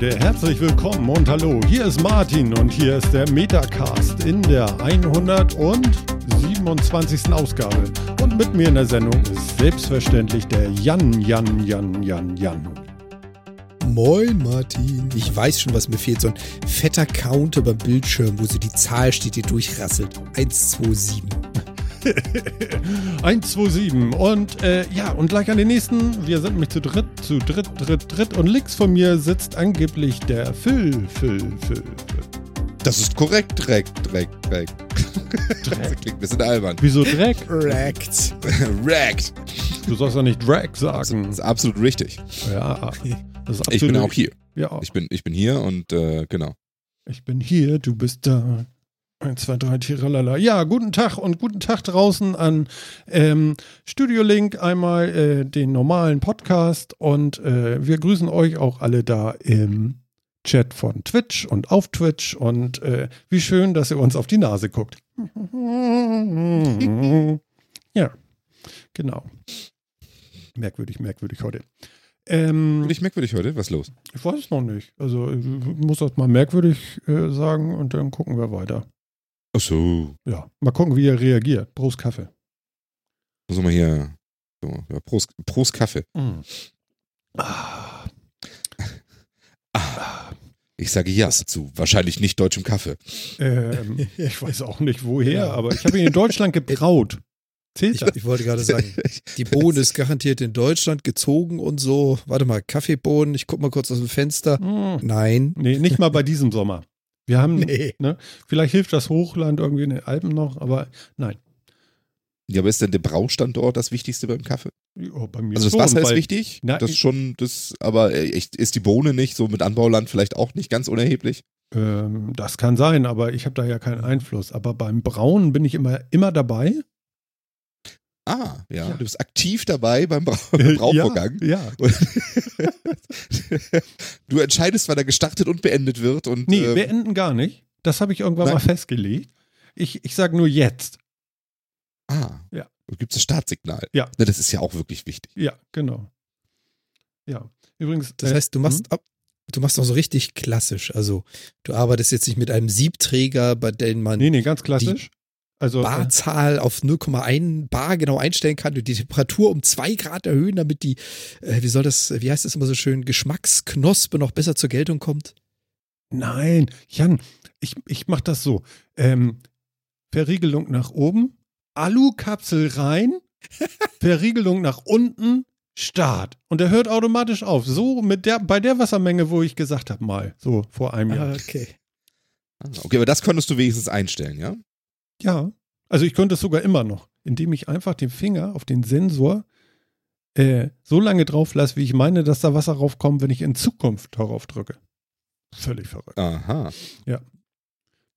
Leute, herzlich willkommen und hallo. Hier ist Martin und hier ist der Metacast in der 127. Ausgabe. Und mit mir in der Sendung ist selbstverständlich der Jan, Jan, Jan, Jan, Jan. Moin Martin. Ich weiß schon, was mir fehlt. So ein fetter Counter beim Bildschirm, wo so die Zahl steht, die durchrasselt. 127. 127 und äh, ja, und gleich an den nächsten. Wir sind nämlich zu dritt, zu dritt, dritt, dritt. Und links von mir sitzt angeblich der Phil, Phil, Phil, Phil. Das ist korrekt, Dreck, Dreck, Dreck. Das klingt ein bisschen albern. Wieso Dreck? Wrecked. Wrecked. Du sollst doch nicht Drag sagen. Das ist absolut richtig. Ja, das ist absolut Ich bin auch hier. Ja, Ich bin, ich bin hier und äh, genau. ich bin hier, du bist da. 1, 2, 3, Tiralala. Ja, guten Tag und guten Tag draußen an ähm, Studio Link, einmal äh, den normalen Podcast und äh, wir grüßen euch auch alle da im Chat von Twitch und auf Twitch und äh, wie schön, dass ihr uns auf die Nase guckt. ja, genau. Merkwürdig, merkwürdig heute. Ähm, Bin ich merkwürdig heute? Was ist los? ich weiß es noch nicht. Also ich muss das mal merkwürdig äh, sagen und dann gucken wir weiter. Ach so. Ja, mal gucken, wie er reagiert. Prost Kaffee. Muss mal hier. So, ja, Prost, Prost Kaffee. Ah, Ich sage ja dazu. Wahrscheinlich nicht deutschem Kaffee. ähm, ich weiß auch nicht woher, aber ich habe ihn in Deutschland gebraut. Zählt Ich, das? ich wollte gerade sagen, die Bohne ist garantiert in Deutschland gezogen und so. Warte mal, Kaffeebohnen. Ich guck mal kurz aus dem Fenster. Hm. Nein. Nee, nicht mal bei diesem Sommer. Wir haben, Nee. ne, vielleicht hilft das Hochland irgendwie in den Alpen noch, aber nein. Ja, aber ist denn der Braustandort das Wichtigste beim Kaffee? Ja, bei mir Also das Wasser ist wichtig. Na, das ich- schon, das, aber äh, echt, ist die Bohne nicht so mit Anbauland vielleicht auch nicht ganz unerheblich? Ähm, das kann sein, aber ich habe da ja keinen Einfluss. Aber beim Brauen bin ich immer, immer dabei. Ah, ja. Ja. Du bist aktiv dabei beim Brau Brauvorgang. Ja, ja. Du entscheidest, wann er gestartet und beendet wird. Und, Nee, ähm, beenden gar nicht. Das habe ich irgendwann Nein. mal festgelegt. Ich, ich sage nur jetzt. ah, Ja. Du gibst das Startsignal. Ja. Na, Das ist ja auch wirklich wichtig. Ja, genau. Ja. Übrigens. Das äh, heißt, du machst ab. Du machst auch so richtig klassisch. Also, du arbeitest jetzt nicht mit einem Siebträger, bei dem man Nee, nee, ganz klassisch. Also. Äh, Barzahl auf 0,1 Bar genau einstellen kann und die Temperatur um zwei Grad erhöhen, damit die, äh, wie soll das, wie heißt das immer so schön, Geschmacksknospe noch besser zur Geltung kommt. nein, Jan, ich, ich mache das so. Ähm, Verriegelung nach oben, Alukapsel rein, Verriegelung nach unten, Start. Und der hört automatisch auf. So mit der, bei der Wassermenge, wo ich gesagt habe, mal, so vor einem Jahr. okay. Ah, Okay, aber das konntest du wenigstens einstellen, ja? Ja, also ich könnte es sogar immer noch, indem ich einfach den Finger auf den Sensor äh, so lange drauf lasse, wie ich meine, dass da Wasser raufkommt, wenn ich in Zukunft darauf drücke. Völlig verrückt. Aha.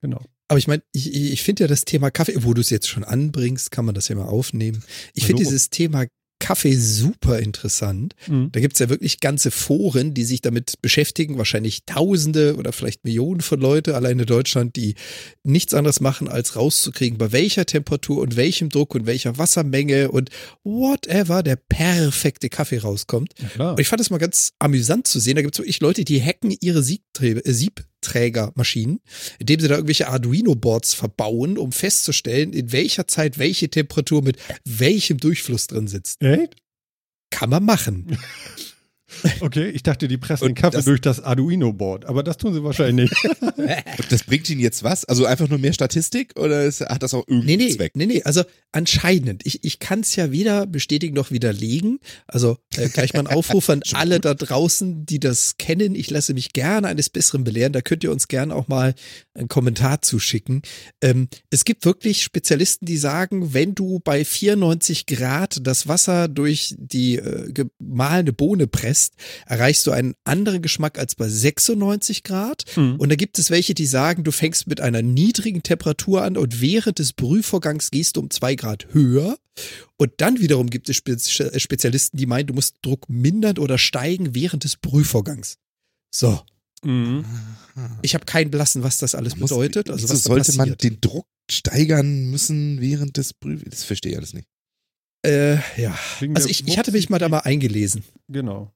Genau. Aber ich meine, ich, ich finde ja das Thema Kaffee, wo du es jetzt schon anbringst, kann man das ja mal aufnehmen. Ich finde dieses Thema Kaffee super interessant. Mhm. Da gibt's ja wirklich ganze Foren, die sich damit beschäftigen, wahrscheinlich Tausende oder vielleicht Millionen von Leute allein in Deutschland, die nichts anderes machen, als rauszukriegen, bei welcher Temperatur und welchem Druck und welcher Wassermenge und whatever der perfekte Kaffee rauskommt. Ja. Und ich fand es mal ganz amüsant zu sehen. Da gibt es wirklich Leute, die hacken ihre Siebträ- äh, Siebträgermaschinen, indem sie da irgendwelche Arduino-Boards verbauen, um festzustellen, in welcher Zeit welche Temperatur mit welchem Durchfluss drin sitzt. Echt? Kann man machen. Okay, ich dachte, die pressen den Und Kaffee das- durch das Arduino-Board, aber das tun sie wahrscheinlich nicht. Und das bringt Ihnen jetzt was? Also einfach nur mehr Statistik oder ist, hat das auch Nee, irgendeinen nee, Zweck? nee, nee, also anscheinend. Ich, ich kann es ja weder bestätigen noch widerlegen. Also äh, gleich mal ein Aufruf an alle da draußen, die das kennen. Ich lasse mich gerne eines Besseren belehren. Da könnt ihr uns gerne auch mal einen Kommentar zuschicken. Ähm, es gibt wirklich Spezialisten, die sagen, wenn du bei 94 Grad das Wasser durch die äh, gemahlene Bohne presst, erreichst du einen anderen Geschmack als bei 96 Grad. Mhm. Und da gibt es welche, die sagen, du fängst mit einer niedrigen Temperatur an und während des Brühvorgangs gehst du um zwei Grad höher. Und dann wiederum gibt es Spe- Spezialisten, die meinen, du musst Druck mindern oder steigen während des Brühvorgangs. So, Mhm. ich habe keinen Blassen, was das alles Muss- bedeutet. Also was sollte man den Druck steigern müssen während des Prüf... Das verstehe ich alles nicht. Äh, ja. Wegen Also ich, ich hatte mich mal da mal eingelesen. Genau.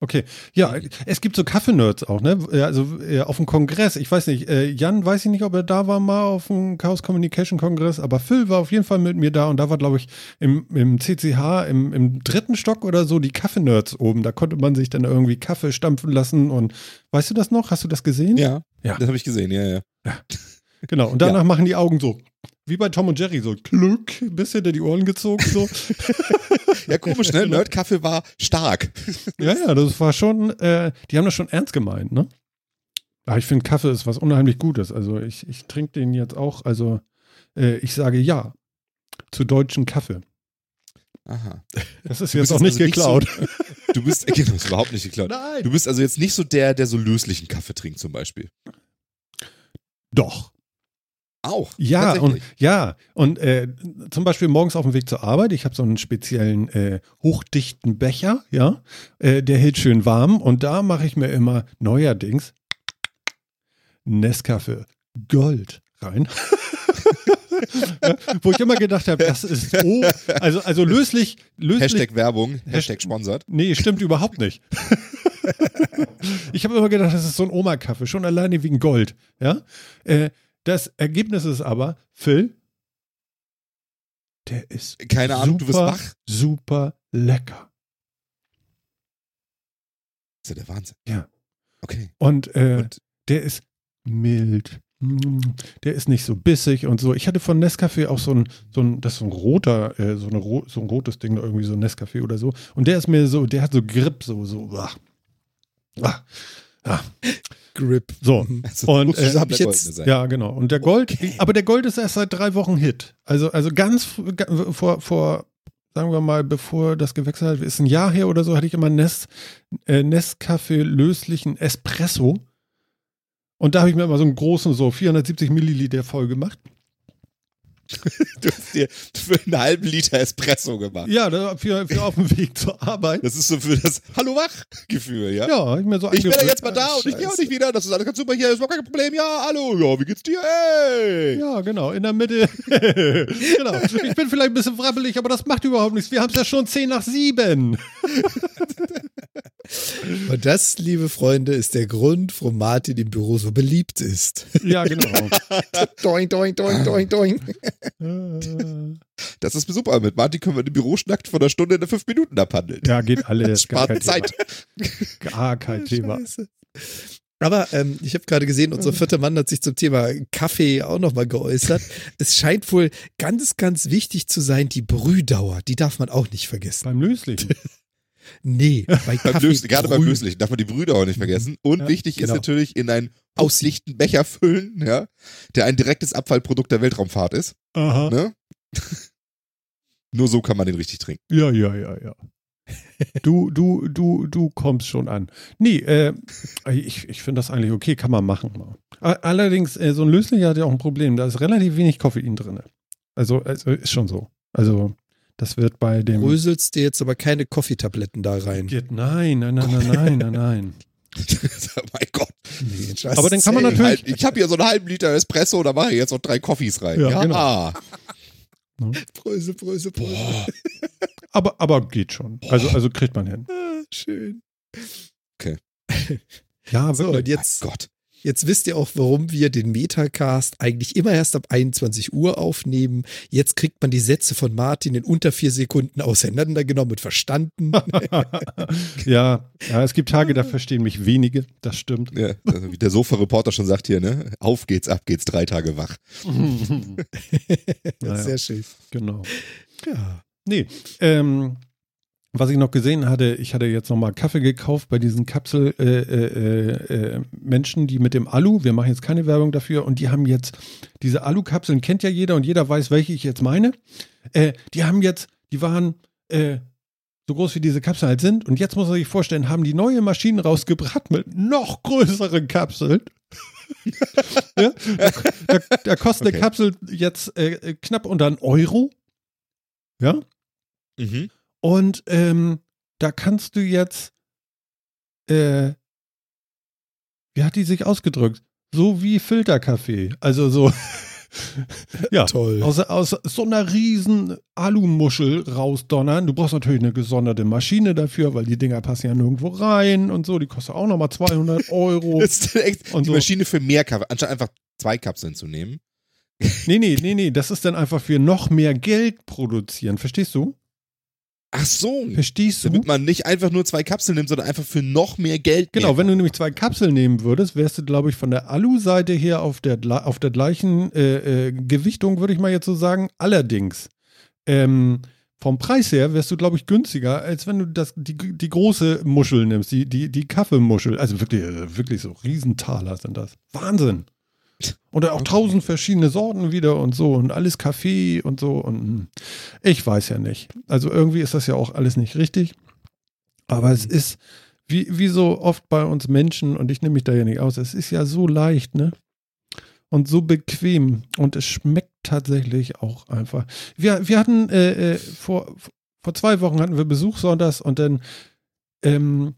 Okay, ja, es gibt so Kaffee-Nerds auch, ne? Ja, Also auf dem Kongress, ich weiß nicht, äh, Jan weiß ich nicht, ob er da war mal auf dem Chaos Communication Kongress, aber Phil war auf jeden Fall mit mir da und da war, glaube ich, im, im CCH, im, im dritten Stock oder so, die Kaffee-Nerds oben. Da konnte man sich dann irgendwie Kaffee stampfen lassen und weißt du das noch? Hast du das gesehen? Ja, Ja. das habe ich gesehen, ja, ja. Genau, und danach machen die Augen so, wie bei Tom und Jerry, so klück, bis hinter die Ohren gezogen, so. Ja, komisch, ne? Nerdkaffee war stark. Ja, ja, das war schon, äh, die haben das schon ernst gemeint, ne? Aber ich finde, Kaffee ist was unheimlich Gutes. Also ich, ich trinke den jetzt auch, also äh, ich sage ja zu deutschen Kaffee. Aha. Das ist jetzt auch nicht also nicht geklaut. Du bist, genau, ist überhaupt nicht geklaut. Nein. Du bist also jetzt nicht so der, der so löslichen Kaffee trinkt zum Beispiel. Doch. Auch. Ja, und ja, und äh, zum Beispiel morgens auf dem Weg zur Arbeit, ich habe so einen speziellen äh, hochdichten Becher, ja, äh, der hält schön warm und da mache ich mir immer neuerdings Nescafé Gold rein. Ja, Wo ich immer gedacht habe, das ist oh, also, also löslich, löslich. Hashtag Werbung, Hashtag sponsert. Nee, stimmt überhaupt nicht. ich habe immer gedacht, das ist so ein Oma-Kaffee, schon alleine wegen Gold. Ja? Äh, das Ergebnis ist aber, Phil, der ist Keine Ahnung, super, du wirst wach. super lecker. Das ist ja der Wahnsinn. Ja. Okay. Und, äh, Und der ist mild. Der ist nicht so bissig und so. Ich hatte von Nescafé auch so ein, so ein das ist so ein roter, äh, so, eine, so ein rotes Ding, irgendwie so ein Nescafé oder so. Und der ist mir so, der hat so Grip, so, so, ah. Ah. Ah. Grip. So. also, Und, äh, schon hab ich jetzt-. Ja, genau. Und der Gold, aber der Gold ist erst seit drei Wochen Hit. Also, also ganz vor, vor, sagen wir mal, bevor das gewechselt hat, ist ein Jahr her oder so, hatte ich immer Nest, äh, Nescafé löslichen Espresso. Und da habe ich mir immer so einen großen, so 470 Milliliter voll gemacht. Du hast dir für einen halben Liter Espresso gemacht. Ja, für, für auf dem Weg zur Arbeit. Das ist so für das Hallo wach-Gefühl, ja? Ja, ich mir so Ich bin ja jetzt mal da und ich gehe auch nicht wieder. Das ist alles ganz super hier. Ist überhaupt kein Problem. Ja, hallo. Ja, wie geht's dir? Hey. Ja, genau, in der Mitte. genau. Ich bin vielleicht ein bisschen wrappelig, aber das macht überhaupt nichts. Wir haben es ja schon 10 nach 7. Und das, liebe Freunde, ist der Grund, warum Martin im Büro so beliebt ist. Ja, genau. doing, doing, doing, doing, doing. Das ist super. Mit Martin können wir im Büro schnackt von einer Stunde in fünf Minuten abhandeln. ja, geht alles. Das spart Zeit. Thema. Gar kein Thema. Aber ähm, ich habe gerade gesehen, unser vierter Mann hat sich zum Thema Kaffee auch nochmal geäußert. es scheint wohl ganz, ganz wichtig zu sein, die Brühdauer, die darf man auch nicht vergessen. Beim Löslichen. Nee, bei Kaffee gerade beim. Löslichen darf man die Brüder auch nicht vergessen. Und Ja, wichtig genau. ist natürlich in einen auslichten Becher füllen, ja, der ein direktes Abfallprodukt der Weltraumfahrt ist. Aha. Ne? Nur so kann man den richtig trinken. Ja, ja, ja, ja. Du, du, du, du kommst schon an. Nee, äh, ich, ich finde das eigentlich okay, kann man machen. Allerdings, äh, so ein Löslicher hat ja auch ein Problem. Da ist relativ wenig Koffein drin. Also, also ist schon so. Also, das wird bei dem. Bröselst dir jetzt aber keine Kaffeetabletten da rein. Geht, nein, nein, nein, nein, nein, nein, nein. mein Gott. Nee, Aber dann kann man natürlich- Halt, ich habe hier so einen halben Liter Espresso, da mache ich jetzt noch drei Coffees rein. Ja, Ja, genau. Brösel, Brösel, Brösel. Boah. Aber, aber geht schon. Also, also kriegt man hin. Ah, schön. Ja, So, und wirklich. jetzt, Mein Gott. Jetzt wisst ihr auch, warum wir den Metacast eigentlich immer erst ab 21 Uhr aufnehmen. Jetzt kriegt man die Sätze von Martin in unter vier Sekunden auseinandergenommen und verstanden. ja, ja, es gibt Tage, da verstehen mich wenige. Das stimmt. Ja, also wie der Sofa-Reporter schon sagt hier, ne? Auf geht's, ab geht's, drei Tage wach. Naja. Sehr schön. genau. Ja. Nee, ähm, was ich noch gesehen hatte, ich hatte jetzt nochmal Kaffee gekauft bei diesen Kapsel äh, äh, äh, Menschen, die mit dem Alu, wir machen jetzt keine Werbung dafür, und die haben jetzt, diese Alu-Kapseln kennt ja jeder und jeder weiß, welche ich jetzt meine. Äh, die haben jetzt, die waren äh, so groß wie diese Kapseln halt sind, und jetzt muss man sich vorstellen, haben die neue Maschinen rausgebracht mit noch größeren Kapseln. ja, da, da, da kostet eine Okay. Kapsel jetzt äh, knapp unter einen Euro. Ja. Mhm. Und ähm, da kannst du jetzt, äh, wie hat die sich ausgedrückt? So wie Filterkaffee. Also so, ja, Toll. aus, aus so einer riesen Alumuschel rausdonnern. Du brauchst natürlich eine gesonderte Maschine dafür, weil die Dinger passen ja nirgendwo rein und so. Die kostet auch nochmal 200 Euro. Das ist echt Und die so. Maschine für mehr Kaffee, anstatt einfach zwei Kapseln zu nehmen. Nee, nee, nee, nee. Das ist dann einfach für noch mehr Geld produzieren. Verstehst du? Ach so. Verstehst du? Damit man nicht einfach nur zwei Kapseln nimmt, sondern einfach für noch mehr Geld. Genau, mehr. wenn du nämlich zwei Kapseln nehmen würdest, wärst du, glaube ich, von der Alu-Seite her auf der, auf der gleichen äh, äh, Gewichtung, würde ich mal jetzt so sagen. Allerdings, ähm, vom Preis her wärst du, glaube ich, günstiger, als wenn du das, die, die große Muschel nimmst, die, die, die Kaffeemuschel. Also wirklich, äh, wirklich so Riesentaler sind das. Wahnsinn. Oder auch tausend verschiedene Sorten wieder und so und alles Kaffee und so und hm, ich weiß ja nicht. Also irgendwie ist das ja auch alles nicht richtig. Aber es ist, wie, wie so oft bei uns Menschen, und ich nehme mich da ja nicht aus, es ist ja so leicht, ne? Und so bequem. Und es schmeckt tatsächlich auch einfach. Wir, wir hatten äh, äh, vor, vor zwei Wochen hatten wir Besuch sonntags und dann ähm,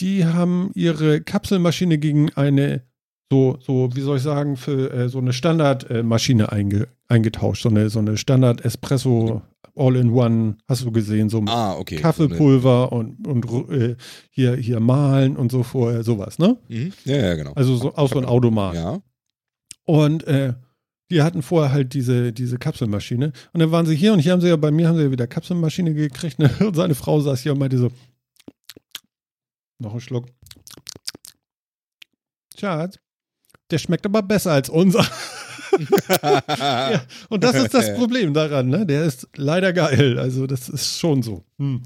die haben ihre Kapselmaschine gegen eine so, so, wie soll ich sagen, für äh, so eine Standardmaschine einge, eingetauscht. So eine, so eine Standard-Espresso All-in-One, hast du gesehen, so mit Ah, okay. Kaffeepulver und, und äh, hier, hier malen und so vorher, sowas, ne? Mhm. Ja, ja, genau. Also so, auch so ein Automat. Ja. Und äh, die hatten vorher halt diese, diese Kapselmaschine. Und dann waren sie hier und hier haben sie ja, bei mir haben sie ja wieder Kapselmaschine gekriegt. Ne? Und seine Frau saß hier und meinte so, noch ein Schluck. Schatz, der schmeckt aber besser als unser. ja, und das ist das Problem daran, ne? Der ist leider geil. Also, das ist schon so. Hm.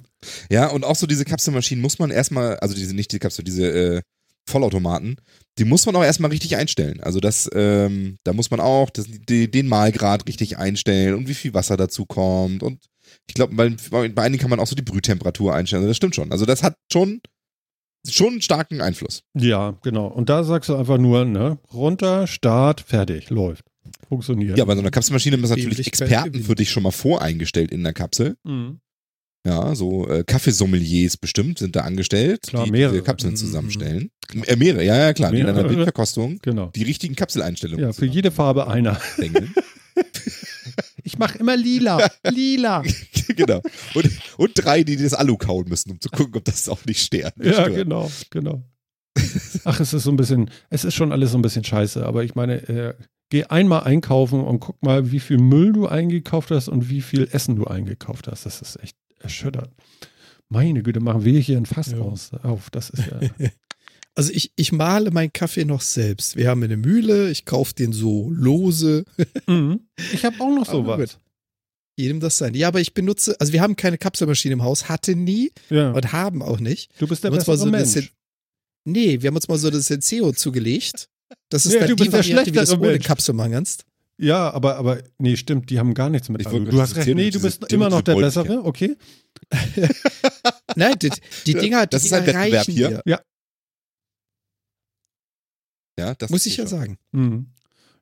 Ja, und auch so diese Kapselmaschinen muss man erstmal, also diese, nicht die Kapsel, diese äh, Vollautomaten, die muss man auch erstmal richtig einstellen. Also das, ähm, da muss man auch das, die, den Mahlgrad richtig einstellen und wie viel Wasser dazu kommt. Und ich glaube, bei, bei einigen kann man auch so die Brühtemperatur einstellen. Also das stimmt schon. Also das hat schon, schon einen starken Einfluss. Ja, genau. Und da sagst du einfach nur, ne? Runter, Start, fertig, läuft. Funktioniert. Ja, bei so einer Kapselmaschine haben das natürlich Experten für dich schon mal voreingestellt in der Kapsel. Mhm. Ja, so äh, Kaffeesommeliers bestimmt sind da angestellt, Klar, die mehrere. diese Kapseln Mhm. zusammenstellen. Äh, mehrere, ja, ja, klar, die in einer Mehrere. Blindverkostung Genau. die richtigen Kapseleinstellungen Ja, für jede Farbe einer. Ich mache immer lila. lila. genau. Und, und drei, die das Alu kauen müssen, um zu gucken, ob das auch nicht stört. Ja, stört. genau, genau. Ach, es ist so ein bisschen, es ist schon alles so ein bisschen scheiße, aber ich meine, äh, geh einmal einkaufen und guck mal, wie viel Müll du eingekauft hast und wie viel Essen du eingekauft hast. Das ist echt erschütternd. Meine Güte, machen wir hier ein Fass Ja. aus, auf. Das ist ja. Also ich, ich male meinen Kaffee noch selbst. Wir haben eine Mühle, ich kaufe den so lose. Mhm. Ich habe auch noch sowas. gut. Jedem das sein. Ja, aber ich benutze, also wir haben keine Kapselmaschine im Haus, hatte nie Ja. und haben auch nicht. Du bist der bessere so ein Mensch. bisschen- Nee, wir haben uns mal so das Senseo zugelegt. Das ist Ja, dann du die Variante, wie du es schlechtere ohne. Kapsel machen kannst. Ja, aber, aber, nee, stimmt, die haben gar nichts mit Ich Du hast recht. Nee, du bist immer noch der. Bessere, okay? Nein, die, die Ja, Dinger, die das ist Dinger ein Wettbewerb reichen hier. dir. Ja, das Muss ich ja schon. sagen. Mhm.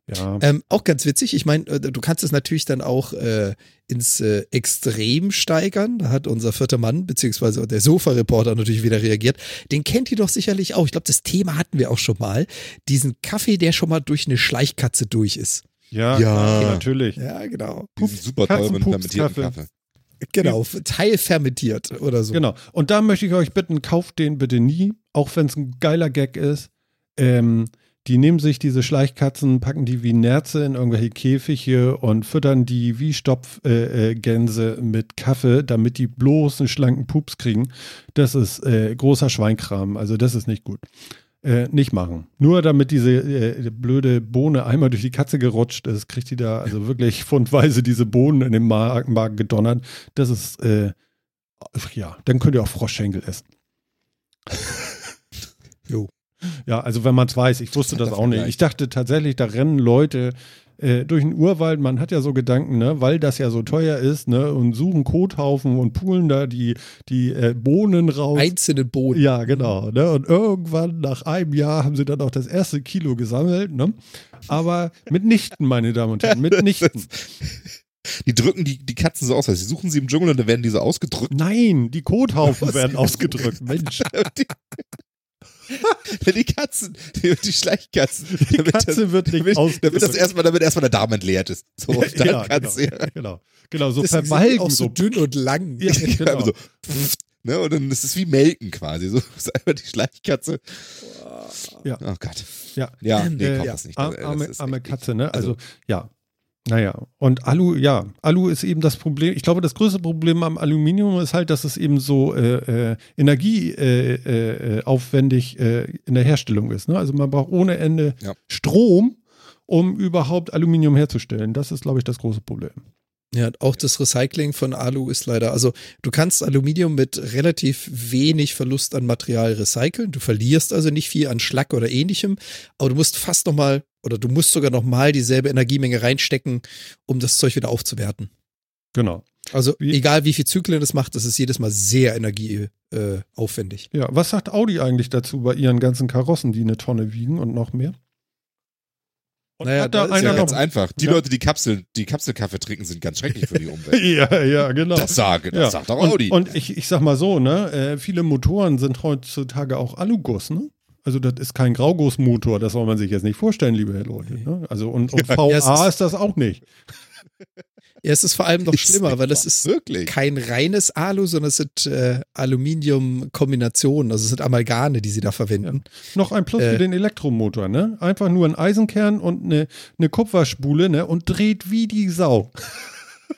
Ja. Ähm, auch ganz witzig. Ich meine, äh, du kannst es natürlich dann auch äh, ins äh, Extrem steigern. Da hat unser vierter Mann, beziehungsweise der Sofa-Reporter natürlich wieder reagiert. Den kennt ihr doch sicherlich auch. Ich glaube, das Thema hatten wir auch schon mal. Diesen Kaffee, der schon mal durch eine Schleichkatze durch ist. ja, Ja. natürlich. Ja, genau. Diesen super teuren fermentierten Kaffee. Kaffee. Genau, teilfermentiert oder so. Genau. Und da möchte ich euch bitten, kauft den bitte nie, auch wenn es ein geiler Gag ist. Ähm, die nehmen sich diese Schleichkatzen, packen die wie Nerze in irgendwelche Käfige und füttern die wie Stopfgänse äh, Gänse mit Kaffee, damit die bloß einen schlanken Pups kriegen. Das ist äh, großer Schweinkram. Also das ist nicht gut. Äh, nicht machen. Nur damit diese äh, blöde Bohne einmal durch die Katze gerutscht ist, kriegt die da also wirklich fundweise diese Bohnen in den Magen, Magen gedonnert. Das ist, äh, ja, dann könnt ihr auch Froschschenkel essen. Jo. Ja, also wenn man es weiß, ich wusste das Interessanter auch nicht. Ich dachte tatsächlich, da rennen Leute äh, durch den Urwald, man hat ja so Gedanken, ne, weil das ja so teuer ist, ne, und suchen Kothaufen und pulen da die, die äh, Bohnen raus. Einzelne Boden. Ja, genau. Ne? Und irgendwann nach einem Jahr haben sie dann auch das erste Kilo gesammelt. Ne? Aber mitnichten, meine Damen und Herren, mitnichten. Die drücken die, die Katzen so aus. Also sie suchen sie im Dschungel und dann werden die so ausgedrückt. Nein, die Kothaufen werden ausgedrückt. Mensch. die Katzen, die, die Schleichkatzen. Die Katze wird nicht damit, damit das erstmal, damit erstmal der Darm entleert ist. So, ja, kannst genau, du, genau, genau, so Das verwalken, auch so so dünn und lang. Ja, ja, genau. so, ne, und dann ist es wie Melken quasi. So ist einfach die Schleichkatze. Ja. Oh Gott. Ja. Ja, nee, Äh, komm ja, das nicht. Das arme, arme Katze, ne? Also, also- ja. Naja, und Alu, ja, Alu ist eben das Problem. Ich glaube, das größte Problem am Aluminium ist halt, dass es eben so äh, äh, energieaufwendig äh, äh, äh, in der Herstellung ist. Ne? Also man braucht ohne Ende Ja. Strom, um überhaupt Aluminium herzustellen. Das ist, glaube ich, das große Problem. Ja, auch das Recycling von Alu ist leider, also du kannst Aluminium mit relativ wenig Verlust an Material recyceln. Du verlierst also nicht viel an Schlack oder ähnlichem, aber du musst fast nochmal oder du musst sogar nochmal dieselbe Energiemenge reinstecken, um das Zeug wieder aufzuwerten. Genau. Also Wie- egal wie viel Zyklen das macht, das ist jedes Mal sehr energieaufwendig. Äh. Ja, was sagt Audi eigentlich dazu bei ihren ganzen Karossen, die eine Tonne wiegen und noch mehr? Und Naja, hat da Ist ja einer ganz noch. einfach. Die Ja. Leute, die Kapsel, die Kapselkaffee trinken, sind ganz schrecklich für die Umwelt. Ja, ja, genau. Das sage, das Ja. sagt auch und, Audi. Und ich, ich sag mal so, ne, äh, viele Motoren sind heutzutage auch Aluguss, ne? Also das ist kein Graugussmotor, das soll man sich jetzt nicht vorstellen, liebe Leute. Ne? Also und, und VA Ja, ist- das auch nicht. Ja, es ist vor allem noch Ist schlimmer, weil wahr. ist Wirklich. kein reines Alu, sondern es sind äh, Aluminium-Kombinationen, also es sind Amalgame, die sie da verwenden. Noch ein Plus Äh. für den Elektromotor, ne? Einfach nur ein Eisenkern und eine, eine Kupferspule, ne? Und dreht wie die Sau.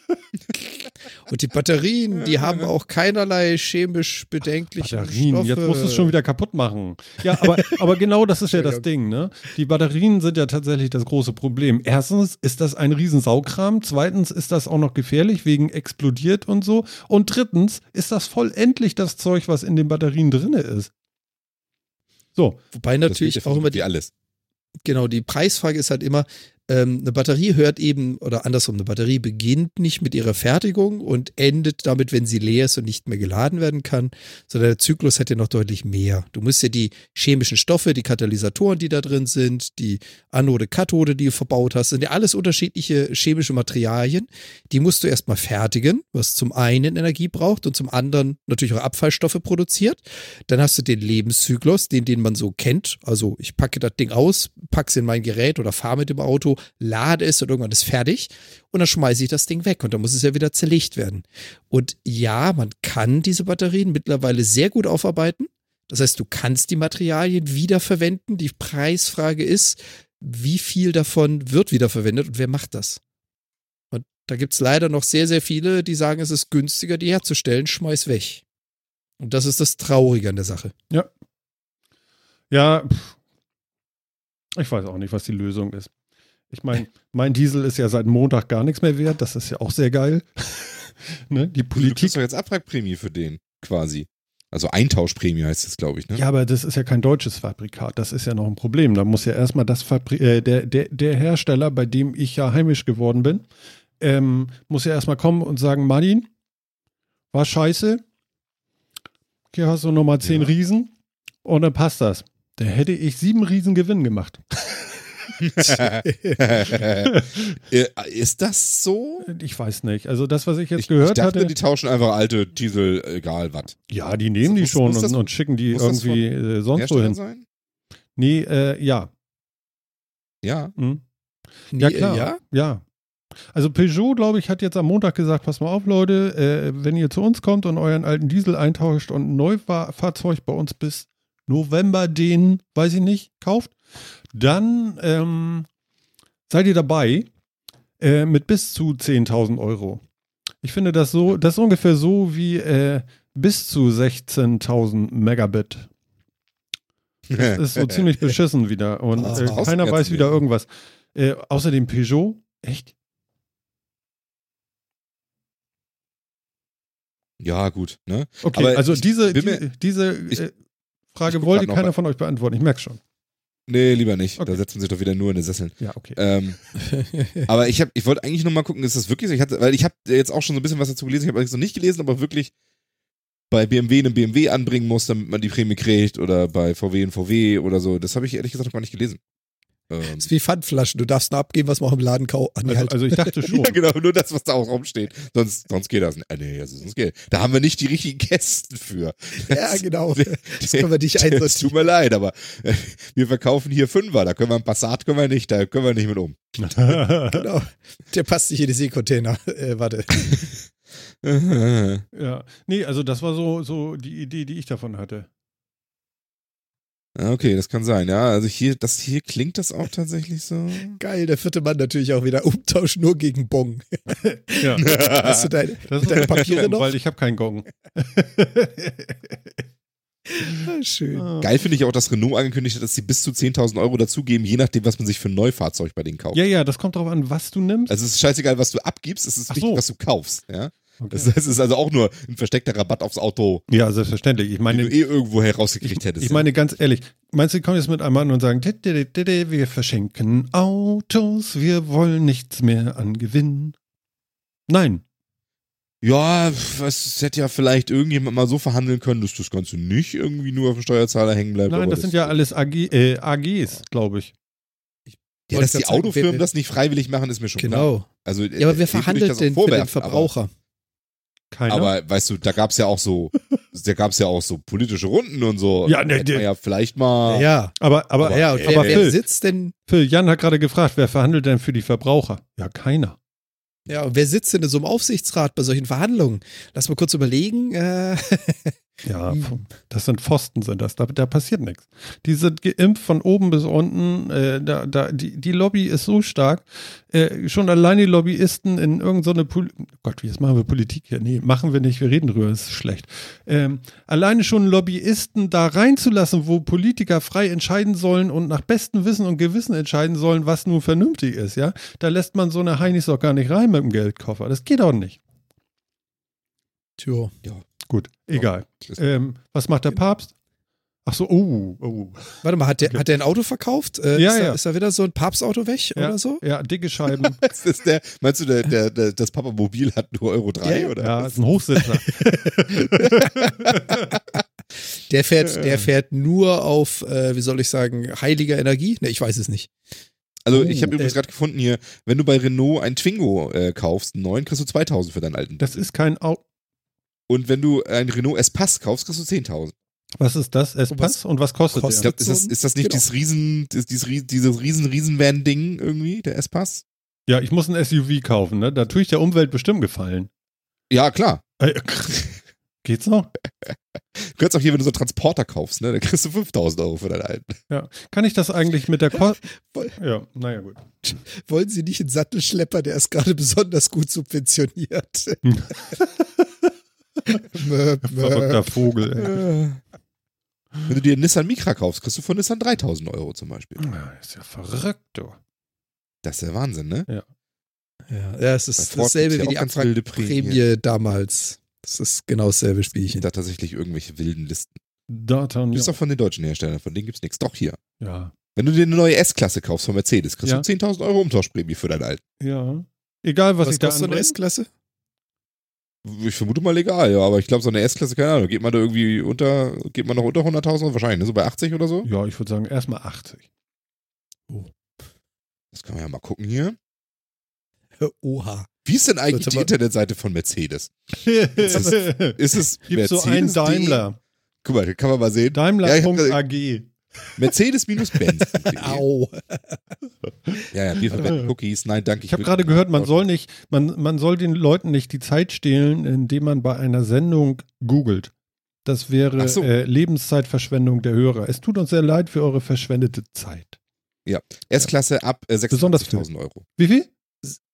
Und die Batterien, die haben auch keinerlei chemisch bedenkliche Batterien, Stoffe. jetzt musst du es schon wieder kaputt machen. Ja, aber, aber genau das ist ja das Ding, ne? Die Batterien sind ja tatsächlich das große Problem. Erstens ist das ein Riesensaukram, zweitens ist das auch noch gefährlich wegen explodiert und so. Und drittens ist das vollendlich das Zeug, was in den Batterien drin ist. So, Wobei natürlich auch immer die, alles. genau, die Preisfrage ist halt immer, ähm, eine Batterie hört eben, oder andersrum, eine Batterie beginnt nicht mit ihrer Fertigung und endet damit, wenn sie leer ist und nicht mehr geladen werden kann, sondern der Zyklus hat ja noch deutlich mehr. Du musst ja die chemischen Stoffe, die Katalysatoren, die da drin sind, die Anode, Kathode, die du verbaut hast, sind ja alles unterschiedliche chemische Materialien. Die musst du erstmal fertigen, was zum einen Energie braucht und zum anderen natürlich auch Abfallstoffe produziert. Dann hast du den Lebenszyklus, den, den man so kennt. Also ich packe das Ding aus, packe es in mein Gerät oder fahre mit dem Auto, lade es und irgendwann ist fertig und dann schmeiße ich das Ding weg und dann muss es ja wieder zerlegt werden. Und ja, man kann diese Batterien mittlerweile sehr gut aufarbeiten. Das heißt, du kannst die Materialien wiederverwenden. Die Preisfrage ist, wie viel davon wird wiederverwendet und wer macht das? Und da gibt es leider noch sehr, sehr viele, die sagen, es ist günstiger, die herzustellen, schmeiß weg. Und das ist das Traurige an der Sache. ja, pff. ich weiß auch nicht, was die Lösung ist. Ich meine, mein Diesel ist ja seit Montag gar nichts mehr wert, das ist ja auch sehr geil. ne? Die Du Politik kriegst doch jetzt Abwrackprämie für den, quasi. Also Eintauschprämie heißt das, glaube ich, ne? Ja, aber das ist ja kein deutsches Fabrikat. Das ist ja noch ein Problem. Da muss ja erstmal das Fabri äh, der, der, der Hersteller, bei dem ich ja heimisch geworden bin, ähm, muss ja erstmal kommen und sagen, Martin, war scheiße. Hier hast du nochmal zehn Ja. Riesen und dann passt das. Da hätte ich sieben Riesen Gewinn gemacht. Äh, ist das so? Ich weiß nicht. Also das, was ich jetzt Ich, gehört ich dachte, hatte, die tauschen einfach alte Diesel, egal was. ja, die nehmen die Muss- schon muss das- und, und schicken die irgendwie äh, sonst wo Hersteller hin. sein? Nee, äh, ja. Ja. Hm. Ja, klar. Ja? Ja. Also Peugeot, glaube ich, hat jetzt am Montag gesagt, pass mal auf, Leute, äh, wenn ihr zu uns kommt und euren alten Diesel eintauscht und ein Neufahrzeug bei uns bis November den, weiß ich nicht, kauft, dann ähm, seid ihr dabei äh, mit bis zu 10.000 Euro. Ich finde das so, das ist ungefähr so wie äh, bis zu 16.000 Megabit. Das ist so ziemlich beschissen wieder und äh, keiner weiß wieder irgendwas. Äh, außerdem Peugeot, echt? Ja, gut, ne? Okay, Aber also ich diese, die, diese ich- äh, Frage wollte keiner von euch beantworten. Ich merke schon. Nee, lieber nicht. Okay. Da setzen sie doch wieder nur in den Sesseln. Ja, okay. Ähm, aber ich habe, ich wollte eigentlich nur mal gucken, ist das wirklich so? Ich hatte, weil ich habe jetzt auch schon so ein bisschen was dazu gelesen. Ich habe allerdings noch nicht gelesen, aber wirklich bei BMW einen BMW anbringen muss, damit man die Prämie kriegt oder bei VW ein VW oder so. Das habe ich ehrlich gesagt noch gar nicht gelesen. Ähm, Das ist wie Pfandflaschen. Du darfst nur abgeben, was man auch im Laden kaufen. Ah, nee, Also, halt. also ich dachte schon. ja, genau, nur das, was da auch rumsteht. Sonst, sonst geht das nicht. Äh, nee, also sonst geht. Da haben wir nicht die richtigen Kästen für. ja, genau. Das können wir nicht Es einsortieren. tut mir leid, aber äh, wir verkaufen hier Fünfer. Da können wir ein Passat, können wir nicht, da können wir nicht mit um. Genau. Der passt nicht in die Seekontainer. Äh, warte. ja. Nee, also das war so, so die Idee, die ich davon hatte. Okay, das kann sein, ja. Also hier, das hier klingt das auch tatsächlich so. Geil, der vierte Mann natürlich auch wieder. Umtausch nur gegen Bon. Ja. Hast du deine, Das ist deine Papiere noch? weil ich habe keinen Gong. Ah, Schön. Geil finde ich auch, dass Renault angekündigt hat, dass sie bis zu 10.000 Euro dazugeben, je nachdem, was man sich für ein Neufahrzeug bei denen kauft. Ja, ja, das kommt darauf an, was du nimmst. Also es ist scheißegal, was du abgibst, es ist Ach wichtig, so. was du kaufst. Ja? Okay. Das heißt, es ist also auch nur ein versteckter Rabatt aufs Auto, ja, selbstverständlich. Ich den meine, du eh irgendwo herausgekriegt hättest. ich meine ganz ehrlich, meinst du, die kommen jetzt mit einem an und sagen, "Tididididi, wir verschenken Autos, wir wollen nichts mehr an Gewinn. Nein. ja, es hätte ja vielleicht irgendjemand mal so verhandeln können, dass das Ganze nicht irgendwie nur auf dem Steuerzahler hängen bleibt. Nein, aber das sind ja alles AG, äh, AGs, glaube ich. Ja, dass die Autofirmen das nicht freiwillig machen, ist mir schon klar. Genau. Also, Ja, aber wer verhandelt denn für den Verbraucher? Keiner. Aber weißt du, da gab's ja auch so, da gab's ja auch so politische Runden und so. Ja, ne, ne. ja vielleicht mal. Ja. aber, aber, Ja, und ey, wer, aber wer Phil, sitzt denn, Phil, Jan hat gerade gefragt, wer verhandelt denn für die Verbraucher? Ja, keiner. ja, und wer sitzt denn in so einem Aufsichtsrat bei solchen Verhandlungen? Lass mal kurz überlegen. Äh, Ja, Hm. das sind Pfosten, sind das. Da, da passiert nichts. Die sind geimpft von oben bis unten. Äh, da, da, die, die Lobby ist so stark. Äh, schon allein die Lobbyisten in irgendeine Pol Gott, wie jetzt machen wir Politik hier? Nee, machen wir nicht. Wir reden drüber. Das ist schlecht. Ähm, alleine schon Lobbyisten da reinzulassen, wo Politiker frei entscheiden sollen und nach bestem Wissen und Gewissen entscheiden sollen, was nun vernünftig ist, ja. Da lässt man so eine Heinis doch gar nicht rein mit dem Geldkoffer. Das geht auch nicht. tja. Gut, egal. Das- Ähm, was macht der Papst? Ach so, oh, oh. Warte mal, hat der, Okay. hat der ein Auto verkauft? Äh, Ja, ist, da, ja. ist da wieder so ein Papstauto weg Ja, oder so? Ja, dicke Scheiben. Der, meinst du, der, der, der, das Papamobil hat nur Euro 3 Ja, ja. oder? ja, ist ein Hochsitzer. Der fährt, der fährt nur auf, äh, wie soll ich sagen, heiliger Energie? Ne, ich weiß es nicht. Also Oh, ich habe übrigens äh, gerade gefunden hier, wenn du bei Renault ein Twingo äh, kaufst, einen neuen, kriegst du 2000 für deinen alten. Das ist kein Auto. Und wenn du ein Renault S-Pass kaufst, kriegst du 10.000. Was ist das? S-Pass? Und was kostet, kostet Ich der? glaube, ist das, ist das nicht Genau. dieses riesen, dieses, dieses, dieses riesen, riesen Van-Ding irgendwie, der S-Pass? Ja, ich muss ein SUV kaufen, ne? Da tue ich der Umwelt bestimmt gefallen. Ja, klar. Äh, Geht's noch? Du kannst auch hier, wenn du so einen Transporter kaufst, ne, dann kriegst du 5000 Euro für deinen alten. Ja. Kann ich das eigentlich mit der Ko. Ja, naja, gut. Wollen Sie nicht einen Sattelschlepper, der ist gerade besonders gut subventioniert? Verrückter. Vogel, ey. Wenn du dir einen Nissan Micra kaufst, kriegst du von Nissan 3000 Euro zum Beispiel. Ja, ist ja verrückt, du. Das ist der Wahnsinn, ne? Ja, ja, es Bei ist dasselbe ja wie die auch Abwrackprämie Prämien. damals. Das ist genau dasselbe Spielchen. Da tatsächlich irgendwelche wilden Listen. Data Das ist doch von den deutschen Herstellern, von denen gibt's nichts. Doch hier. ja. Wenn du dir eine neue S-Klasse kaufst von Mercedes, kriegst Ja. du 10.000 Euro Umtauschprämie für deinen alten. Ja. Egal, was, Was ich da kostet so eine. S-Klasse? Ich vermute mal legal, ja, aber ich glaube, so eine S-Klasse, keine Ahnung, geht man da irgendwie unter, geht man noch unter 100.000 wahrscheinlich, ne? so bei 80 oder so? Ja, ich würde sagen, erstmal 80. Das kann man ja mal gucken hier. Oha. Wie ist denn eigentlich die. Internetseite von Mercedes? Gibt es- Ist es so einen? Daimler. Guck mal, kann man mal sehen. Ja, Daimler.ag. Mercedes-Benz. Au. Ja, ja, wir verwenden Cookies. Nein, danke. Ich habe gerade gehört, man soll nicht, man, man soll den Leuten nicht die Zeit stehlen, indem man bei einer Sendung googelt. Das wäre so. äh, Lebenszeitverschwendung der Hörer. Es tut uns sehr leid für eure verschwendete Zeit. S-Klasse ab äh, Besonders 86.000 Euro. Wie viel?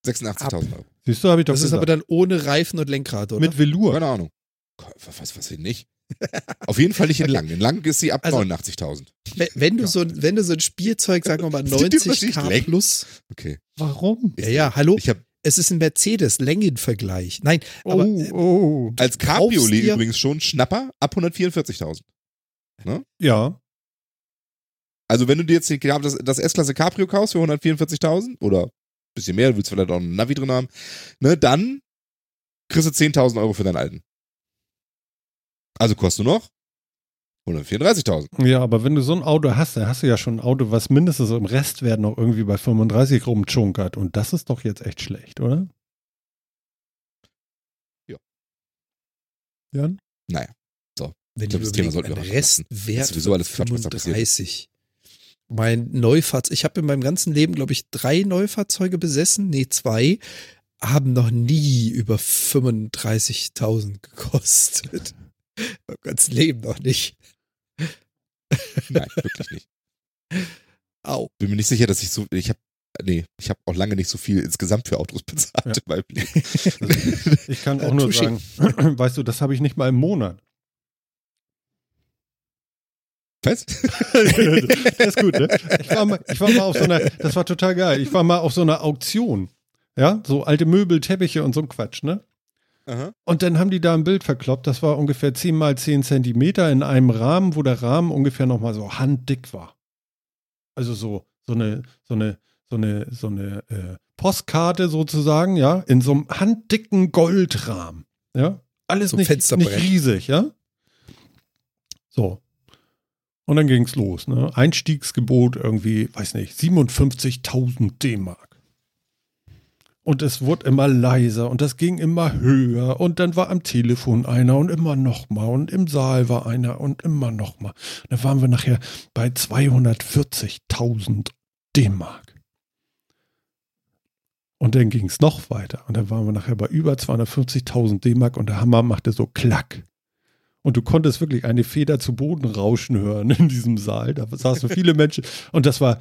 86.000 Euro. Siehst du, habe ich doch Das ist gesagt. aber dann ohne Reifen und Lenkrad, oder? Mit Velour. Keine Ahnung. Was, was denn nicht? Auf jeden Fall nicht in lang. In lang ist sie ab Also- 89.000. Wenn- du, Ja. so, ein- wenn du so ein Spielzeug, sagen wir mal, Sind die 90 Unterschied K Lenk? plus. Okay. Warum? Ja, ja, hallo. Ich habe Es ist ein Mercedes, Längenvergleich. Nein, aber oh, äh, oh. als Cabriolet übrigens schon Schnapper ab 144.000. Ja. Also wenn du dir jetzt das, das S-Klasse Cabrio kaufst für 144.000 oder ein bisschen mehr, du willst vielleicht auch einen Navi drin haben, ne, dann kriegst du 10.000 Euro für deinen alten. Also kostet du noch 134.000. Ja, aber wenn du so ein Auto hast, dann hast du ja schon ein Auto, was mindestens im Restwert noch irgendwie bei 35 rumchunkert. Und das ist doch jetzt echt schlecht, oder? Ja. Jan? Naja. Wenn Ich glaub, ich das Thema sollten wir auch. Restwert Das ist sowieso alles Quatsch, was da passiert. 35. Mein Neufahrzeug, ich habe in meinem ganzen Leben, glaube ich, drei Neufahrzeuge besessen, nee, zwei, haben noch nie über 35.000 gekostet. Mein ganzes Leben noch nicht. Nein, wirklich nicht. Au. Bin mir nicht sicher, dass ich so, ich habe, nee, ich habe auch lange nicht so viel insgesamt für Autos bezahlt Ja. in meinem Leben. Ich kann auch nur Touché. sagen, weißt du, das habe ich nicht mal im Monat. Was? das ist gut, ne? Ich war, mal, ich war mal auf so einer, das war total geil. Ich war mal auf so einer Auktion. Ja, so alte Möbel, Teppiche und so ein Quatsch, ne? Aha. Und dann haben die da ein Bild verkloppt, das war ungefähr 10 mal 10 Zentimeter in einem Rahmen, wo der Rahmen ungefähr nochmal so handdick war. Also so, so eine, so eine, so eine, so eine äh, Postkarte sozusagen, ja, in so einem handdicken Goldrahmen. Ja. Alles So nicht, nicht riesig, ja. So. Und dann ging's los, ne? Einstiegsgebot irgendwie, weiß nicht, 57.000 D-Mark. Und es wurde immer leiser und das ging immer höher und dann war am Telefon einer und immer noch mal und im Saal war einer und immer noch mal. Dann waren wir nachher bei 240.000 D-Mark. Und dann ging es noch weiter und dann waren wir nachher bei über 250.000 D-Mark und der Hammer machte so klack. Und du konntest wirklich eine Feder zu Boden rauschen hören in diesem Saal. Da saßen viele Menschen und das war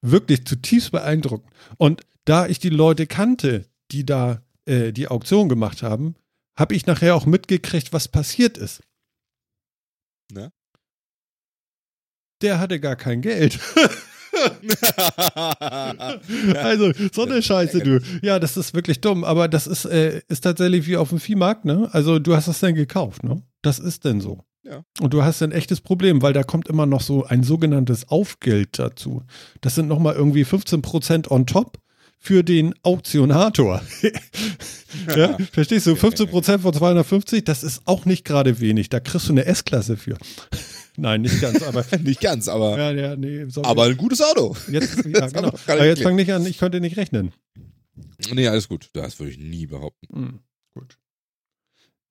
wirklich zutiefst beeindruckend. Und da ich die Leute kannte, die da äh, die Auktion gemacht haben, habe ich nachher auch mitgekriegt, was passiert ist. Ne? Der hatte gar kein Geld. also, so eine Scheiße, du. Ja, das ist wirklich dumm, aber das ist, äh, ist tatsächlich wie auf dem Viehmarkt, ne? Also, du hast das dann gekauft, ne? Das ist denn so. Ja. Und du hast ein echtes Problem, weil da kommt immer noch so ein sogenanntes Aufgeld dazu. Das sind nochmal irgendwie 15% on top für den Auktionator. ja, verstehst du? 15% von 250, das ist auch nicht gerade wenig. Da kriegst du eine S-Klasse für. Nein, nicht ganz, aber. Nicht ganz, aber, Ja, ja, nee. aber ein gutes Auto. Jetzt, ja, genau. Aber jetzt fang nicht an, ich könnte nicht rechnen. Nee, alles gut. Das würde ich nie behaupten. Hm, gut.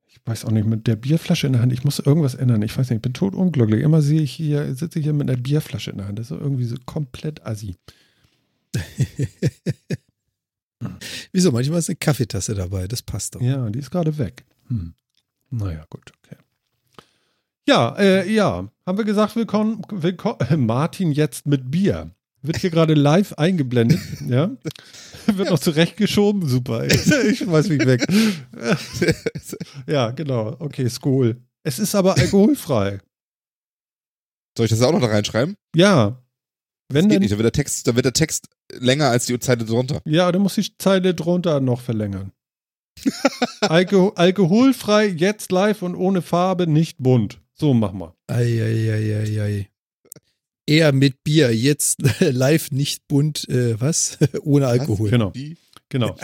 Ich weiß auch nicht, mit der Bierflasche in der Hand, ich muss irgendwas ändern. Ich weiß nicht, ich bin tot unglücklich. Immer sehe ich hier, sitze ich hier mit einer Bierflasche in der Hand. Das ist irgendwie so komplett assi. Wieso? Manchmal ist eine Kaffeetasse dabei, das passt doch. Ja, die ist gerade weg. Hm. Naja, gut, okay. Ja, äh, ja, haben wir gesagt, willkommen, willkommen, Martin jetzt mit Bier. Wird hier gerade live eingeblendet, ja. Wird noch zurechtgeschoben, super. Ich schmeiß mich weg. Ja, genau. Okay, Skol. Es ist aber alkoholfrei. Soll ich das auch noch da reinschreiben? Ja. Wenn das geht denn, nicht. Dann wird, der Text, dann wird der Text länger als die Zeile drunter. ja, dann muss die Zeile drunter noch verlängern. Alko alkoholfrei, jetzt live und ohne Farbe, nicht bunt. So machen wir. Eieieiei. Eher mit Bier, jetzt live nicht bunt, äh, was? Ohne Alkohol. Genau. Die, Genau.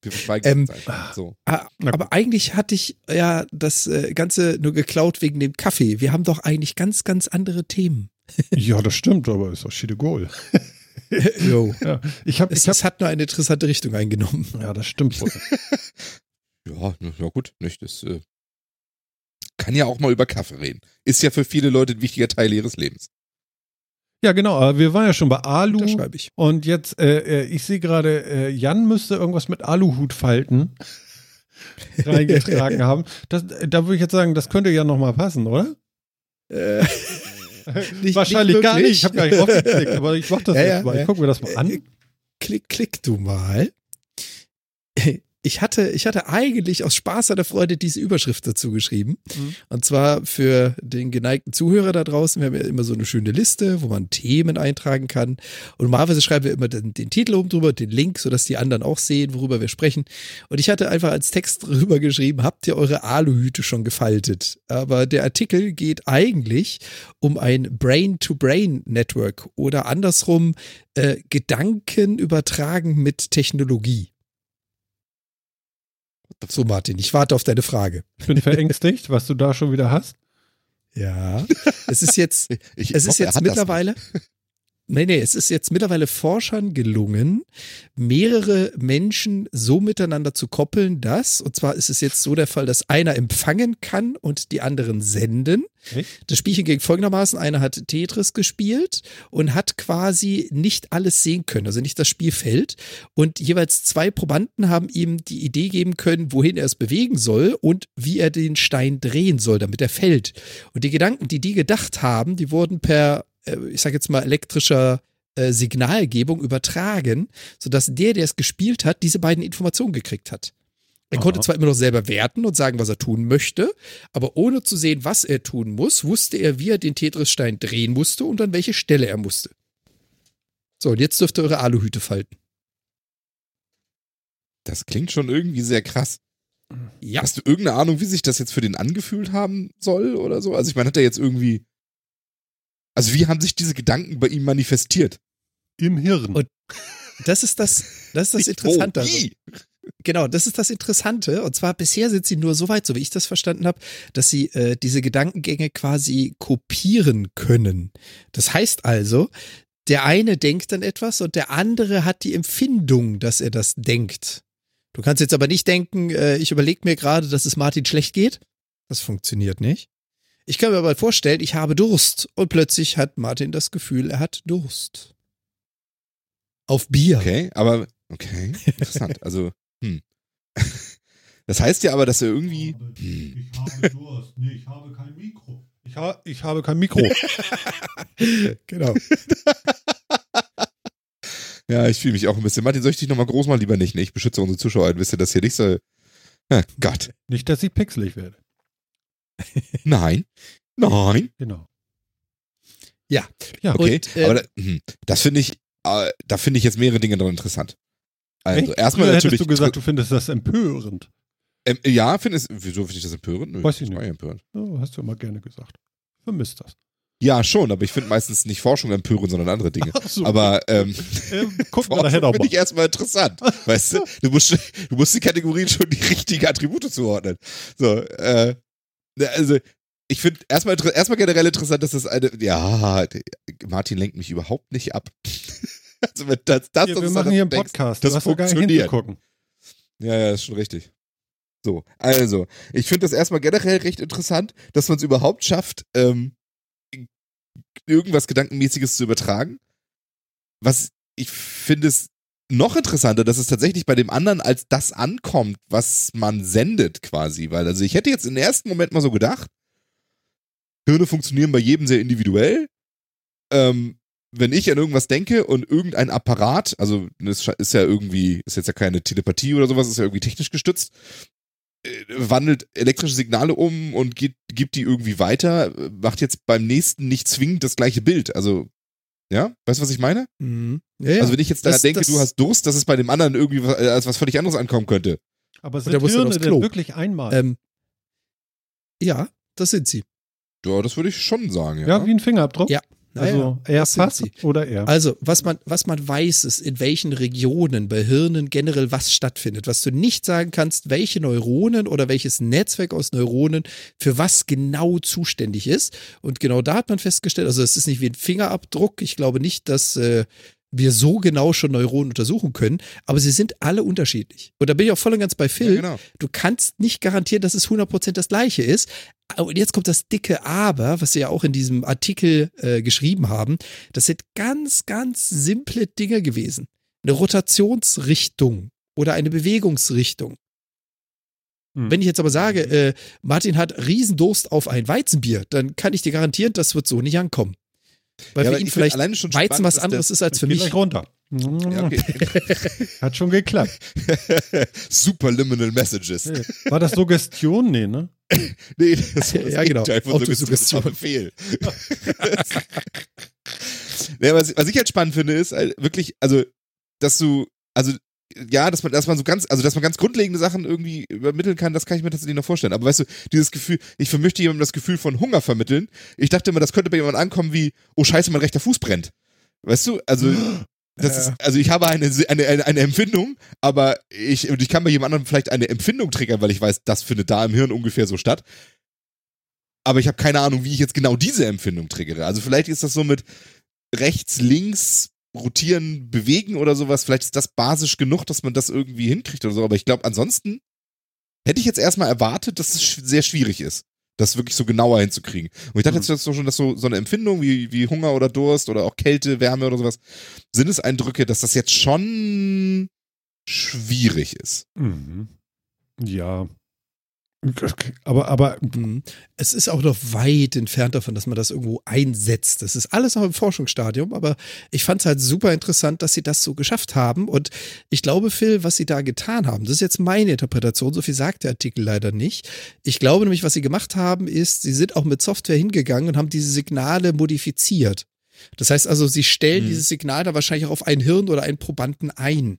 wir verschweigen Ähm. So. Ah, aber eigentlich hatte ich ja das äh, Ganze nur geklaut wegen dem Kaffee. Wir haben doch eigentlich ganz, ganz andere Themen. Ja, das stimmt, aber ist doch shit Goal. Jo. Ja, ich habe, Es, ich hab, es hat nur eine interessante Richtung eingenommen. ja, das stimmt wohl. Ja, na, ja gut. Nicht, das äh, kann ja auch mal über Kaffee reden. Ist ja für viele Leute ein wichtiger Teil ihres Lebens. Ja, genau. Aber wir waren ja schon bei Alu. Da schreibe ich. Und jetzt, äh, äh, ich sehe gerade, äh, Jan müsste irgendwas mit Aluhutfalten reingetragen haben. Das, da würde ich jetzt sagen, das könnte ja nochmal passen, oder? Äh, nicht- Wahrscheinlich nicht gar nicht. Ich habe gar nicht draufgeklickt, aber ich mach das Ja, jetzt ja, mal. Ich ja. gucke mir das mal an. Klick, klick du mal. Ich hatte, ich hatte eigentlich aus Spaß an der Freude diese Überschrift dazu geschrieben. Mhm. Und zwar für den geneigten Zuhörer da draußen. Wir haben ja immer so eine schöne Liste, wo man Themen eintragen kann. Und normalerweise schreiben wir immer den, den Titel oben drüber, den Link, sodass die anderen auch sehen, worüber wir sprechen. Und ich hatte einfach als Text drüber geschrieben, habt ihr eure Aluhüte schon gefaltet? Aber der Artikel geht eigentlich um ein Brain-to-Brain-Network oder andersrum äh, Gedanken übertragen mit Technologie. So, Martin, ich warte auf deine Frage. Ich bin verängstigt, was du da schon wieder hast. Ja. Es ist jetzt, Ich es ist hoffe, er jetzt mittlerweile. Nee, nee, es ist jetzt mittlerweile Forschern gelungen, mehrere Menschen so miteinander zu koppeln, dass, und zwar ist es jetzt so der Fall, dass einer empfangen kann und die anderen senden. Echt? Das Spielchen ging folgendermaßen, einer hat Tetris gespielt und hat quasi nicht alles sehen können, also nicht das Spielfeld. Und jeweils zwei Probanden haben ihm die Idee geben können, wohin er es bewegen soll und wie er den Stein drehen soll, damit er fällt. Und die Gedanken, die die gedacht haben, die wurden per, ich sage jetzt mal, elektrischer äh, Signalgebung übertragen, sodass der, der es gespielt hat, diese beiden Informationen gekriegt hat. Er konnte Aha. zwar immer noch selber werten und sagen, was er tun möchte, aber ohne zu sehen, was er tun muss, wusste er, wie er den Tetris-Stein drehen musste und an welche Stelle er musste. So, und jetzt dürft ihr eure Aluhüte falten. Das klingt schon irgendwie sehr krass. Ja. Hast du irgendeine Ahnung, wie sich das jetzt für den angefühlt haben soll oder so? Also ich meine, hat er jetzt irgendwie. Also wie haben sich diese Gedanken bei ihm manifestiert? Im Hirn. Und- Das ist das, das ist das Interessante. Also, wie? Genau, das ist das Interessante. Und zwar bisher sind sie nur so weit, so wie ich das verstanden habe, dass sie äh, diese Gedankengänge quasi kopieren können. Das heißt also, der eine denkt an etwas und der andere hat die Empfindung, dass er das denkt. Du kannst jetzt aber nicht denken, äh, ich überlege mir gerade, dass es Martin schlecht geht. Das funktioniert nicht. Ich kann mir aber vorstellen, ich habe Durst und plötzlich hat Martin das Gefühl, er hat Durst. Auf Bier. Okay, aber okay, interessant. Also, hm. Das heißt ja aber, dass er irgendwie. Hm. Ich habe Durst. Nee, ich habe kein Mikro. Ich, ha ich habe kein Mikro. Genau. Ja, ich fühle mich auch ein bisschen. Martin, soll ich dich nochmal groß machen? Lieber nicht. Ne? Ich beschütze unsere Zuschauer ein bisschen, dass hier nicht so. Ah, Gott. Nicht, dass ich pixelig werde. Nein. Nein. Genau. Ja. Ja, Okay. Und, äh, aber da, hm, das finde ich, äh, da finde ich jetzt mehrere Dinge dran interessant. Also Echt? erstmal Früher natürlich. hättest du gesagt, du findest das empörend. ähm, ja, findest wieso finde ich das empörend? Nö, Weiß ich nicht. empörend. Oh, hast du immer gerne gesagt. Vermisst das. Ja, schon, aber ich finde meistens nicht Forschung empörend, sondern andere Dinge. So. Aber ähm, ähm, guck mal finde ich erstmal interessant. Weißt du, du musst, du musst die Kategorien schon die richtigen Attribute zuordnen. So, äh, also ich finde erstmal erstmal generell interessant, dass das eine, ja, Martin lenkt mich überhaupt nicht ab. also wenn das, das, das wir machen hier einen denkst, Podcast. das du hast funktioniert. Ja, ja, ist schon richtig. So, also, ich finde das erstmal generell recht interessant, dass man es überhaupt schafft, ähm, irgendwas Gedankenmäßiges zu übertragen. Was ich finde es noch interessanter, dass es tatsächlich bei dem anderen als das ankommt, was man sendet quasi. Weil, also ich hätte jetzt im ersten Moment mal so gedacht, Hirne funktionieren bei jedem sehr individuell. Ähm, wenn ich an irgendwas denke und irgendein Apparat, also das ist ja irgendwie, ist jetzt ja keine Telepathie oder sowas, ist ja irgendwie technisch gestützt, äh, wandelt elektrische Signale um und geht, gibt die irgendwie weiter, äh, macht jetzt beim nächsten nicht zwingend das gleiche Bild. Also, ja, weißt du, was ich meine? Mhm. Ja, ja. Also wenn ich jetzt daran Das- denke, das- du hast Durst, dass es bei dem anderen irgendwie was- äh, als was völlig anderes ankommen könnte. Aber sind Hirne denn wirklich einmal? ähm, ja, das sind sie. Ja, das würde ich schon sagen, ja. ja, wie ein Fingerabdruck? Ja. Also ja, er fast oder er? Also, was man, was man weiß, ist, in welchen Regionen bei Hirnen generell was stattfindet. Was du nicht sagen kannst, welche Neuronen oder welches Netzwerk aus Neuronen für was genau zuständig ist. Und genau da hat man festgestellt, also es ist nicht wie ein Fingerabdruck. Ich glaube nicht, dass äh, wir so genau schon Neuronen untersuchen können, aber sie sind alle unterschiedlich. Und da bin ich auch voll und ganz bei Phil. Ja, genau. Du kannst nicht garantieren, dass es 100% das gleiche ist. Und jetzt kommt das dicke Aber, was sie ja auch in diesem Artikel äh, geschrieben haben. Das sind ganz, ganz simple Dinge gewesen. Eine Rotationsrichtung oder eine Bewegungsrichtung. Hm. Wenn ich jetzt aber sage, äh, Martin hat Riesendurst auf ein Weizenbier, dann kann ich dir garantieren, das wird so nicht ankommen. Weil Ja, für ihn vielleicht alleine schon Weizen spannend, was anderes ist als für mich. runter. Ja, okay. Hat schon geklappt. Superliminal Messages. War das Suggestion? Nee, ne? Nee, das war das Ja, genau. Gegenteil von. Suggestion. Befehl. nee, was, was ich halt spannend finde, ist halt wirklich, also, dass du, also, ja, dass man, dass man so ganz, also, dass man ganz grundlegende Sachen irgendwie übermitteln kann, das kann ich mir tatsächlich noch vorstellen. Aber weißt du, dieses Gefühl, ich möchte jemandem das Gefühl von Hunger vermitteln. Ich dachte immer, das könnte bei jemandem ankommen wie, oh Scheiße, mein rechter Fuß brennt. Weißt du, also, das ist, also ich habe eine, eine, eine, eine Empfindung, aber ich, und ich kann bei jemand anderem vielleicht eine Empfindung triggern, weil ich weiß, das findet da im Hirn ungefähr so statt. Aber ich habe keine Ahnung, wie ich jetzt genau diese Empfindung triggere. Also vielleicht ist das so mit rechts, links, rotieren, bewegen oder sowas. Vielleicht ist das basisch genug, dass man das irgendwie hinkriegt oder so. Aber ich glaube, ansonsten hätte ich jetzt erstmal erwartet, dass es sehr schwierig ist, das wirklich so genauer hinzukriegen. Und ich dachte jetzt so schon, dass so, so eine Empfindung wie, wie Hunger oder Durst oder auch Kälte, Wärme oder sowas, Sinneseindrücke, dass das jetzt schon schwierig ist. Mhm. Ja. Aber, aber Mhm. Es ist auch noch weit entfernt davon, dass man das irgendwo einsetzt. Das ist alles noch im Forschungsstadium, aber ich fand es halt super interessant, dass sie das so geschafft haben. Und ich glaube, Phil, was sie da getan haben, das ist jetzt meine Interpretation, so viel sagt der Artikel leider nicht. Ich glaube nämlich, was sie gemacht haben, ist, sie sind auch mit Software hingegangen und haben diese Signale modifiziert. Das heißt also, sie stellen Mhm. dieses Signal da wahrscheinlich auch auf ein Hirn oder einen Probanden ein.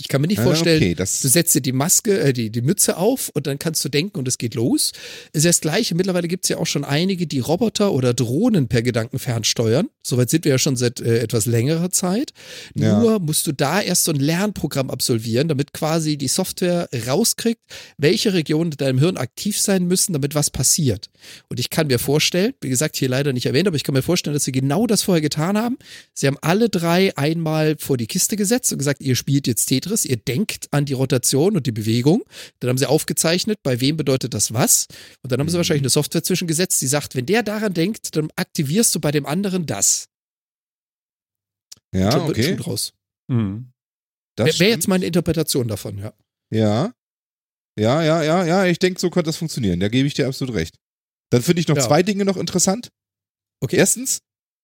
Ich kann mir nicht Ah, vorstellen, okay, das- du setzt dir die Maske, äh, die, die Mütze auf und dann kannst du denken und es geht los. Ist ja das Gleiche. Mittlerweile gibt es ja auch schon einige, die Roboter oder Drohnen per Gedanken fernsteuern. Soweit sind wir ja schon seit äh, etwas längerer Zeit. Ja. Nur musst du da erst so ein Lernprogramm absolvieren, damit quasi die Software rauskriegt, welche Regionen in deinem Hirn aktiv sein müssen, damit was passiert. Und ich kann mir vorstellen, wie gesagt, hier leider nicht erwähnt, aber ich kann mir vorstellen, dass sie genau das vorher getan haben. Sie haben alle drei einmal vor die Kiste gesetzt und gesagt, ihr spielt jetzt Tetris, ihr denkt an die Rotation und die Bewegung. Dann haben sie aufgezeichnet, bei wem bedeutet das was. Und dann haben sie Mhm. wahrscheinlich eine Software zwischengesetzt, die sagt, wenn der daran denkt, dann aktivierst du bei dem anderen das. Ja, Schon okay. Schuh draus. mhm. Das Wäre wär jetzt meine Interpretation davon, ja. Ja. Ja, ja, ja, ja, ich denke, so könnte das funktionieren. Da gebe ich dir absolut recht. Dann finde ich noch Ja. zwei Dinge noch interessant. Okay. Erstens,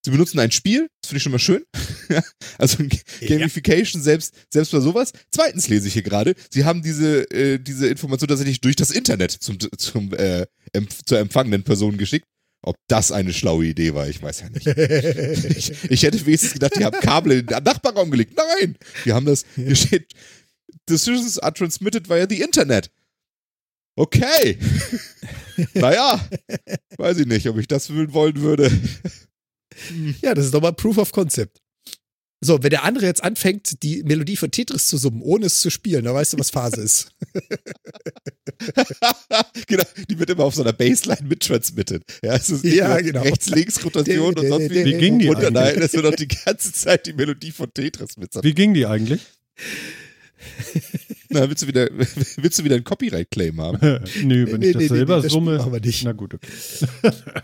sie benutzen ein Spiel, das finde ich schon mal schön. also Gamification selbst, selbst bei sowas. Zweitens lese ich hier gerade, sie haben diese, äh, diese Information tatsächlich durch das Internet zum, zum, äh, empf zur empfangenen Person geschickt. Ob das eine schlaue Idee war, ich weiß ja nicht. Ich, ich hätte wenigstens gedacht, die haben Kabel in den Nachbarraum gelegt. Nein! Die haben das, hier steht, decisions are transmitted via the Internet. Okay. naja, weiß ich nicht, ob ich das wollen würde. Ja, das ist doch mal Proof of Concept. So, wenn der andere jetzt anfängt, die Melodie von Tetris zu summen, ohne es zu spielen, dann weißt du, was Phase ist. genau, die wird immer auf so einer Baseline mittransmitted. Ja, es ist Ja, genau. Rechts-Links-Rotation und sonst Wie ging die Und eigentlich? nein, es wird auch die ganze Zeit die Melodie von Tetris mit. Wie ging die eigentlich? Na, willst du wieder, willst du wieder einen Copyright-Claim haben? Nö, wenn Nee, ich das nee, nee, selber nee, das summe. machen wir nicht. Na gut, okay.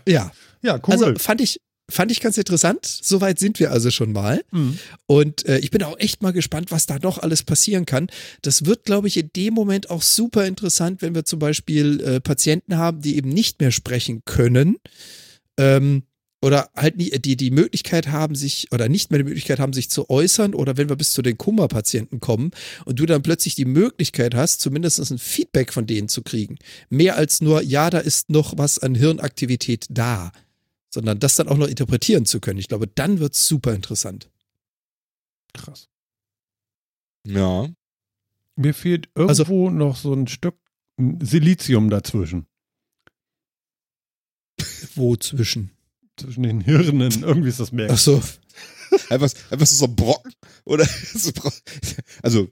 Ja, Ja, cool. also fand ich, fand ich ganz interessant. Soweit sind wir also schon mal. Mhm. Und äh, ich bin auch echt mal gespannt, was da noch alles passieren kann. Das wird, glaube ich, in dem Moment auch super interessant, wenn wir zum Beispiel äh, Patienten haben, die eben nicht mehr sprechen können. Ähm, oder halt nie, die die Möglichkeit haben, sich oder nicht mehr die Möglichkeit haben, sich zu äußern, oder wenn wir bis zu den Kummerpatienten kommen und du dann plötzlich die Möglichkeit hast, zumindest ein Feedback von denen zu kriegen. Mehr als nur, ja, da ist noch was an Hirnaktivität da, sondern das dann auch noch interpretieren zu können. Ich glaube, dann wird es super interessant. Krass. Ja. Mir fehlt Also- irgendwo noch so ein Stück Silizium dazwischen. Wo zwischen? Zwischen den Hirnen. Irgendwie ist das Ach merkwürdig. so. Einfach, einfach so ein Brocken? Oder also,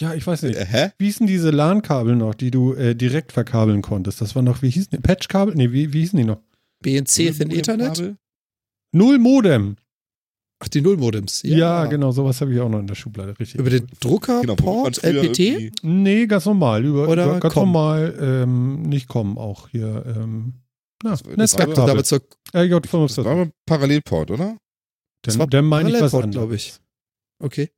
Ja, ich weiß nicht. äh, hä? Wie hießen diese LAN-Kabel noch, die du äh, direkt verkabeln konntest? Das war noch, wie hießen die? Patch-Kabel? Nee, wie, wie hießen die noch? BNC Thin Ethernet? Kabel? Null Modem. Ach, die Nullmodems. Ja, genau, sowas habe ich auch noch in der Schublade. Richtig. Über den Drucker, Genau, Port, LPT? Nee, ganz normal. Über, Oder über ganz komm. normal, ähm, nicht kommen auch hier. Ähm, na, Das war- das Das war J45. aber Parallelport, oder? Das Dann, war dann meine ich was Parallelport, anderes. glaube ich. Okay.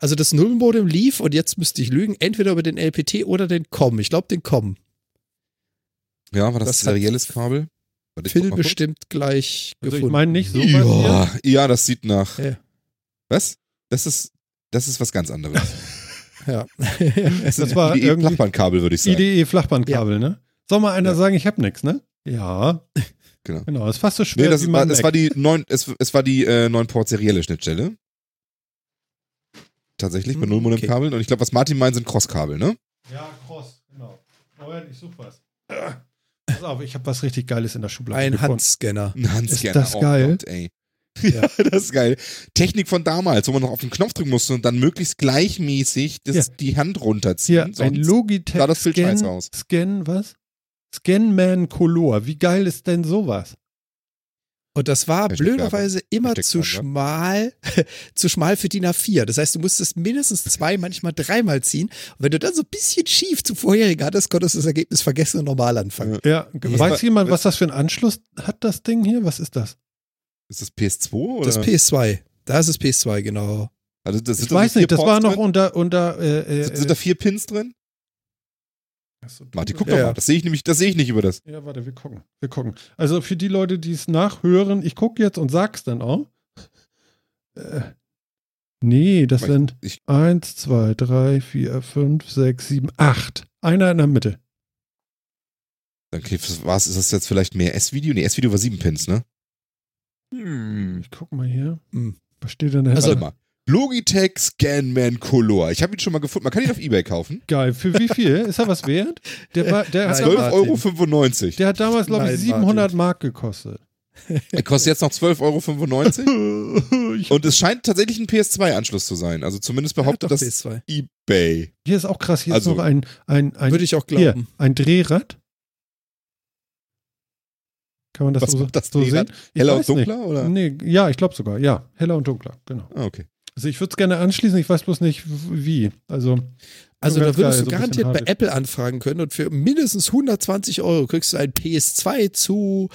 Also das Nullmodem lief und jetzt müsste ich lügen, entweder über den LPT oder den COM. Ich glaube den COM. Ja, war das, Das serielles Kabel? Warte, ich Phil mal kurz. bestimmt gleich Also ich gefunden. meine nicht so Ja, ja, das sieht nach. Ja. Was? Das ist, das ist was ganz anderes. ja. Das, Das war IDE irgendwie- Flachbandkabel, würde ich sagen. IDE Flachbandkabel, ne? Soll mal einer Ja. sagen, ich hab nix, ne? Ja. Genau. Genau, ist fast so schwer Nee, das wie war, es war die neun, es, es war die äh, 9 Port serielle Schnittstelle. Tatsächlich mit Hm, Nullmodem-Kabeln. Und ich glaube, was Martin meint, sind Crosskabel, ne? Ja, Cross, genau. Moment, ich suche was. Pass auf, ich habe was richtig Geiles in der Schublade Ein gefunden. Handscanner. Ein Handscanner. das geil? Gott, ey. Ja. Ja, das ist geil. Technik von damals, wo man noch auf den Knopf drücken musste und dann möglichst gleichmäßig das, Ja. die Hand runterziehen. Hier, ein Logitech sah das Bild scheiße Scan, aus. Scan, was? Scanman Color. Wie geil ist denn sowas? Und das war Hashtag blöderweise immer Hashtag zu Werbung. schmal, zu schmal für DIN A4. Das heißt, du musstest mindestens zwei, manchmal dreimal ziehen. Und wenn du dann so ein bisschen schief zum vorherigen hattest, konntest du das Ergebnis vergessen und normal anfangen. Ja, Was weiß jemand, was das für einen Anschluss hat, das Ding hier? Was ist das? Ist das PS2 oder? Das PS2. Da ist es PS2, genau. also das Ich weiß nicht, das war noch drin? unter, unter äh, äh, Sind, sind da vier Pins drin? Achso, Martin, guck Ja, doch mal. Das sehe ich nämlich, das sehe ich nicht über das. Ja, warte, wir gucken. Wir gucken. Also für die Leute, die es nachhören, ich gucke jetzt und sag's dann auch. Äh, nee, das Ich- sind ich- 1, 2, 3, 4, 5, 6, 7, 8. Einer in der Mitte. Okay, was ist das jetzt vielleicht mehr S-Video? Nee, S-Video war sieben Pins, ne? Hm. Ich guck mal hier. Hm. Was steht denn da? Also- mal. Logitech Scanman Color. Ich habe ihn schon mal gefunden. Man kann ihn auf Ebay kaufen. Geil. Für wie viel? Ist er was wert? Der, war, der, hat, Nein, damals, 12,95 Euro. der hat damals, glaube ich, Nein, 700 Mark gekostet. Er kostet jetzt noch 12,95 Euro. Und es scheint tatsächlich ein PS2-Anschluss zu sein. Also zumindest behauptet das PS2. eBay. hier ist auch krass. Hier Also- ist noch ein, ein, ein, Würde ich auch hier, glauben. ein Drehrad. Kann man das Was so, macht das so sehen? Ich Heller und nicht. dunkler? Oder? Nee, ja, ich glaube sogar. Ja, heller und dunkler, genau. Ah, okay. Also ich würde es gerne anschließen, ich weiß bloß nicht wie. Also, Also da würdest du garantiert bei. Apple anfragen können und für mindestens 120 Euro kriegst du ein PS2 zu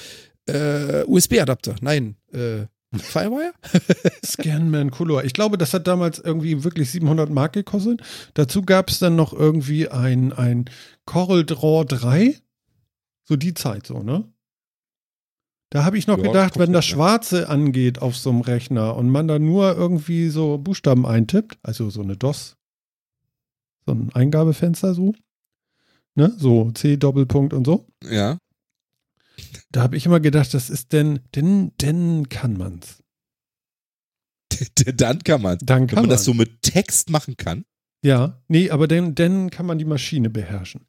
äh, USB-Adapter. Nein, äh, Firewire? Scanman Color. Ich glaube, das hat damals irgendwie wirklich 700 Mark gekostet. Dazu gab es dann noch irgendwie ein, ein Coral Draw 3. So die Zeit so, ne? Da habe ich noch Ja, gedacht, wenn das. Schwarze angeht auf so einem Rechner und man da nur irgendwie so Buchstaben eintippt, also so eine DOS, so ein Eingabefenster so, ne? So C Doppelpunkt und so. Ja. Da habe ich immer gedacht, das ist denn, denn, denn kann man's. Dann kann man. Dann Wenn kann man man das so mit Text machen kann. Ja, nee, aber dann, dann kann man die Maschine beherrschen.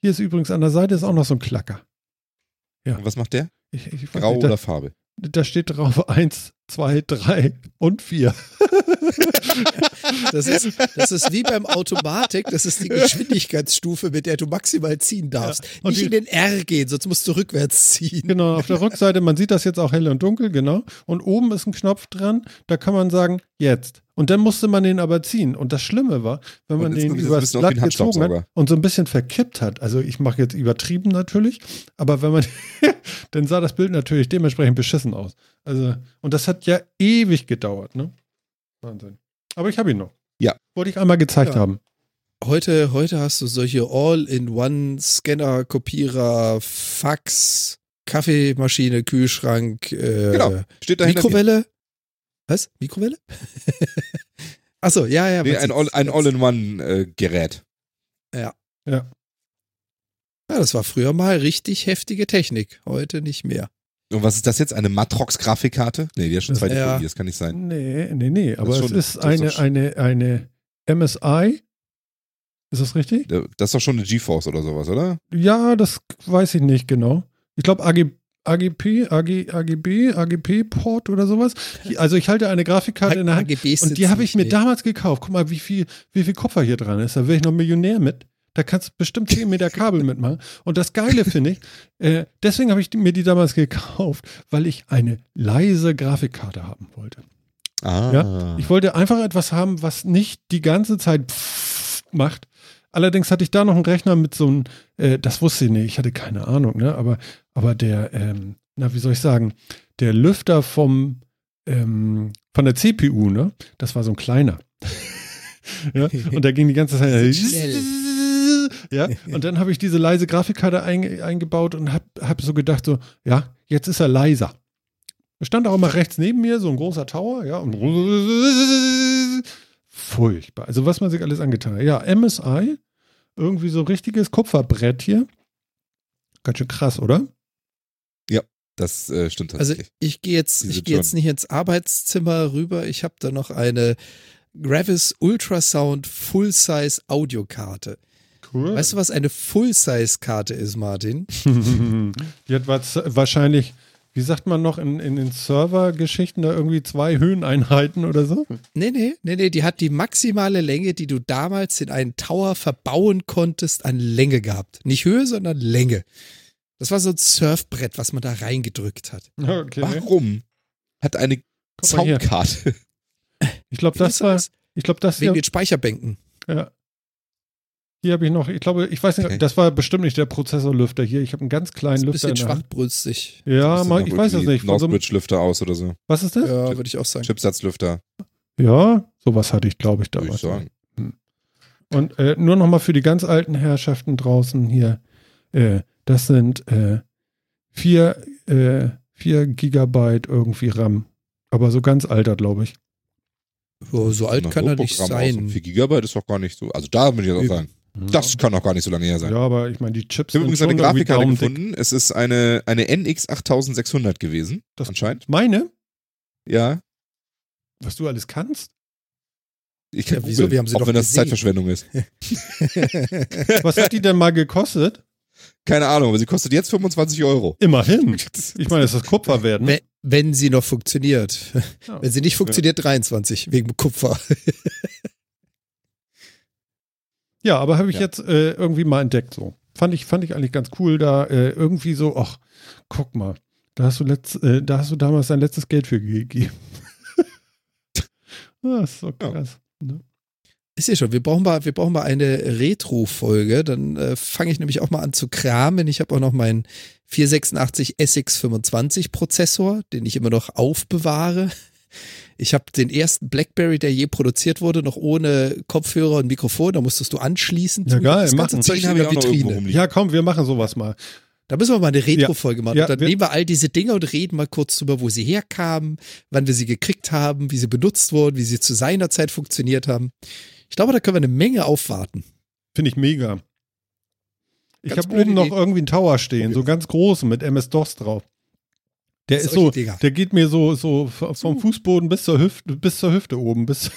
Hier ist übrigens an der Seite ist auch noch so ein Klacker. Ja. Und was macht der? Ich, ich Grau nicht, oder da, Farbe? da steht drauf 1, 2, 3 und 4. Das ist, das ist wie beim Automatik, das ist die Geschwindigkeitsstufe, mit der du maximal ziehen darfst. und Nicht die- in den R gehen, sonst musst du rückwärts ziehen. Genau, auf der Rückseite, man sieht das jetzt auch hell und dunkel, genau. Und oben ist ein Knopf dran, da kann man sagen, jetzt. Und dann musste man den aber ziehen. Und das Schlimme war, wenn man den kommt das Blatt gezogen hat und so ein bisschen verkippt hat, also ich mache jetzt übertrieben natürlich, aber wenn man, dann sah das Bild natürlich dementsprechend beschissen aus. Also, und das hat ja ewig gedauert, ne? Wahnsinn. Aber ich habe ihn noch. Ja. Wollte ich einmal gezeigt Ja. haben. Heute, heute hast du solche All-in-One-Scanner, Kopierer, Fax, Kaffeemaschine, Kühlschrank, äh, Genau. Steht dahinter. Mikrowelle. Was? Mikrowelle? Achso, ja, ja. Nee, ein sieht's. All- ein All-in-One-Gerät. Ja. Ja, das war früher mal richtig heftige Technik. Heute nicht mehr. Und was ist das jetzt? Eine Matrox-Grafikkarte? Nee, die hat schon Das- zweite ja. Folie, das kann nicht sein. Nee, nee, nee. Aber schon- es ist das ist eine, eine, eine MSI. Ist das richtig? Das ist doch schon eine GeForce oder sowas, oder? Ja, das weiß ich nicht genau. Ich glaube AG, AGP, AG, AGB, AGP-Port oder sowas. Also ich halte eine Grafikkarte in der Hand AGBs und die habe ich mir nicht. damals gekauft. Guck mal, wie viel, wie viel Kupfer hier dran ist. Da wäre ich noch Millionär mit. Da kannst du bestimmt 10 Meter Kabel mitmachen. Und das Geile finde ich, äh, deswegen habe ich mir die damals gekauft, weil ich eine leise Grafikkarte haben wollte. Ah. Ich wollte einfach etwas haben, was nicht die ganze Zeit macht. Allerdings hatte ich da noch einen Rechner mit so einem, äh, das wusste ich nicht, ich hatte keine Ahnung, ne? Aber, aber der, ähm, na, wie soll ich sagen, der Lüfter vom, ähm, von der CPU, ne? Das war so ein kleiner. ja? Und da ging die ganze Zeit. Ja, und dann habe ich diese leise Grafikkarte ein, eingebaut und habe hab so gedacht, so, ja, jetzt ist er leiser. Er stand auch immer rechts neben mir, so ein großer Tower, ja, und furchtbar. Also was man sich alles angetan hat. Ja, MSI, irgendwie so richtiges Kupferbrett hier. Ganz schön krass, oder? Das äh, stimmt Also tatsächlich. ich gehe jetzt, Diese ich gehe jetzt nicht ins Arbeitszimmer rüber. Ich habe da noch eine Gravis Ultrasound Full-Size Audiokarte. Cool. Weißt du, was eine Full-Size-Karte ist, Martin? Die hat wahrscheinlich wie sagt man noch in, in den Server-Geschichten da irgendwie zwei Höheneinheiten oder so? Nee, nee, nee, nee, die hat die maximale Länge, die du damals in einen Tower verbauen konntest, an Länge gehabt. Nicht Höhe, sondern Länge. Das war so ein Surfbrett, was man da reingedrückt hat. Okay. Warum hat eine. Soundkarte? Ich glaube, das war, das? ich glaube, das Wegen hier, den Speicherbänken. ja. Hier habe ich noch, ich glaube, ich weiß nicht, Okay. das war bestimmt nicht der Prozessorlüfter hier. Ich habe einen ganz kleinen ein Lüfter bisschen in der Hand. schwachbrüstig. Ja, mal, ich weiß es nicht. Northbridge-Lüfter aus oder so. was ist das? Ja, würde ich auch sagen. Chipsatzlüfter, Ja, sowas hatte ich, glaube ich, würde ich damals. sagen. Und äh, nur noch mal für die ganz alten Herrschaften draußen hier. Äh, das sind äh, vier, äh, vier Gigabyte irgendwie RAM. Aber so ganz alter, glaube ich. Oh, so alt kann er nicht sein. 4 Gigabyte ist doch gar nicht so. Also da würde ich jetzt auch sagen. Das kann doch gar nicht so lange her sein. Ja, aber ich meine, die Chips Ich habe übrigens eine Grafikkarte gefunden. Es ist eine, eine NX 8600 gewesen, Das- anscheinend. Meine? Ja, Was du alles kannst? ich kann Ja, wieso? Wir haben sie auch doch wenn das gesehen. Zeitverschwendung ist. Was hat die denn mal gekostet? Keine Ahnung, aber sie kostet jetzt 25 Euro. Immerhin. Ich meine, das ist Kupfer wert, ne? Wenn, wenn sie noch funktioniert. Ja. Wenn sie nicht funktioniert, 23, wegen Kupfer. Ja, aber habe ich Ja. jetzt äh, irgendwie mal entdeckt so. Fand ich, fand ich eigentlich ganz cool, da äh, irgendwie so, ach, guck mal, da hast du letzt, äh, da hast du damals dein letztes Geld für gegeben. das ist so Ja. krass. Ne? Ich sehe schon, wir brauchen mal, wir brauchen mal eine Retro-Folge. Dann äh, fange ich nämlich auch mal an zu kramen. Ich habe auch noch meinen 486 SX25 Prozessor, den ich immer noch aufbewahre. Ich habe den ersten Blackberry, der je produziert wurde, noch ohne Kopfhörer und Mikrofon. Da musstest du anschließen. Ja, geil, Das ganze. Zeug in der Vitrine. Ja, komm, wir machen sowas mal. Da müssen wir mal eine Retro-Folge machen. Ja, und dann wir- nehmen wir all diese Dinge und reden mal kurz drüber, wo sie herkamen, wann wir sie gekriegt haben, wie sie benutzt wurden, wie sie zu seiner Zeit funktioniert haben. Ich glaube, da können wir eine Menge aufwarten. Finde ich mega. Ich habe oben noch irgendwie einen Tower stehen, so ganz großen mit MS-DOS drauf. Der ist Solche so, Dinger. der geht mir so, so vom Fußboden bis zur Hüfte, bis zur Hüfte oben, bis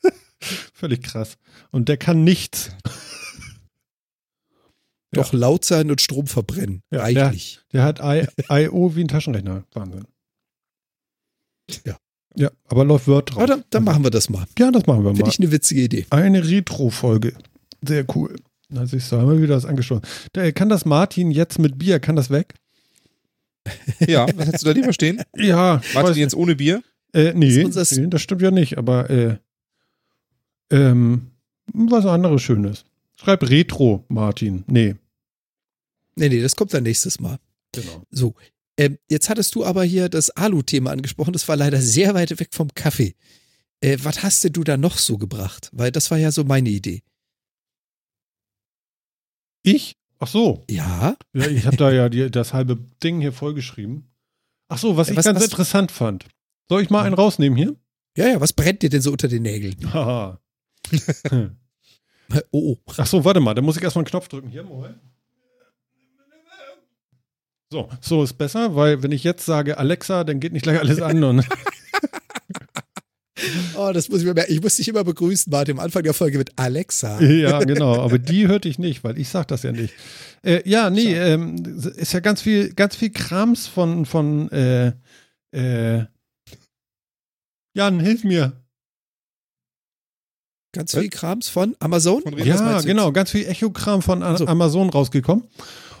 völlig krass. Und der kann nichts. Doch laut sein und Strom verbrennen. Ja, Reichlich. Der hat I- I.O. wie ein Taschenrechner. Wahnsinn. Ja. Ja, aber läuft Word drauf. Dann, dann machen wir das mal. Ja, das machen wir Finde mal. ich eine witzige Idee. Eine Retro-Folge. Sehr cool. Da siehst du, haben wir wieder das. Da, kann das Martin jetzt mit Bier, kann das weg? Ja, was hättest du da lieber stehen? Ja, Martin jetzt ohne Bier? Äh, nee, nee, das stimmt ja nicht, aber äh, ähm, was anderes Schönes. Schreib Retro, Martin. Nee. Nee, nee, das kommt dann nächstes Mal. Genau. So. Ähm, jetzt hattest du aber hier das Alu-Thema angesprochen. Das war leider sehr weit weg vom Kaffee. Äh, was hast denn du da noch so gebracht? Weil das war ja so meine Idee. Ich? Ach so. Ja? Ja, ich habe da ja die, das halbe Ding hier vollgeschrieben. Ach so, was Ja, ich was- ganz was- interessant fand. Soll ich mal einen rausnehmen hier? Ja, ja, was brennt dir denn so unter den Nägeln? Haha. Oh, oh. Ach so, warte mal, da muss ich erstmal einen Knopf drücken. Hier, Moment. So, so ist besser, weil wenn ich jetzt sage Alexa, dann geht nicht gleich alles an und Oh, das muss ich mir merken. Ich muss dich immer begrüßen, Martin, am Anfang der Folge mit Alexa. Ja, genau. Aber die hörte ich nicht, weil ich sag das ja nicht. Äh, ja, nee, ähm, ist ja ganz viel, ganz viel Krams von, von, äh, äh, Jan, hilf mir. Ganz viel Krams von Amazon? Von Ja, genau, ganz viel Echo-Kram von A So. Amazon rausgekommen.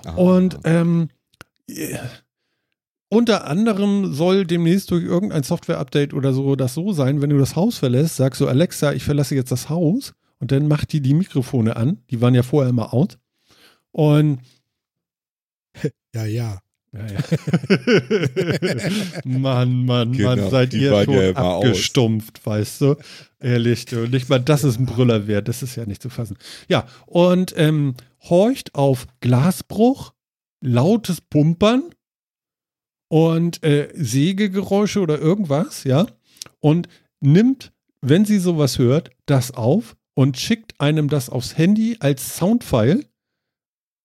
Ah. Und ähm, äh, unter anderem soll demnächst durch irgendein Software-Update oder so das so sein, wenn du das Haus verlässt, sagst du, Alexa, ich verlasse jetzt das Haus und dann macht die die Mikrofone an. Die waren ja vorher immer out. Und? Ja, ja. ja, ja. Mann, Mann, Genau, Mann, seid ihr schon ja immer aus. abgestumpft, weißt du? Ehrlich, du. Nicht mal das ist ein Brüller wert, das ist ja nicht zu fassen. Ja, und ähm, horcht auf Glasbruch, lautes Pumpern und äh, Sägegeräusche oder irgendwas, ja, und nimmt, wenn sie sowas hört, das auf und schickt einem das aufs Handy als Soundfile.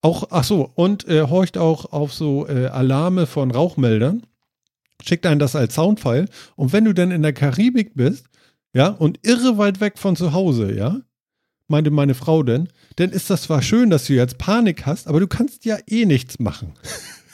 Auch, ach so, und äh, horcht auch auf so äh, Alarme von Rauchmeldern, schickt einem das als Soundfile. Und wenn du dann in der Karibik bist, ja, und irre weit weg von zu Hause, ja, meinte meine Frau denn, dann ist das zwar schön, dass du jetzt Panik hast, aber du kannst ja eh nichts machen.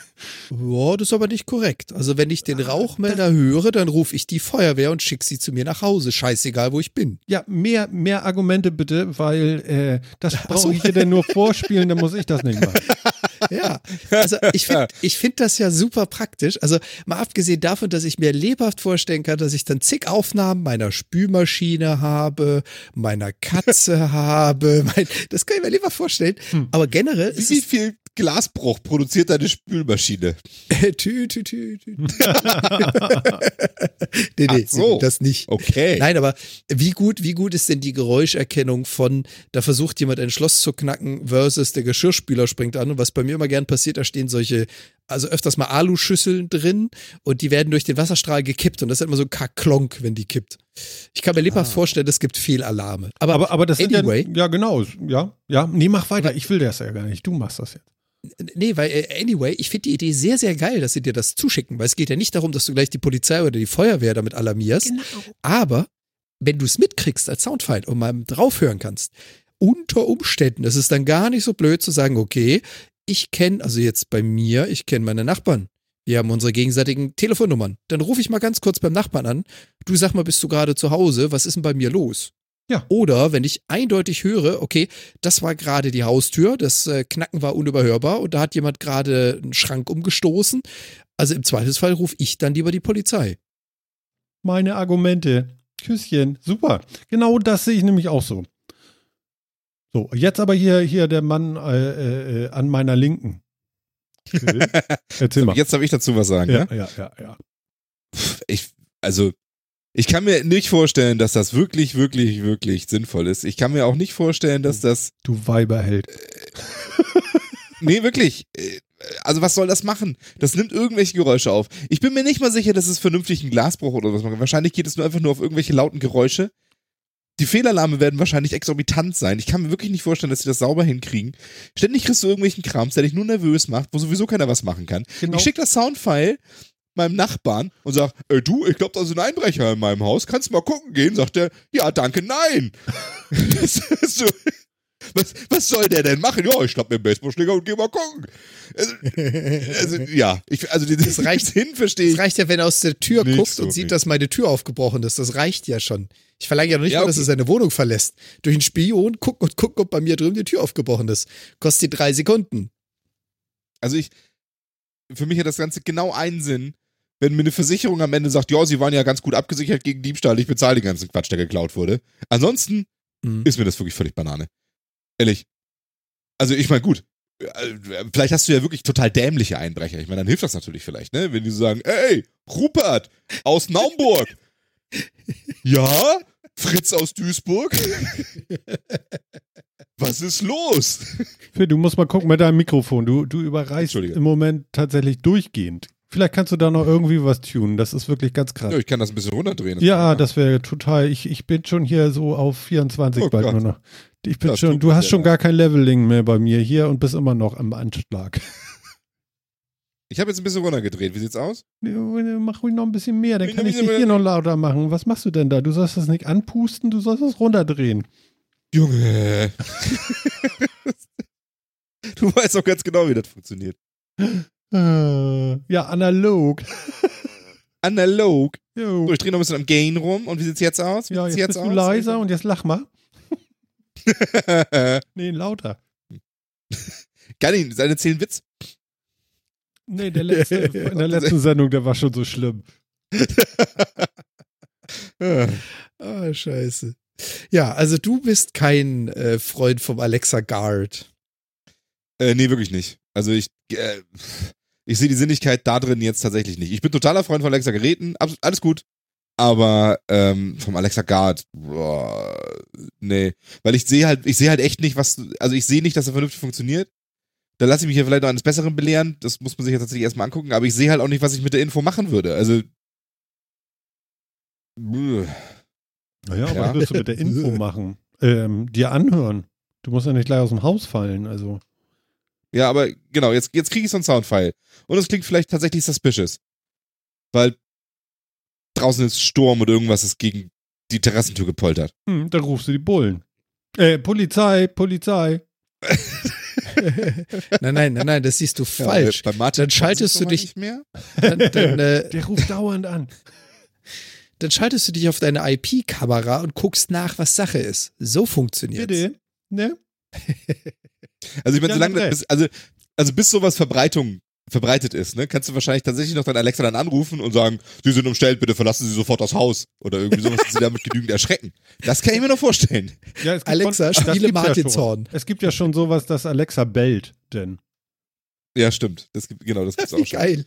Ja, das ist aber nicht korrekt. Also wenn ich den Rauchmelder höre, dann rufe ich die Feuerwehr und schicke sie zu mir nach Hause. Scheißegal, wo ich bin. Ja, mehr, mehr Argumente bitte, weil äh, das brauche so. ich dir denn nur vorspielen, dann muss ich das nicht machen. Ja, also ich finde ich find das ja super praktisch. Also mal abgesehen davon, dass ich mir lebhaft vorstellen kann, dass ich dann zig Aufnahmen meiner Spülmaschine habe, meiner Katze habe. Mein, das kann ich mir lebhaft vorstellen. Aber generell ist Wie viel Glasbruch produziert deine Spülmaschine? tü, tü, tü, tü. nee, nee, so. das nicht. Okay. Nein, aber wie gut, wie gut ist denn die Geräuscherkennung von, da versucht jemand ein Schloss zu knacken versus der Geschirrspüler springt an und was bei mir immer gern passiert, da stehen solche, also öfters mal Aluschüsseln drin und die werden durch den Wasserstrahl gekippt und das ist immer so kaklonk, wenn die kippt. Ich kann mir lebhaft vorstellen, es gibt Fehlalarme. Aber, Aber, aber das anyway, sind ja, ja genau, ja, ja, nee, mach weiter, ich will das ja gar nicht, du machst das jetzt. Nee, weil, äh, anyway, ich finde die Idee sehr, sehr geil, dass sie dir das zuschicken, weil es geht ja nicht darum, dass du gleich die Polizei oder die Feuerwehr damit alarmierst. Genau. Aber wenn du es mitkriegst als Soundfile und mal draufhören kannst, unter Umständen ist es dann gar nicht so blöd zu sagen, okay, ich kenne, also jetzt bei mir, ich kenne meine Nachbarn. Wir haben unsere gegenseitigen Telefonnummern. Dann rufe ich mal ganz kurz beim Nachbarn an. Du sag mal, bist du gerade zu Hause? Was ist denn bei mir los? Ja. Oder wenn ich eindeutig höre, okay, das war gerade die Haustür, das äh, Knacken war unüberhörbar und da hat jemand gerade einen Schrank umgestoßen. Also im Zweifelsfall rufe ich dann lieber die Polizei. Meine Argumente. Küsschen, super. Genau das sehe ich nämlich auch so. So, jetzt aber hier, hier der Mann äh, äh, an meiner Linken. Phil, Erzähl mal. Jetzt darf ich dazu was sagen. Ja, Ja? ja, ja, ja. Ich, also, ich kann mir nicht vorstellen, dass das wirklich, wirklich, wirklich sinnvoll ist. Ich kann mir auch nicht vorstellen, dass das, Du Weiberheld. nee, wirklich, äh, also was soll das machen? Das nimmt irgendwelche Geräusche auf. Ich bin mir nicht mal sicher, dass es vernünftig einen Glasbruch oder was macht. Wahrscheinlich geht es nur einfach nur auf irgendwelche lauten Geräusche. Die Fehlalarme werden wahrscheinlich exorbitant sein. Ich kann mir wirklich nicht vorstellen, dass sie das sauber hinkriegen. Ständig kriegst du irgendwelchen Krams, der dich nur nervös macht, wo sowieso keiner was machen kann. Genau. Ich schicke das Soundfile meinem Nachbarn und sag, äh, du, ich glaube, da sind Einbrecher in meinem Haus. Kannst du mal gucken gehen? Sagt er, ja, danke, nein. Das so, was, was soll der denn machen? Ja, ich schnapp mir einen Baseballschläger und geh mal gucken. Also, also ja, ich, also das reicht hin, verstehe Es ich. reicht ja, wenn er aus der Tür Nicht guckt und sieht, dass meine Tür aufgebrochen ist. Das reicht ja schon. Ich verlange ja noch nicht Ja, mal, dass er seine Wohnung verlässt. Durch einen Spion gucken und gucken, ob bei mir drüben die Tür aufgebrochen ist. Kostet drei Sekunden. Also ich, für mich hat das Ganze genau einen Sinn, wenn mir eine Versicherung am Ende sagt, ja, sie waren ja ganz gut abgesichert gegen Diebstahl, ich bezahle den ganzen Quatsch, der geklaut wurde. Ansonsten Mhm. ist mir das wirklich völlig Banane. Ehrlich. Also ich meine, gut, äh, vielleicht hast du ja wirklich total dämliche Einbrecher. Ich meine, dann hilft das natürlich vielleicht, ne? Wenn die so sagen, ey, Rupert aus Naumburg. ja? Fritz aus Duisburg? Was ist los? Phil, du musst mal gucken mit deinem Mikrofon. Du, du überreißt im Moment tatsächlich durchgehend. Vielleicht kannst du da noch irgendwie was tunen. Das ist wirklich ganz krass. Ja, ich kann das ein bisschen runterdrehen. Ja, das wäre total. Ich, ich bin schon hier so auf 24 Oh bald Gott. nur noch. Ich bin Das schon, du hast schon gar kein Leveling mehr bei mir hier und bist immer noch am Anschlag. Ich habe jetzt ein bisschen runtergedreht. Wie sieht's aus? Mach ruhig noch ein bisschen mehr, dann kann ich dich hier noch lauter machen. Was machst du denn da? Du sollst das nicht anpusten, du sollst es runterdrehen. Junge. du weißt doch ganz genau, wie das funktioniert. Ja, analog. Analog. Jo. So, ich drehe noch ein bisschen am Gain rum. Und wie sieht's jetzt aus? Wie Ja, sieht's jetzt bist du leiser und jetzt lach mal. Nee, lauter. Gar nicht, seine zählen Witz. Nee, der letzte, in der letzten Sendung, der war schon so schlimm. Ah, scheiße. Ja, also du bist kein äh, Freund vom Alexa Guard. Äh, nee, wirklich nicht. Also ich, äh, ich sehe die Sinnigkeit da drin jetzt tatsächlich nicht. Ich bin totaler Freund von Alexa Geräten, abs- alles gut. Aber ähm, vom Alexa Guard, boah, nee. Weil ich sehe halt, ich sehe halt echt nicht, was, also ich sehe nicht, dass er vernünftig funktioniert. Da lasse ich mich ja vielleicht noch eines Besseren belehren. Das muss man sich ja tatsächlich erstmal angucken. Aber ich sehe halt auch nicht, was ich mit der Info machen würde. Also. Naja, aber Ja. was willst du mit der Info machen? Ähm, dir anhören. Du musst ja nicht gleich aus dem Haus fallen, also. Ja, aber genau, jetzt, jetzt kriege ich so einen Soundfile. Und es klingt vielleicht tatsächlich suspicious. Weil draußen ist Sturm und irgendwas ist gegen die Terrassentür gepoltert. Hm, dann rufst du die Bullen. Äh, Polizei, Polizei. nein, nein, nein, nein, das siehst du Ja, falsch. bei Martin Dann schaltest du dich- Nicht mehr? Dann, dann, äh, Der ruft dauernd an. dann schaltest du dich auf deine IP-Kamera und guckst nach, was Sache ist. So funktioniert Bitte? Ne? Also ich meine, Ja, solange bis, also, also bis sowas Verbreitung verbreitet ist, ne, kannst du wahrscheinlich tatsächlich noch deinen Alexa dann anrufen und sagen, Sie sind umstellt, bitte verlassen Sie sofort das Haus oder irgendwie sowas, dass sie damit genügend erschrecken. Das kann ich mir noch vorstellen. Ja, es gibt Alexa, von- spiele gibt's ja. Es gibt ja schon sowas, dass Alexa bellt, denn. Ja, stimmt. Das gibt, genau, das gibt's Wie auch schon. geil.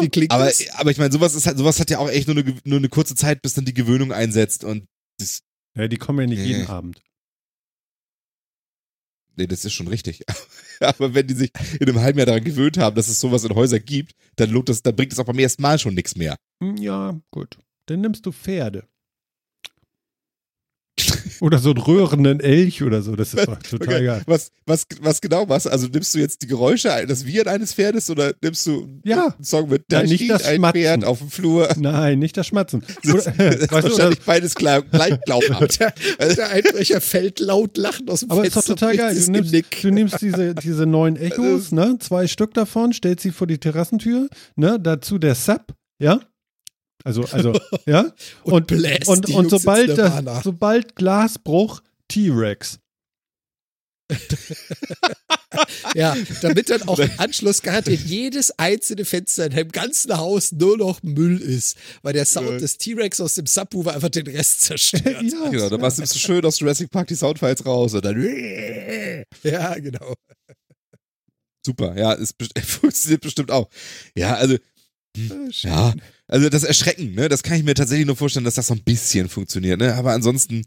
Wie klingt Aber, das? aber ich meine, sowas ist halt, sowas hat ja auch echt nur eine, nur eine kurze Zeit, bis dann die Gewöhnung einsetzt und das, Ja, die kommen ja nicht Nee. jeden Abend. Nee, das ist schon richtig. aber wenn die sich in einem halben Jahr daran gewöhnt haben, dass es sowas in Häusern gibt, dann das, dann bringt es auch beim ersten Mal schon nichts mehr. Hm, Ja, gut. Dann nimmst du Pferde. Oder so einen röhrenden Elch oder so. Das ist doch total Okay. geil. Was, was, was genau was? Also nimmst du jetzt die Geräusche, das Wiehern eines Pferdes oder nimmst du Ja. einen Song mit Ja, da nicht steht das ein Schmatzen. Pferd auf dem Flur? Nein, nicht das Schmatzen. Das, Oder, das ist weißt du, wahrscheinlich beides klar, gleich glaubhaft. Der, der Einbrecher fällt laut lachend aus dem aber ist doch Fenster. total geil. Du das nimmst, du nimmst diese, diese neuen Echos, ne? Zwei Stück davon, stellst sie vor die Terrassentür, ne? Dazu der Sub, ja? Also, also, ja? Und bläst und, die und Jungs sobald, das, sobald Glasbruch, T-Rex. Ja, damit dann auch im Anschluss garantiert jedes einzelne Fenster in deinem ganzen Haus nur noch Müll ist, weil der Sound Ja. des T-Rex aus dem Subwoofer einfach den Rest zerstört. ja, Genau, dann machst du so schön aus Jurassic Park die Soundfiles raus und dann ja, genau. super. Ja, es funktioniert bestimmt auch. Ja, also ja, also das Erschrecken, ne, das kann ich mir tatsächlich nur vorstellen, dass das so ein bisschen funktioniert, ne, aber ansonsten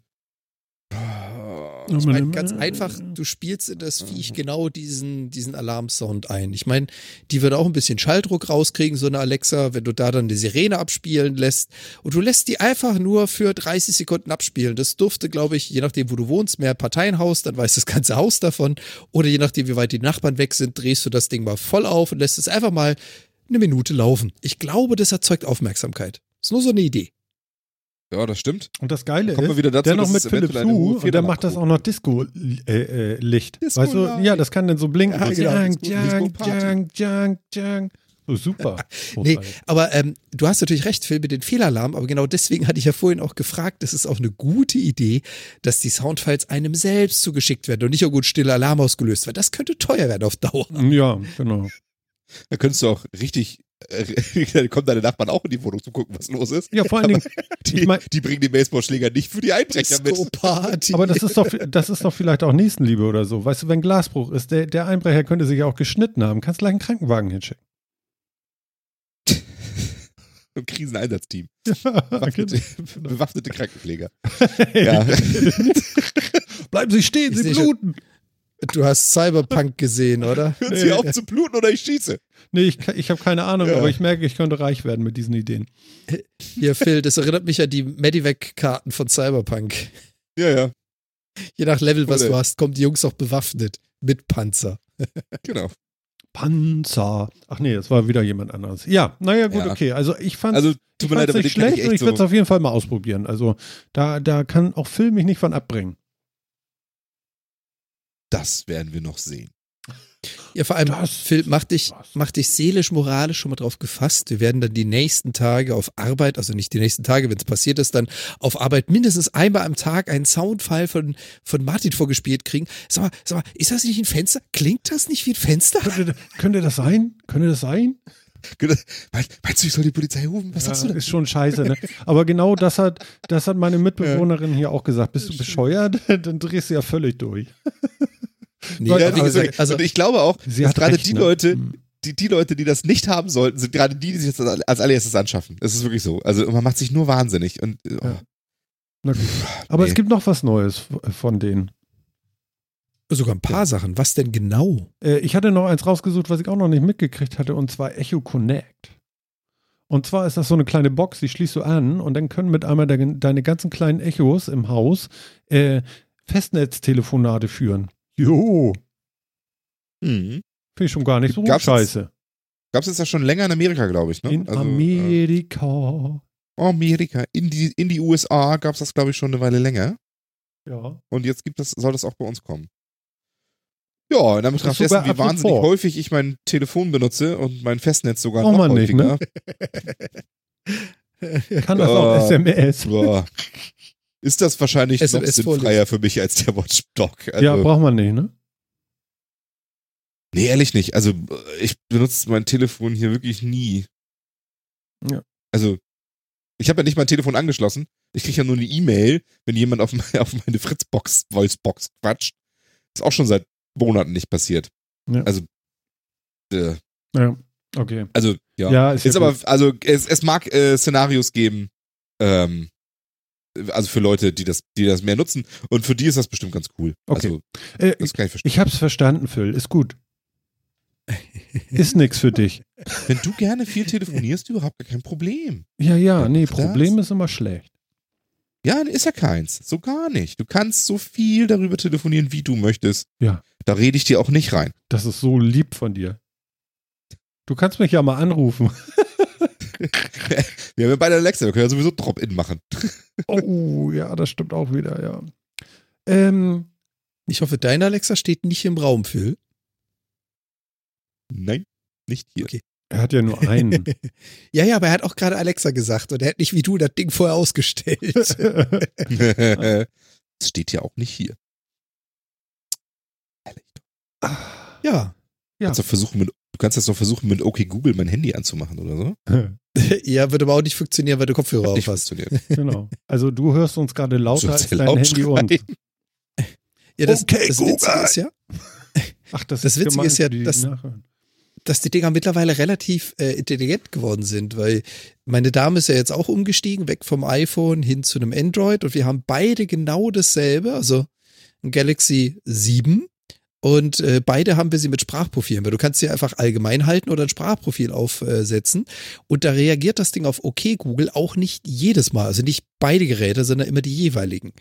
Ich meine, ganz einfach, du spielst in das Viech genau diesen, diesen Alarmsound ein. Ich meine, die wird auch ein bisschen Schalldruck rauskriegen, so eine Alexa, wenn du da dann die Sirene abspielen lässt. Und du lässt die einfach nur für 30 Sekunden abspielen. Das durfte, glaube ich, je nachdem, wo du wohnst, mehr Parteienhaus, dann weiß das ganze Haus davon. Oder je nachdem, wie weit die Nachbarn weg sind, drehst du das Ding mal voll auf und lässt es einfach mal eine Minute laufen. Ich glaube, das erzeugt Aufmerksamkeit. Ist nur so eine Idee. Ja, das stimmt. Und das Geile Kommen wir ist, wieder dazu, der noch mit hohe Hue und der macht das auch noch Disco-Licht. Äh, äh, Licht. Disco weißt du, ja, das kann dann so blinken. Ja, genau, jang, Disco- jang, Disco-Party. jang, jang, jang. So, super. Nee, aber ähm, du hast natürlich recht, Phil, mit den Fehlalarm, aber genau deswegen hatte ich ja vorhin auch gefragt, das ist auch eine gute Idee, dass die Soundfiles einem selbst zugeschickt werden und nicht irgendwo ein stiller Alarm ausgelöst wird. Das könnte teuer werden auf Dauer. Ja, genau. Da könntest du auch richtig, äh, dann kommen deine Nachbarn auch in die Wohnung zu gucken, was los ist. Ja, vor allen Dingen, Die, ich mein- die bringen den Baseballschläger nicht für die Einbrecher mit. Aber das ist doch, das ist doch vielleicht auch Nächstenliebe oder so. Weißt du, wenn Glasbruch ist, der, der Einbrecher könnte sich ja auch geschnitten haben. Kannst gleich einen Krankenwagen hinschicken. Ein Kriseneinsatzteam. Ja, Bewaffnete, bewaffnete Krankenpfleger. Ja. Bleiben Sie stehen, Ich Sie seh schon- bluten. Du hast Cyberpunk gesehen, oder? Hören Sie auf zu bluten oder ich schieße. Nee, ich, ich habe keine Ahnung, Ja. aber ich merke, ich könnte reich werden mit diesen Ideen. Hier, Phil, das erinnert mich an die Medivac-Karten von Cyberpunk. Ja, ja, Je nach Level, was Oder- du hast, kommen die Jungs auch bewaffnet. Mit Panzer. genau. Panzer. Ach nee, das war wieder jemand anderes. Ja, naja, gut, Ja. okay. Also ich fand Also, leid, nicht schlecht ich und ich werde es so. auf jeden Fall mal ausprobieren. Also da, da kann auch Film mich nicht von abbringen. Das werden wir noch sehen. Ja, vor allem, Das Phil, mach dich, mach dich seelisch, moralisch schon mal drauf gefasst. Wir werden dann die nächsten Tage auf Arbeit, also nicht die nächsten Tage, wenn es passiert ist, dann auf Arbeit mindestens einmal am Tag einen Soundfile von, von Martin vorgespielt kriegen. Sag mal, sag mal, ist das nicht ein Fenster? Klingt das nicht wie ein Fenster? Könnte, könnte das sein? Könnte das sein? Meinst, du, ich soll die Polizei rufen? Was sagst du Ja, denn? ist schon scheiße, ne? Aber genau das hat, das hat meine Mitbewohnerin hier auch gesagt. Bist du bescheuert? Dann drehst du ja völlig durch. Nee, Ja, Ja, wie wie gesagt, also, ich glaube auch, Sie dass gerade recht, die ne? Leute, Hm. die, die Leute, die das nicht haben sollten, sind gerade die, die sich das als allererstes anschaffen. Es ist wirklich so. Also man macht sich nur wahnsinnig. Und äh, oh, Ja. Na gut. Aber Nee. es gibt noch was Neues von denen. sogar ein paar Sachen. Was denn genau? Äh, ich hatte noch eins rausgesucht, was ich auch noch nicht mitgekriegt hatte, und zwar Echo Connect. Und zwar ist das so eine kleine Box, die schließt du an und dann können mit einmal de deine ganzen kleinen Echos im Haus äh, Festnetztelefonate führen. Jo, mhm. finde ich schon gar nicht so Gab's scheiße. Gab es jetzt ja schon länger in Amerika, glaube ich. Ne? In Also, Amerika. Äh, Amerika. In die, in die USA gab es das, glaube ich, schon eine Weile länger. Ja. Und jetzt gibt das, soll das auch bei uns kommen. Ja, in Anbetracht dessen, wie wahnsinnig sofort. häufig ich mein Telefon benutze und mein Festnetz sogar Braucht noch man nicht, häufiger. Kann das auch Oh. SMS? Boah. Ist das wahrscheinlich noch SMS sinnfreier für mich als der Watchdog? Also, ja, braucht man nicht, ne? nee, ehrlich nicht. Also ich benutze mein Telefon hier wirklich nie. Ja. Also ich habe ja nicht mein Telefon angeschlossen. Ich kriege ja nur eine E-Mail, wenn jemand auf, meine- auf meine Fritzbox, Voicebox quatscht. Ist auch schon seit Monaten nicht passiert. Ja. Also, äh, Ja, okay. also ja. Ja, ist, Ist ja aber, also es, es mag äh, Szenarios geben, ähm, also für Leute, die das, die das mehr nutzen. Und für die ist das bestimmt ganz cool. Okay. Also, Äh, das kann ich verstehen. ich hab's verstanden, Phil. Ist gut. Ist nix für dich. Wenn du gerne viel telefonierst, überhaupt kein Problem. Ja, ja, nee, das- Problem ist immer schlecht. Ja, ist ja keins. So gar nicht. Du kannst so viel darüber telefonieren, wie du möchtest. Ja. Da rede ich dir auch nicht rein. Das ist so lieb von dir. Du kannst mich ja mal anrufen. Wir haben ja beide Alexa, wir können ja sowieso Drop-In machen. Oh, ja, das stimmt auch wieder, ja. Ähm, Ich hoffe, dein Alexa steht nicht im Raum, Phil. Nein, nicht hier. Okay. er hat ja nur einen. Ja, ja, aber er hat auch gerade Alexa gesagt und er hat nicht wie du das Ding vorher ausgestellt. Es steht ja auch nicht hier. Ehrlich. ja. Ja. Kannst doch versuchen, mit, du kannst das doch versuchen, mit OK Google mein Handy anzumachen oder so. Ja, wird aber auch nicht funktionieren, weil du Kopfhörer auf hast. funktioniert. genau. Also du hörst uns gerade lauter als dein laut Handy und. Ja, das, Okay, das Witzige Google. ist ja, Ach, das, Das ist Witzige ist ja, dass- Nachhören. dass die Dinger mittlerweile relativ äh, intelligent geworden sind, weil meine Dame ist ja jetzt auch umgestiegen, weg vom iPhone hin zu einem Android und wir haben beide genau dasselbe, also ein Galaxy 7 und äh, beide haben wir sie mit Sprachprofilen, weil du kannst sie einfach allgemein halten oder ein Sprachprofil aufsetzen und da reagiert das Ding auf OK Google auch nicht jedes Mal, also nicht beide Geräte, sondern immer die jeweiligen.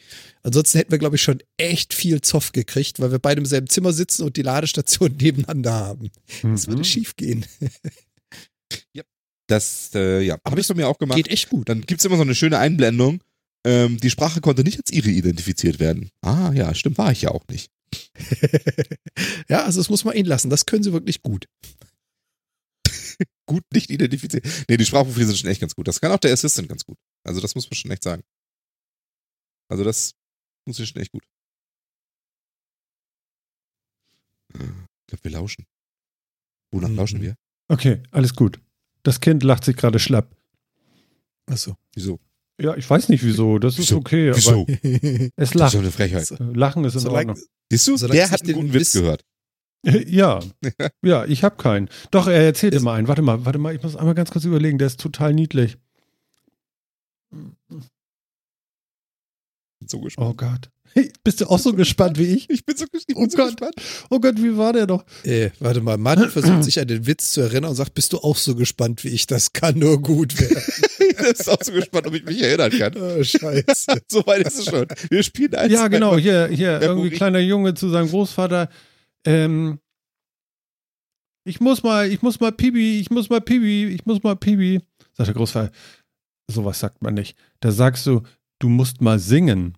Ansonsten hätten wir, glaube ich, schon echt viel Zoff gekriegt, weil wir beide im selben Zimmer sitzen und die Ladestation nebeneinander haben. Das würde Mhm. schief gehen. Das, äh, ja, habe ich bei mir auch gemacht. Geht echt gut. Dann gibt's immer so eine schöne Einblendung. Ähm, die Sprache konnte nicht als ihre identifiziert werden. Ah, ja, stimmt, war ich ja auch nicht. ja, also das muss man ihnen lassen. Das können sie wirklich gut. Gut nicht identifiziert. Nee, die Sprachprofile sind schon echt ganz gut. Das kann auch der Assistant ganz gut. Also, das muss man schon echt sagen. Also, das funktioniert schon echt gut. Ich glaube, wir lauschen. Wonach Mhm. lauschen wir? Okay, alles gut. Das Kind lacht sich gerade schlapp. Achso. Wieso? Ja, ich weiß nicht wieso. Das ist Wieso? okay, aber Wieso? es Das ist lacht. eine Frechheit. So- Lachen ist in Solange, Ordnung. Siehst du, Solange der hat einen guten den Witz gehört. Ja, ja, ich habe keinen. Doch, er erzählt Ist- immer einen. Warte mal, warte mal, ich muss einmal ganz kurz überlegen. Der ist total niedlich. Bin so gespannt. Oh Gott. Hey, bist du auch so gespannt wie ich? Ich bin so, ich bin Oh so Gott. gespannt. Oh Gott, wie war der doch? äh, warte mal, Martin versucht sich an den Witz zu erinnern und sagt, bist du auch so gespannt wie ich? Das kann nur gut werden. Ich bin auch so gespannt, ob ich mich erinnern kann. oh, scheiße. so weit ist es schon. Wir spielen eins. Ja, genau, hier, hier, irgendwie kleiner Junge zu seinem Großvater. Ähm, ich muss mal, ich muss mal Pibi, ich muss mal Pibi, ich muss mal Pibi. Sagt der Großvater, sowas sagt man nicht. Da sagst du, du musst mal singen.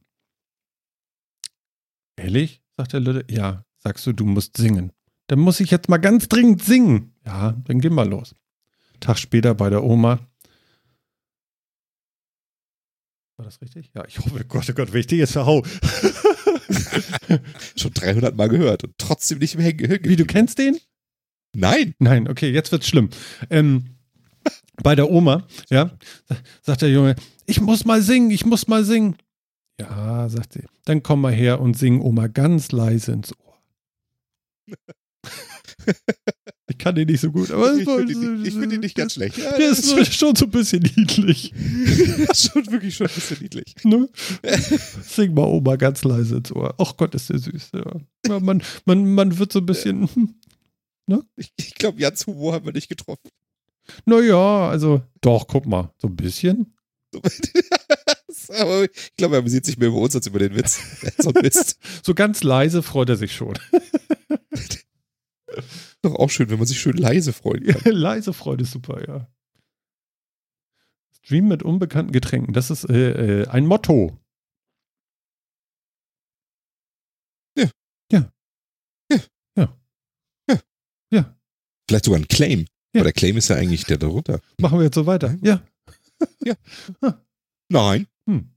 Ehrlich? Sagt der Lütte. Ja, sagst du, du musst singen. Dann muss ich jetzt mal ganz dringend singen. Ja, dann geh mal los. Tag später bei der Oma. War das richtig? Ja, ich hoffe, Gott, oh Gott, die jetzt verhau. Schon 300 Mal gehört und trotzdem nicht mehr hängen. Wie, du kennst den? Nein. Nein, okay, jetzt wird's schlimm. Ähm, bei der Oma, ja, sagt der Junge, ich muss mal singen, ich muss mal singen. Ja, sagt sie, dann komm mal her und sing Oma ganz leise ins Ohr. ich kann den nicht so gut, aber Ich finde ihn, find nicht ganz schlecht. Ja, Der ist so- schon so ein bisschen niedlich. schon, ist wirklich schon ein bisschen niedlich. Ne? Sing mal Oma ganz leise ins Ohr. Ach Gott, ist der süß. Ja. Ja, man, man, man wird so ein bisschen, Ich, ich glaube, Jans Humor haben wir nicht getroffen. naja, also doch, guck mal, so ein bisschen. Aber ich glaube, er amüsiert sich mehr über uns als über den Witz. so Mist. So ganz leise freut er sich schon. Doch auch schön, wenn man sich schön leise freuen kann. leise Freude ist super, ja. Stream mit unbekannten Getränken, das ist äh, äh, ein Motto. Ja. Ja. Ja. Ja. Ja. Vielleicht sogar ein Claim. Ja. Aber der Claim ist ja eigentlich der darunter. Machen wir jetzt so weiter. Ja. Nein, Hm.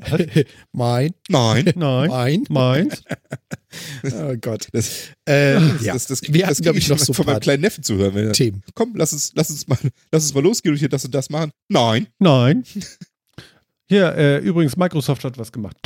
mein, nein. Nein. mein. Meins. Oh Gott. Das, Äh, das, ja. das, das, Wir hatten, das glaub ich, noch so von meinem kleinen Neffen zu hören. Wenn er, Themen. komm, lass uns, lass uns mal, lass uns mal losgehen und hier das und das machen. Nein. Nein. Hier, äh, übrigens, Microsoft hat was gemacht.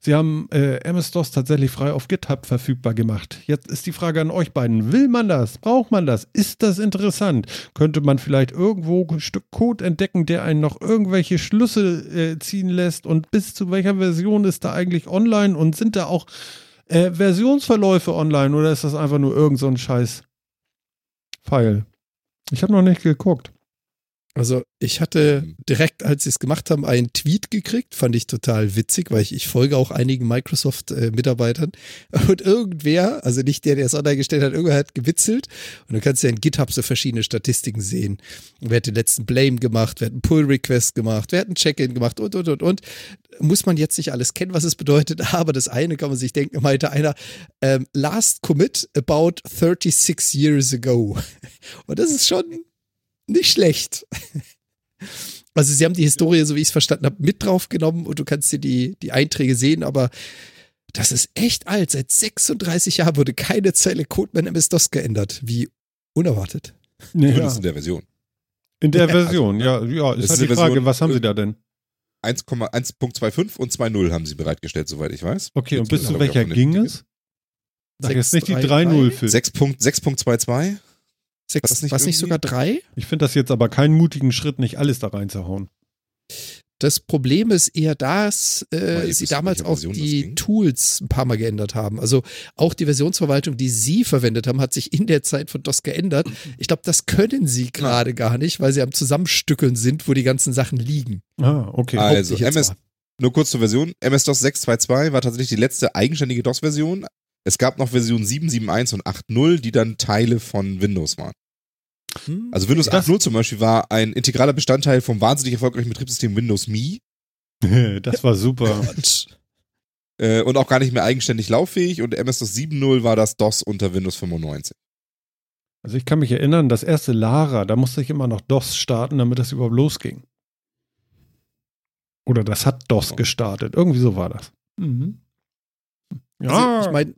Sie haben äh, MS-DOS tatsächlich frei auf GitHub verfügbar gemacht. Jetzt ist die Frage an euch beiden. Will man das? Braucht man das? Ist das interessant? Könnte man vielleicht irgendwo ein Stück Code entdecken, der einen noch irgendwelche Schlüsse äh, ziehen lässt? Und bis zu welcher Version ist da eigentlich online? Und sind da auch äh, Versionsverläufe online? Oder ist das einfach nur irgend so ein scheiß Pfeil? Ich habe noch nicht geguckt. Also ich hatte direkt, als sie es gemacht haben, einen Tweet gekriegt, fand ich total witzig, weil ich, ich folge auch einigen Microsoft-Mitarbeitern und irgendwer, also nicht der, der es online gestellt hat, irgendwer hat gewitzelt und du kannst ja in GitHub so verschiedene Statistiken sehen. Wer hat den letzten Blame gemacht, wer hat einen Pull-Request gemacht, wer hat einen Check-in gemacht und, und, und, und. Muss man jetzt nicht alles kennen, was es bedeutet, aber das eine kann man sich denken, meinte einer, ähm, last commit about 36 years ago. Und das ist schon nicht schlecht. Also sie haben die Historie, so wie ich es verstanden habe, mit draufgenommen und du kannst dir die, die Einträge sehen, aber das ist echt alt. Seit 36 Jahren wurde keine Zeile Code bei MS-DOS geändert. Wie unerwartet. Zumindest in der Version. In der Ja, Version, ja, ja, Das ist ist halt die Frage, Version, was haben sie da denn? 1,1.25 und 2.0 haben sie bereitgestellt, soweit ich weiß. Okay, und bis zu welcher ging es? Sag jetzt nicht die 6.3.3? 3.0 für. 6.6.22? Sechs, das nicht was nicht sogar drei? Ich finde das jetzt aber keinen mutigen Schritt, nicht alles da reinzuhauen. Das Problem ist eher, dass äh, sie damals auch die. Tools ein paar Mal geändert haben. Also auch die Versionsverwaltung, die sie verwendet haben, hat sich in der Zeit von DOS geändert. Ich glaube, das können sie gerade gar nicht, weil sie am Zusammenstückeln sind, wo die ganzen Sachen liegen. Ah, okay. Also, MS. Nur kurz zur Version. MS-DOS 6.2.2 war tatsächlich die letzte eigenständige DOS-Version. Es gab noch Version 7.7.1 und 8.0, die dann Teile von Windows waren. Hm? Also Windows Das- 8.0 zum Beispiel war ein integraler Bestandteil vom wahnsinnig erfolgreichen Betriebssystem Windows Me das war super. Äh, und auch gar nicht mehr eigenständig lauffähig. Und MS-DOS 7.0 war das DOS unter Windows 95. Also ich kann mich erinnern, das erste Lara, da musste ich immer noch DOS starten, damit das überhaupt losging. Oder das hat DOS gestartet. Irgendwie so war das. Mhm. Ja, Also ich meine,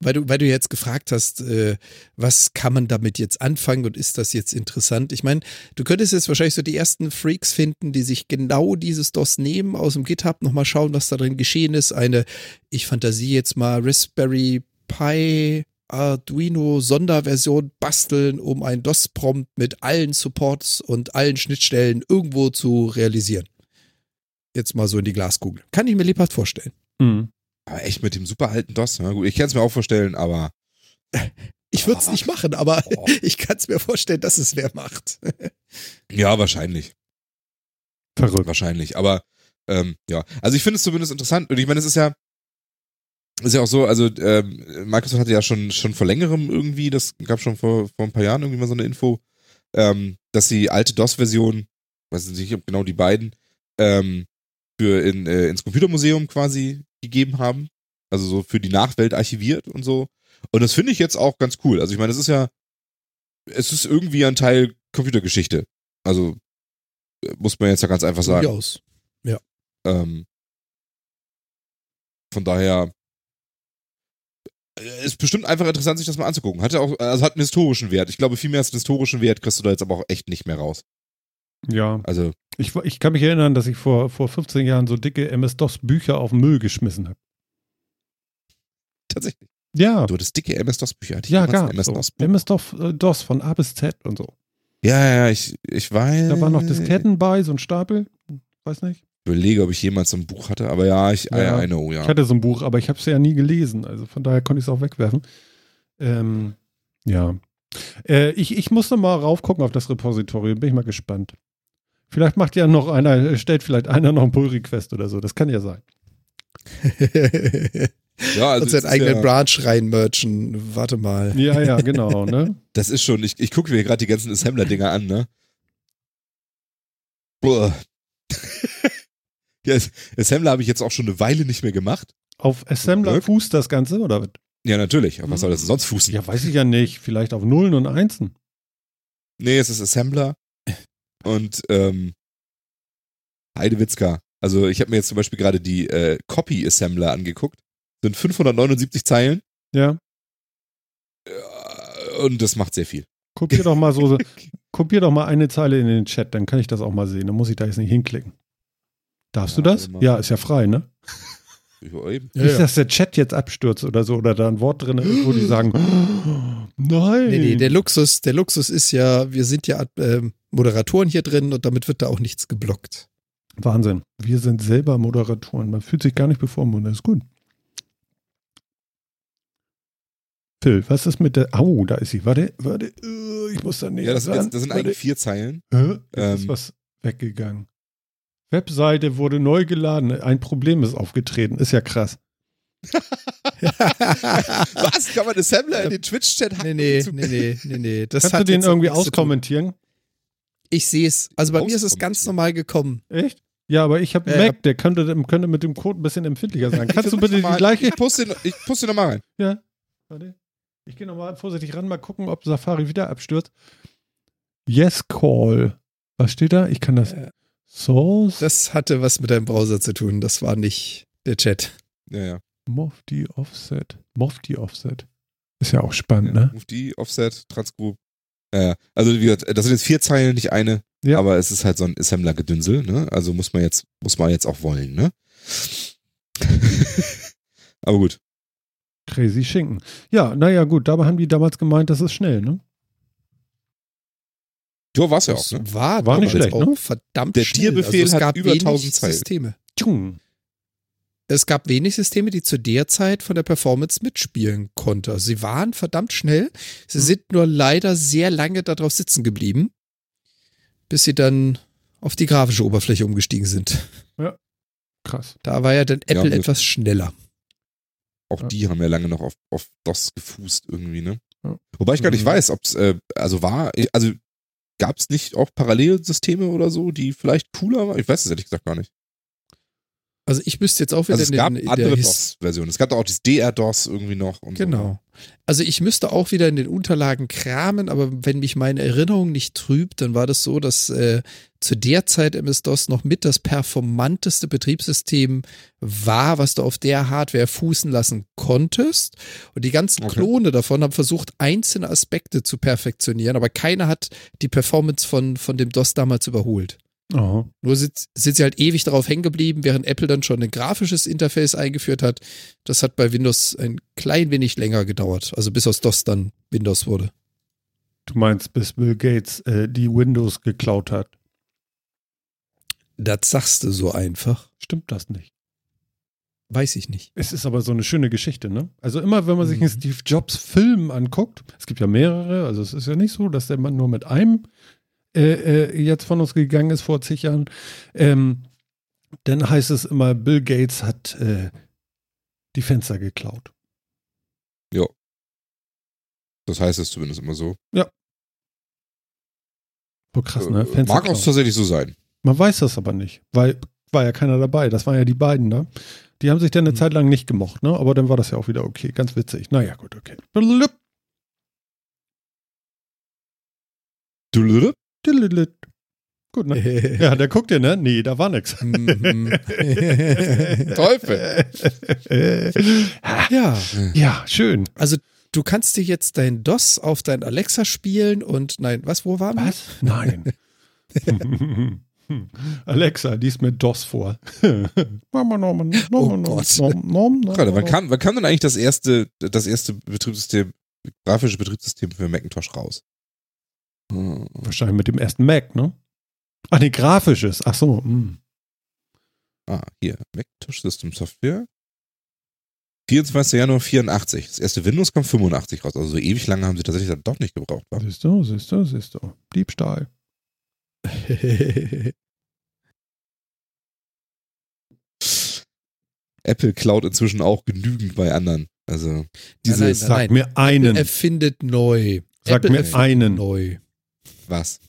weil du, weil du jetzt gefragt hast, äh, was kann man damit jetzt anfangen und ist das jetzt interessant? Ich meine, du könntest jetzt wahrscheinlich so die ersten Freaks finden, die sich genau dieses DOS nehmen, aus dem GitHub nochmal schauen, was da drin geschehen ist. Eine, ich fantasie jetzt mal Raspberry Pi Arduino Sonderversion basteln, um ein DOS-Prompt mit allen Supports und allen Schnittstellen irgendwo zu realisieren. Jetzt mal so in die Glaskugel. Kann ich mir lebhaft vorstellen. Mhm. Aber echt mit dem super alten DOS. Na gut, ich kann es mir auch vorstellen, aber Ich würde es Ah. nicht machen, aber Oh. ich kann es mir vorstellen, dass es wer macht. ja, wahrscheinlich. verrückt. Wahrscheinlich. Aber ähm, ja, also ich finde es zumindest interessant. Und ich meine, es ist ja, ist ja auch so, also ähm, Microsoft hatte ja schon, schon vor längerem irgendwie, das gab schon vor, vor ein paar Jahren irgendwie mal so eine Info, ähm, dass die alte DOS-Version, weiß ich nicht, ob genau die beiden, ähm, für in, äh, ins Computermuseum quasi gegeben haben. Also so für die Nachwelt archiviert und so. Und das finde ich jetzt auch ganz cool. Also ich meine, es ist ja, es ist irgendwie ein Teil Computergeschichte. Also äh, muss man jetzt ja ganz einfach sagen. Durchaus. Ähm, von daher äh, ist bestimmt einfach interessant, sich das mal anzugucken. Hat ja auch, also hat einen historischen Wert. Ich glaube, viel mehr als einen historischen Wert kriegst du da jetzt aber auch echt nicht mehr raus. Ja, Also, ich, ich kann mich erinnern, dass ich vor, vor 15 Jahren so dicke MS-DOS-Bücher auf den Müll geschmissen habe. tatsächlich. Ja, Du hattest dicke MS-DOS-Bücher. Hatte ich ja, gab ein so. MS-DOS äh, von A bis Z und so. Ja, ja, ja, ich, ich weiß. Da waren noch Disketten bei, so ein Stapel. Weiß nicht. Ich überlege, ob ich jemals so ein Buch hatte, aber ja, ich, Ja. I, I know, ja. Ich hatte so ein Buch, aber ich habe es ja nie gelesen. Also von daher konnte ich es auch wegwerfen. Ähm, ja. Äh, ich, ich muss noch mal raufgucken auf das Repository. Bin ich mal gespannt. Vielleicht macht ja noch einer, stellt vielleicht einer noch einen Pull-Request oder so. Das kann ja sein. ja, also und seinen eigenen ja, Branch reinmerchen. Warte mal. Ja, ja, genau, ne? das ist schon, ich, ich gucke mir gerade die ganzen Assembler-Dinger an, ne? Boah. ja, Assembler habe ich jetzt auch schon eine Weile nicht mehr gemacht. Auf Assembler fußt das Ganze, oder was? Ja, natürlich. Auf was soll das denn sonst fußen? Ja, weiß ich ja nicht. Vielleicht auf Nullen und Einsen. Nee, es ist Assembler. Und ähm, Heidewitzka. Also ich habe mir jetzt zum Beispiel gerade die äh, Copy Assembler angeguckt. Sind 579 Zeilen. Ja. Äh, Und das macht sehr viel. Kopier doch mal so, kopier doch mal eine Zeile in den Chat, dann kann ich das auch mal sehen. Dann muss ich da jetzt nicht hinklicken. Darfst Ja, du das? mal. Ja, ist ja frei, ne? Ja, nicht, ja. dass der Chat jetzt abstürzt oder so oder da ein Wort drin ist, wo die sagen, nein. Nee, nee, der Luxus, der Luxus ist ja, wir sind ja ähm, Moderatoren hier drin und damit wird da auch nichts geblockt. Wahnsinn. Wir sind selber Moderatoren. Man fühlt sich gar nicht bevormundet. Ist gut. Phil, was ist mit der. Au, da ist sie. Warte, warte. äh, Ich muss da näher Ja, das sind, jetzt, das sind eigentlich vier Zeilen. Jetzt Ähm. ist was weggegangen. Webseite wurde neu geladen. Ein Problem ist aufgetreten. Ist ja krass. Was? Kann man Assembler in den Twitch-Chat Nee, nee, nee, nee, nee, nee. Das Kannst hat du den irgendwie auskommentieren? Ich sehe es. Also bei mir ist es ganz normal gekommen. Echt? Ja, aber ich habe Ja, Mac, der könnte, könnte mit dem Code ein bisschen empfindlicher sein. Kannst du bitte die gleiche. Ich poste, den- ich poste nochmal rein. Ja. Warte. Ich gehe nochmal vorsichtig ran, mal gucken, ob Safari wieder abstürzt. Yes Call. Was steht da? Ich kann das. Äh, Source. Das hatte was mit deinem Browser zu tun. Das war nicht der Chat. Ja, ja. Mofti Offset. Mofti Offset. Ist ja auch spannend, ne? Mufti, Offset, Transgroup. Ja, ja. also wie gesagt, das sind jetzt vier Zeilen, nicht eine. Ja. Aber es ist halt so ein Assembler-Gedünsel, ne? Also muss man jetzt, muss man jetzt auch wollen, ne? aber gut. Crazy Schinken. Ja, naja, gut, dabei haben die damals gemeint, das ist schnell, ne? Ja, war's ja auch, ne? war, War nicht damals schlecht, auch ne? verdammt Der schnell. Tierbefehl es hat gab über wenig 1000 Zeilen. Systeme. Tschung. Es gab wenig Systeme, die zu der Zeit von der Performance mitspielen konnten. Sie waren verdammt schnell. Sie Hm. sind nur leider sehr lange darauf sitzen geblieben, bis sie dann auf die grafische Oberfläche umgestiegen sind. Krass. Da war ja dann Ja, Apple gut. etwas schneller. Auch Ja. die haben ja lange noch auf, auf DOS gefußt irgendwie, ne? Ja. Wobei ich gar nicht Mhm. weiß, ob's, äh, also war, also gab's nicht auch Parallelsysteme oder so, die vielleicht cooler waren? Ich weiß es ehrlich gesagt gar nicht. Also ich müsste jetzt auch wieder Also es gab in, den- in der andere DOS-Versionen. Es gab doch auch dieses DR-DOS irgendwie noch. Und So. Genau. Also ich müsste auch wieder in den Unterlagen kramen, aber wenn mich meine Erinnerung nicht trübt, dann war das so, dass äh, zu der Zeit MS-DOS noch mit das performanteste Betriebssystem war, was du auf der Hardware fußen lassen konntest. Und die ganzen Okay. Klone davon haben versucht, einzelne Aspekte zu perfektionieren, aber keiner hat die Performance von, von dem DOS damals überholt. Oh. Nur sind, sind sie halt ewig darauf hängen geblieben, während Apple dann schon ein grafisches Interface eingeführt hat. Das hat bei Windows ein klein wenig länger gedauert. Also bis aus DOS dann Windows wurde. Du meinst, bis Bill Gates äh, die Windows geklaut hat. Das sagst du so einfach. Stimmt das nicht? Weiß ich nicht. Es ist aber so eine schöne Geschichte, ne? Also immer, wenn man sich Mhm. einen Steve Jobs Film anguckt, es gibt ja mehrere, also es ist ja nicht so, dass der Mann nur mit einem äh, äh, jetzt von uns gegangen ist vor zig Jahren. Ähm, dann heißt es immer, Bill Gates hat äh, die Fenster geklaut. Das heißt es zumindest immer so. So krass, ne? Äh, Fenster Mag auch tatsächlich so sein. Man weiß das aber nicht, weil war ja keiner dabei. Das waren ja die beiden da. Die haben sich dann eine Mhm. Zeit lang nicht gemocht, ne? Aber dann war das ja auch wieder okay. Ganz witzig. Naja, gut, okay. Blub, Dululul. Diddlididd. Gut, ne? Ja, der guckt dir, ne? Nee, da war nix. Teufel. ja, ja, schön. also du kannst dir jetzt dein DOS auf dein Alexa spielen und nein, was, wo waren wir? Was? Nein. Alexa, lies mir DOS vor. Oh Gott. Gerade, wann kam, wann kam denn eigentlich das erste, das erste Betriebssystem, grafische Betriebssystem für Macintosh raus? Hm. Wahrscheinlich mit dem ersten Mac, ne? Ach, nee, grafisches. Ach so. hm. Ah, hier, Macintosh System Software. 24. Januar 84. Das erste Windows kam 85 raus. Also so ewig lange haben sie tatsächlich dann doch nicht gebraucht. Wa? Siehst du, siehst du, siehst du. Diebstahl. Apple klaut inzwischen auch genügend bei anderen. Also diese nein, Sag nein. mir einen. erfindet neu. Sag Apple mir einen. Neu. Was?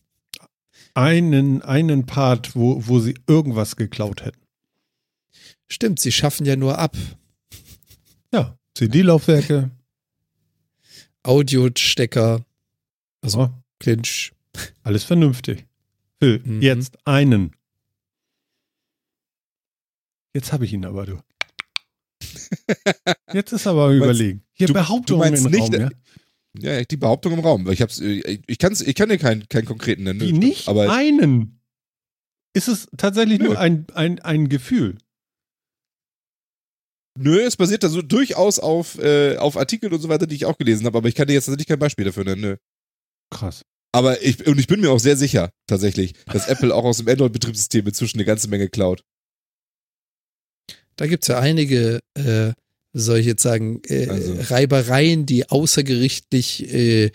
einen, einen Part, wo, wo sie irgendwas geklaut hätten. Stimmt, sie schaffen ja nur ab. Ja, CD-Laufwerke, Audiostecker, also Oh, Clinch. alles vernünftig. Phil, Mhm. jetzt einen. Jetzt habe ich ihn aber, du. Jetzt ist aber überlegen. Hier du- Behauptungen du meinst im nicht, Raum, ja? Ja, die Behauptung im Raum. weil Ich hab's, äh, ich kann's, ich kann dir keinen, keinen konkreten nennen. Die nicht Aber einen. Ist es tatsächlich Nö. nur ein, ein, ein Gefühl? nö, es basiert da so durchaus auf, äh, auf Artikeln und so weiter, die ich auch gelesen habe. Aber ich kann dir jetzt tatsächlich kein Beispiel dafür nennen. Nö. Krass. Aber ich, und ich bin mir auch sehr sicher, tatsächlich, dass Apple auch aus dem Android-Betriebssystem inzwischen eine ganze Menge klaut. Da gibt's ja einige, äh, soll ich jetzt sagen, äh, Also. Reibereien, die außergerichtlich äh,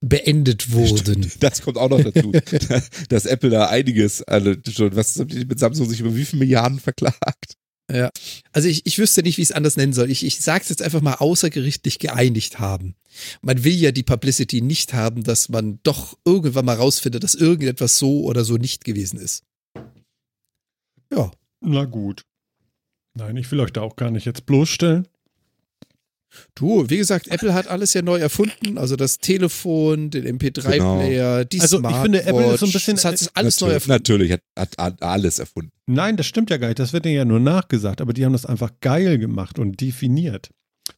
beendet wurden. Das kommt auch noch dazu, dass Apple da einiges also schon, was haben die mit Samsung sich über wie viele Milliarden verklagt? Also ich, ich wüsste nicht, wie ich es anders nennen soll. Ich, ich sage es jetzt einfach mal außergerichtlich geeinigt haben. Man will ja die Publicity nicht haben, dass man doch irgendwann mal rausfindet, dass irgendetwas so oder so nicht gewesen ist. Ja, Na gut. Nein, ich will euch da auch gar nicht jetzt bloßstellen. du, wie gesagt, Apple hat alles ja neu erfunden. Also das Telefon, den MP3-Player, die Also ich Smartwatch. finde, Apple ist so ein bisschen- Das hat alles neu natürlich, erfunden. natürlich hat, hat, hat alles erfunden. Nein, das stimmt ja gar nicht. Das wird denen ja nur nachgesagt. Aber die haben das einfach geil gemacht und definiert.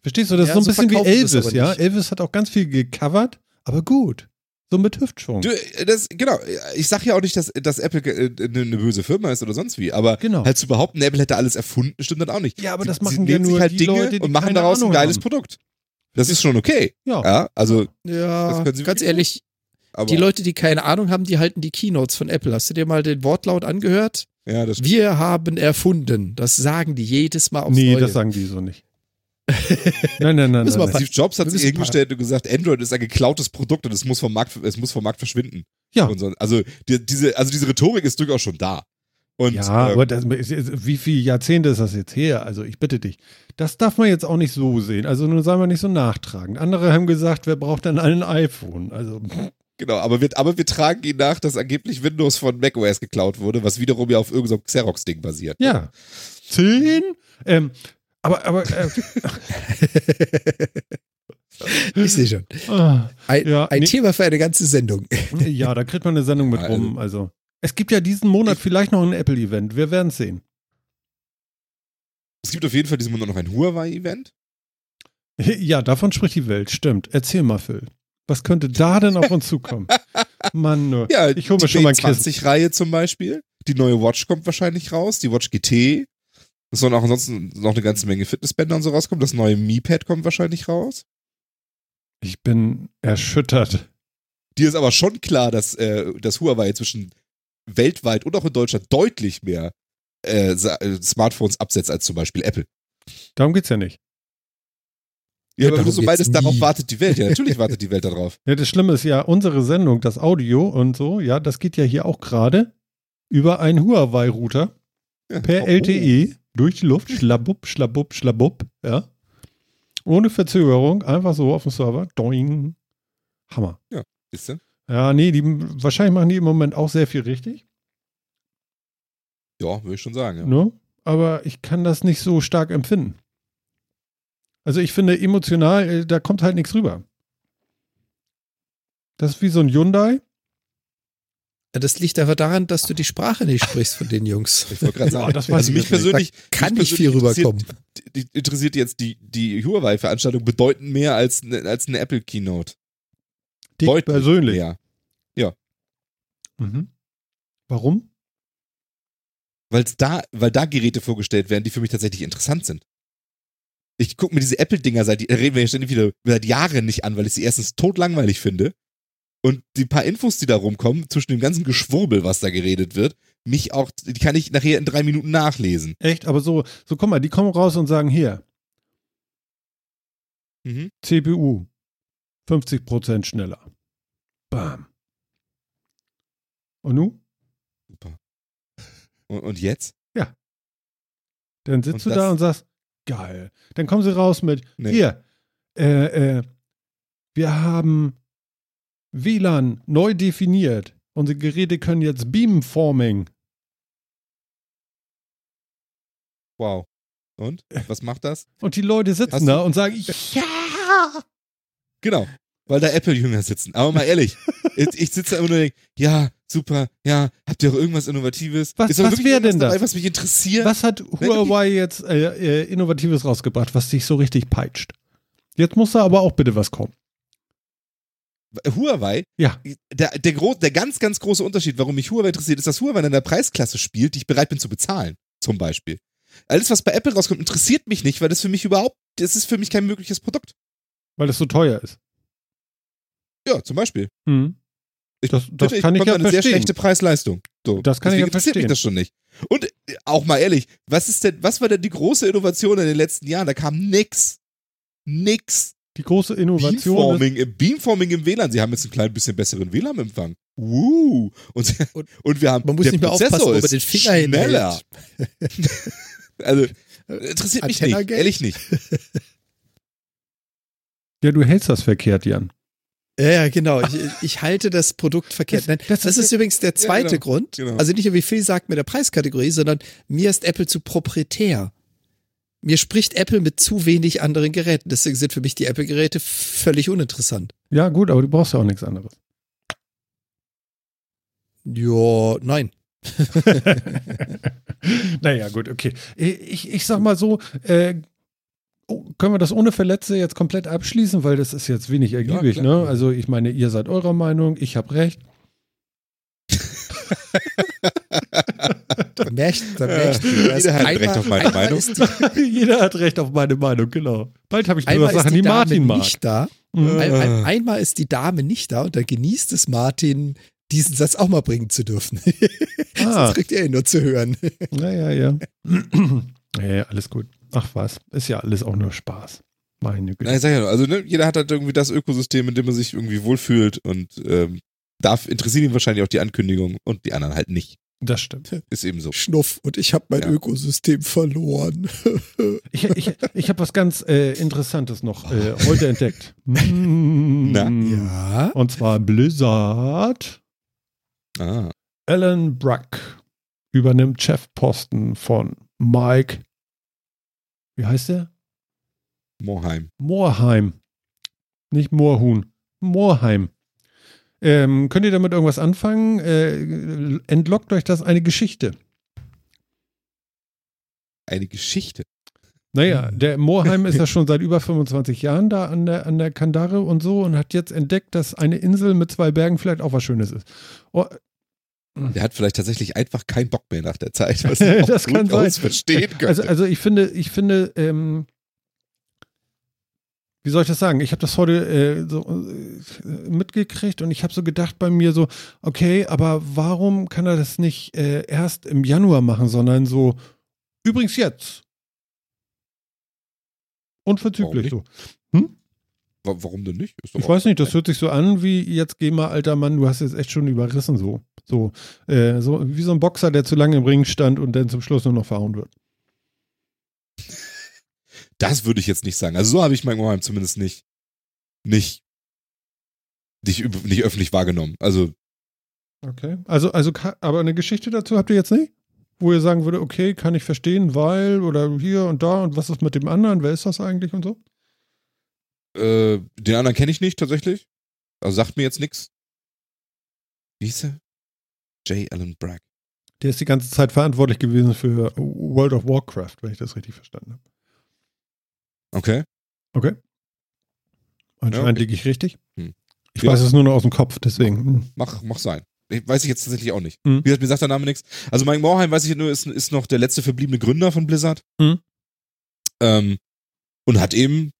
Verstehst du? Das Ja, ist so ein so bisschen wie Elvis, ja? Elvis hat auch ganz viel gecovert, aber gut. So mit Hüftschwung. Du, das, genau, ich sag ja auch nicht, dass, dass Apple äh, eine, eine böse Firma ist oder sonst wie, aber Genau. halt zu behaupten, Apple hätte alles erfunden, stimmt dann auch nicht. Ja, aber Sie- das sie machen ja nehmen sich nur halt die Dinge Leute, die und machen daraus ein Ahnung geiles haben. Produkt. Das ist schon okay. Ja. Ja, also, Ja, sie ganz ehrlich, aber, die Leute, die keine Ahnung haben, die halten die Keynotes von Apple. Hast du dir mal den Wortlaut angehört? ja, das Wir haben erfunden. Das sagen die jedes Mal aufs Nee, Neue. das sagen die so nicht. Nein, nein, nein. nein, wir. Steve Jobs hat Wir sich hingestellt und gesagt, Android ist ein geklautes Produkt und es muss vom Markt, es muss vom Markt verschwinden. Ja. So, also, die, diese, also diese Rhetorik ist durchaus schon da. Und, Ja, ähm, aber das, wie viele Jahrzehnte ist das jetzt her? Also ich bitte dich. Das darf man jetzt auch nicht so sehen. Also nun sei mal nicht so nachtragend. Andere haben gesagt, wer braucht denn ein iPhone? Also Genau, aber wir, aber wir tragen ihn nach, dass angeblich Windows von macOS geklaut wurde, was wiederum ja auf irgendeinem Xerox-Ding basiert. ja. Zehn? Ähm, aber, aber, äh, Ich sehe schon. ah, Ein, Ja, ein nee. Thema für eine ganze Sendung. ja, da kriegt man eine Sendung mit Also- rum. Also es gibt ja diesen Monat vielleicht noch ein Apple-Event. Wir werden es sehen. Es gibt auf jeden Fall diesen Monat noch ein Huawei-Event. Ja, davon spricht die Welt. Stimmt. Erzähl mal, Phil. Was könnte da denn auf uns zukommen? Mann, nur. Ja, ich hole mir die schon mal ein Kissen. B20-Reihe zum Beispiel. Die neue Watch kommt wahrscheinlich raus, die Watch GT. Es sollen auch ansonsten noch eine ganze Menge Fitnessbänder und so rauskommen. Das neue Mi Pad kommt wahrscheinlich raus. Ich bin erschüttert. Dir ist aber schon klar, dass, äh, dass Huawei inzwischen weltweit und auch in Deutschland deutlich mehr äh, äh, Smartphones absetzt als zum Beispiel Apple. Darum geht's ja nicht. Ja, Ja, aber so geht's darauf wartet die Welt. Ja, natürlich wartet die Welt darauf. Ja, das Schlimme ist ja, unsere Sendung, das Audio und so, ja, das geht ja hier auch gerade über einen Huawei-Router Ja. per Oh. LTE durch die Luft, schlabupp, schlabupp, schlabupp, ja. Ohne Verzögerung, einfach so auf dem Server, doing. Hammer. Siehst du? Ja, nee, die, wahrscheinlich machen die im Moment auch sehr viel richtig, Ja, würde ich schon sagen. Ja. ne? aber ich kann das nicht so stark empfinden. Also ich finde emotional, äh, da kommt halt nichts rüber. Das ist wie so ein Hyundai. Das liegt aber daran, dass du die Sprache nicht sprichst von den Jungs. Ich wollte gerade sagen. Ja, das also ich mich persönlich Kann mich nicht viel persönlich rüberkommen. interessiert- interessiert jetzt die, die Huawei-Veranstaltung bedeutend mehr als, als eine Apple-Keynote. Dich persönlich. Mehr. Mhm. Warum? Weil's da, weil da Geräte vorgestellt werden, die für mich tatsächlich interessant sind. Ich gucke mir diese Apple-Dinger seit, da reden wir ja ständig wieder, seit Jahren nicht an, weil ich sie erstens totlangweilig finde. Und die paar Infos, die da rumkommen, zwischen dem ganzen Geschwurbel, was da geredet wird, mich auch, die kann ich nachher in drei Minuten nachlesen. Echt? Aber so, so guck mal, die kommen raus und sagen hier, Mhm. CPU 50% schneller. Bam. Und nu? Super. Und, und jetzt? Dann sitzt Und du da und sagst, geil. Dann kommen sie raus mit, Nee. hier, äh, äh, wir haben WLAN neu definiert. Unsere Geräte können jetzt Beamforming. Wow. Und? Was macht das? Und die Leute sitzen Hast da du- und sagen, ja. Genau. Weil da Apple-Jünger sitzen. Aber mal ehrlich, ich, sitze da immer nur und denke, ja, super, ja, habt ihr auch irgendwas Innovatives? Was- Ist was wirklich wär irgendwas denn das? Dabei, was mich interessiert? Was hat Huawei jetzt äh, äh, Innovatives rausgebracht, was dich so richtig peitscht? Jetzt muss da aber auch bitte was kommen. Huawei, Ja. der, der, gro der ganz, ganz große Unterschied, warum mich Huawei interessiert, ist, dass Huawei in der Preisklasse spielt, die ich bereit bin zu bezahlen. Zum Beispiel. Alles, was bei Apple rauskommt, interessiert mich nicht, weil das für mich überhaupt, das ist für mich kein mögliches Produkt. Weil das so teuer ist. Ja, zum Beispiel. Mhm. Ich, Das- das finde, kann ich bekomme ja eine sehr verstehen. schlechte Preis-Leistung. So, Das kann ich deswegen ja interessiert mich verstehen. das schon nicht. Und auch mal ehrlich, was ist denn, was war denn die große Innovation in den letzten Jahren? Da kam nix. Nix. Die große Innovation ist, Beamforming, im Beamforming im WLAN. Sie haben jetzt einen klein bisschen besseren WLAN-Empfang. Uh. Und, Und und wir haben man muss der nicht mehr Prozessor aufpassen, ist den Finger schneller. also interessiert mich nicht, ehrlich nicht. ja, du hältst das verkehrt, Jan. Ja, ja, genau. Ich, ich halte das Produkt verkehrt. Das- Nein, das das, ist- ist übrigens der zweite genau, Grund. genau. Also nicht nur, wie viel sagt mir der Preiskategorie, sondern mir ist Apple zu proprietär. Mir spricht Apple mit zu wenig anderen Geräten. Deswegen sind für mich die Apple-Geräte völlig uninteressant. Ja, gut, aber du brauchst ja auch nichts anderes. Ja, nein. naja, gut, okay. Ich, ich sag mal so, äh, oh, können wir das ohne Verletze jetzt komplett abschließen, weil das ist jetzt wenig ergiebig, klar. ne? Also ich meine, ihr seid eurer Meinung, ich habe recht. Da merkt, da merkt Jeder hat Recht auf meine einmal Meinung. Ist die, Jeder hat recht auf meine Meinung, genau. Bald habe ich nur einmal Sachen, die die Dame Martin mag. nicht da. Mhm. Ein, ein, einmal ist die Dame nicht da und da genießt es Martin, diesen Satz auch mal bringen zu dürfen. Ah. Sonst kriegt er ihn nur zu hören. Ja, ja, ja. ja, ja, alles gut. Ach was, ist ja alles auch nur Spaß. Meine Güte. Nein, ich sag ja, nur, also ne, jeder hat halt irgendwie das Ökosystem, in dem er sich irgendwie wohlfühlt und ähm, darf interessieren ihn wahrscheinlich auch die Ankündigung und die anderen halt nicht. Das stimmt. Ist eben so. Schnuff und ich habe mein Ja. Ökosystem verloren. Ich, ich, ich habe was ganz äh, Interessantes noch äh, heute entdeckt. Mm. Na? ja. Und zwar Blizzard. Ah. Alan Bruck übernimmt Chefposten von Mike. Wie heißt der? Moheim. Moorheim. Nicht Moorhuhn. Moorheim. Ähm, könnt ihr damit irgendwas anfangen? Äh, entlockt euch das eine Geschichte. Eine Geschichte. Naja, der Moorheim ist ja schon seit über 25 Jahren da an der, an der Kandare und so und hat jetzt entdeckt, dass eine Insel mit zwei Bergen vielleicht auch was Schönes ist. Oh, Der hat vielleicht tatsächlich einfach keinen Bock mehr nach der Zeit, was ich auch Das kann sein. verstehen könnte. also, also ich finde, ich finde, ähm, wie soll ich das sagen? Ich habe das heute äh, so äh, mitgekriegt und ich habe so gedacht bei mir so, okay, aber warum kann er das nicht äh, erst im Januar machen, sondern so übrigens jetzt? Unverzüglich so. Wa- Warum denn nicht? Ich weiß nicht, das hört sich so an wie, jetzt geh mal, alter Mann, du hast jetzt echt schon überrissen, so. So, äh, so wie so ein Boxer, der zu lange im Ring stand und dann zum Schluss nur noch verhauen wird. Das würde ich jetzt nicht sagen. Also so habe ich Mike Moheim zumindest nicht, nicht, nicht, nicht öffentlich wahrgenommen. Also Okay. Also, also, aber eine Geschichte dazu habt ihr jetzt nicht? Wo ihr sagen würde, okay, kann ich verstehen, weil oder hier und da und was ist mit dem anderen, wer ist das eigentlich und so? äh, den anderen kenne ich nicht tatsächlich. Also sagt mir jetzt nichts. Wie hieß er? J. Allen Bragg. Der ist die ganze Zeit verantwortlich gewesen für World of Warcraft, wenn ich das richtig verstanden habe. Okay. Okay. Anscheinend okay. liege ich richtig. Hm. Ich Ja. weiß es nur noch aus dem Kopf, deswegen. hm. Mach, mach sein. Ich, weiß ich jetzt tatsächlich auch nicht. Mhm. Wie gesagt, mir sagt der Name nichts. Also Mike Morheim, weiß ich nur, ist, ist noch der letzte verbliebene Gründer von Blizzard. Mhm. Ähm, und hat eben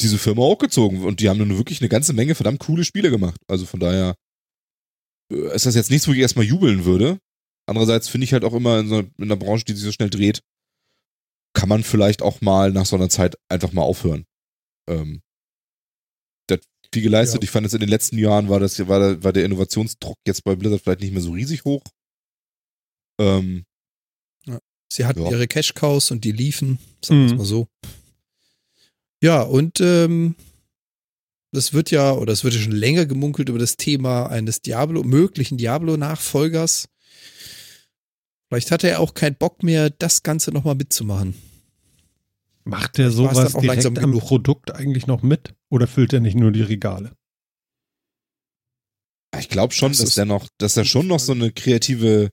diese Firma hochgezogen. Und die haben nun wirklich eine ganze Menge verdammt coole Spiele gemacht. Also von daher äh, ist das jetzt nichts, wo ich erstmal jubeln würde. Andererseits finde ich halt auch immer in, so, in einer Branche, die sich so schnell dreht, kann man vielleicht auch mal nach so einer Zeit einfach mal aufhören. Ähm, der hat viel geleistet. Ja. Ich fand jetzt in den letzten Jahren war das war der, war der Innovationsdruck jetzt bei Blizzard vielleicht nicht mehr so riesig hoch. Ähm, Sie hatten Ja. ihre Cash-Cows und die liefen, sagen wir es Mhm. mal so. Ja, und ähm, das wird ja, oder es wird ja schon länger gemunkelt über das Thema eines Diablo, möglichen Diablo-Nachfolgers. Vielleicht hat er auch keinen Bock mehr, das Ganze nochmal mitzumachen. Macht dann sowas direkt am genug. Produkt eigentlich noch mit? Oder füllt er nicht nur die Regale? Ich glaube schon, Das dass der noch, dass er schon noch so eine kreative,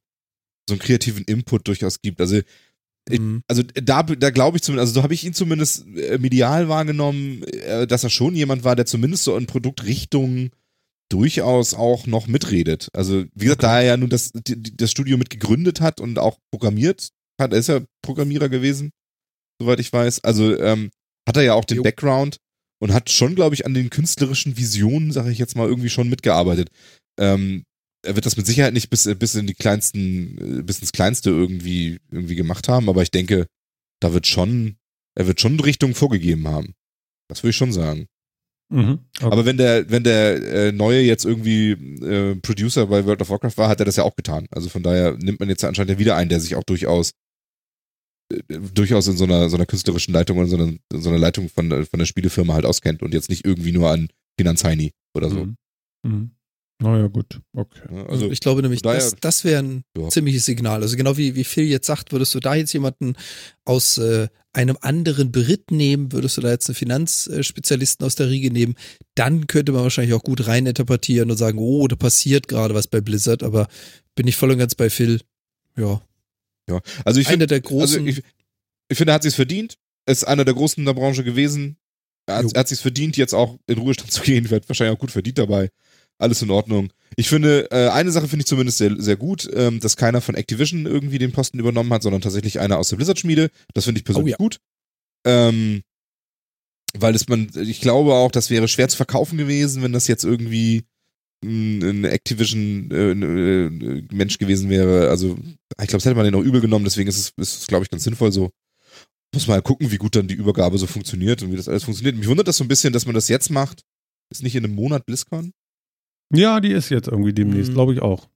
so einen kreativen Input durchaus gibt. Also, Ich- Mhm. also da, da glaube ich zumindest, also so habe ich ihn zumindest äh, medial wahrgenommen, äh, dass er schon jemand war, der zumindest so in Produktrichtungen durchaus auch noch mitredet. Also wie gesagt, da er ja nun das, das Studio mit gegründet hat und auch programmiert hat, er ist ja Programmierer gewesen, soweit ich weiß. Also ähm, hat er ja auch den Jo. Background und hat schon, glaube ich, an den künstlerischen Visionen, sage ich jetzt mal, irgendwie schon mitgearbeitet. Ähm, er wird das mit Sicherheit nicht bis, bis in die kleinsten, äh, bis ins Kleinste irgendwie, irgendwie gemacht haben, aber ich denke, da wird schon, er wird schon Richtungen vorgegeben haben. Das würde ich schon sagen. Mhm. Okay. Aber wenn der, wenn der äh, neue jetzt irgendwie äh, Producer bei World of Warcraft war, hat er das ja auch getan. Also von daher nimmt man jetzt anscheinend ja wieder einen, der sich auch durchaus äh, durchaus in so einer so einer künstlerischen Leitung oder so einer, in so einer Leitung von, der- von der Spielefirma halt auskennt und jetzt nicht irgendwie nur an Finanzheini oder so. Mhm. Mhm. Naja, gut. Okay. Ja, Also Also ich glaube nämlich, daher- das, das wäre ein Ja. ziemliches Signal. Also genau wie, wie Phil jetzt sagt, würdest du da jetzt jemanden aus äh, einem anderen Beritt nehmen, würdest du da jetzt einen Finanzspezialisten aus der Riege nehmen, dann könnte man wahrscheinlich auch gut reininterpretieren und sagen, oh, da passiert gerade was bei Blizzard, aber bin ich voll und ganz bei Phil. Ja, also ich finde der also großen. ich, ich finde, er hat sich's verdient. Ist einer der Großen in der Branche gewesen. Er hat, Jo. er hat sich's verdient, jetzt auch in Ruhestand zu gehen. Wird wahrscheinlich auch gut verdient dabei. Alles in Ordnung. Ich finde, äh, eine Sache finde ich zumindest sehr, sehr gut, ähm, dass keiner von Activision irgendwie den Posten übernommen hat, sondern tatsächlich einer aus der Blizzard-Schmiede. Das finde ich persönlich Oh ja. gut. Ähm, weil es man, ich glaube auch, das wäre schwer zu verkaufen gewesen, wenn das jetzt irgendwie ein, ein Activision äh, äh, Mensch gewesen wäre. Also ich glaube, das hätte man den auch übel genommen, deswegen ist es, ist es glaube ich, ganz sinnvoll so. Muss mal gucken, wie gut dann die Übergabe so funktioniert und wie das alles funktioniert. Mich wundert das so ein bisschen, dass man das jetzt macht. Ist nicht in einem Monat BlizzCon? Ja, die ist jetzt irgendwie demnächst, Mhm. glaube ich auch.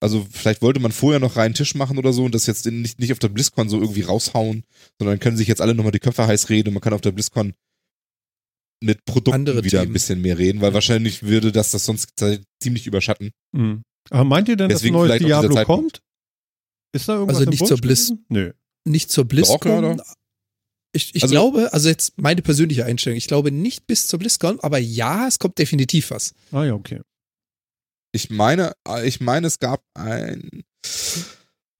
Also vielleicht wollte man vorher noch reinen Tisch machen oder so und das jetzt in- nicht, nicht auf der BlizzCon so irgendwie raushauen, sondern können sich jetzt alle nochmal die Köpfe heiß reden und man kann auf der BlizzCon mit Produkten Andere wieder ein Themen. bisschen mehr reden, weil wahrscheinlich würde das das sonst ziemlich überschatten. Mhm. Aber meint ihr denn, Deswegen dass ein neues Diablo kommt? Ist da irgendwas Also nicht zur Blizz-? Nö. nicht zur BlizzCon. Ich, ich Also- glaube, also jetzt meine persönliche Einstellung, ich glaube nicht bis zur BlizzCon, aber ja, es kommt definitiv was. Ah ja, okay. Ich meine, ich meine, es gab ein.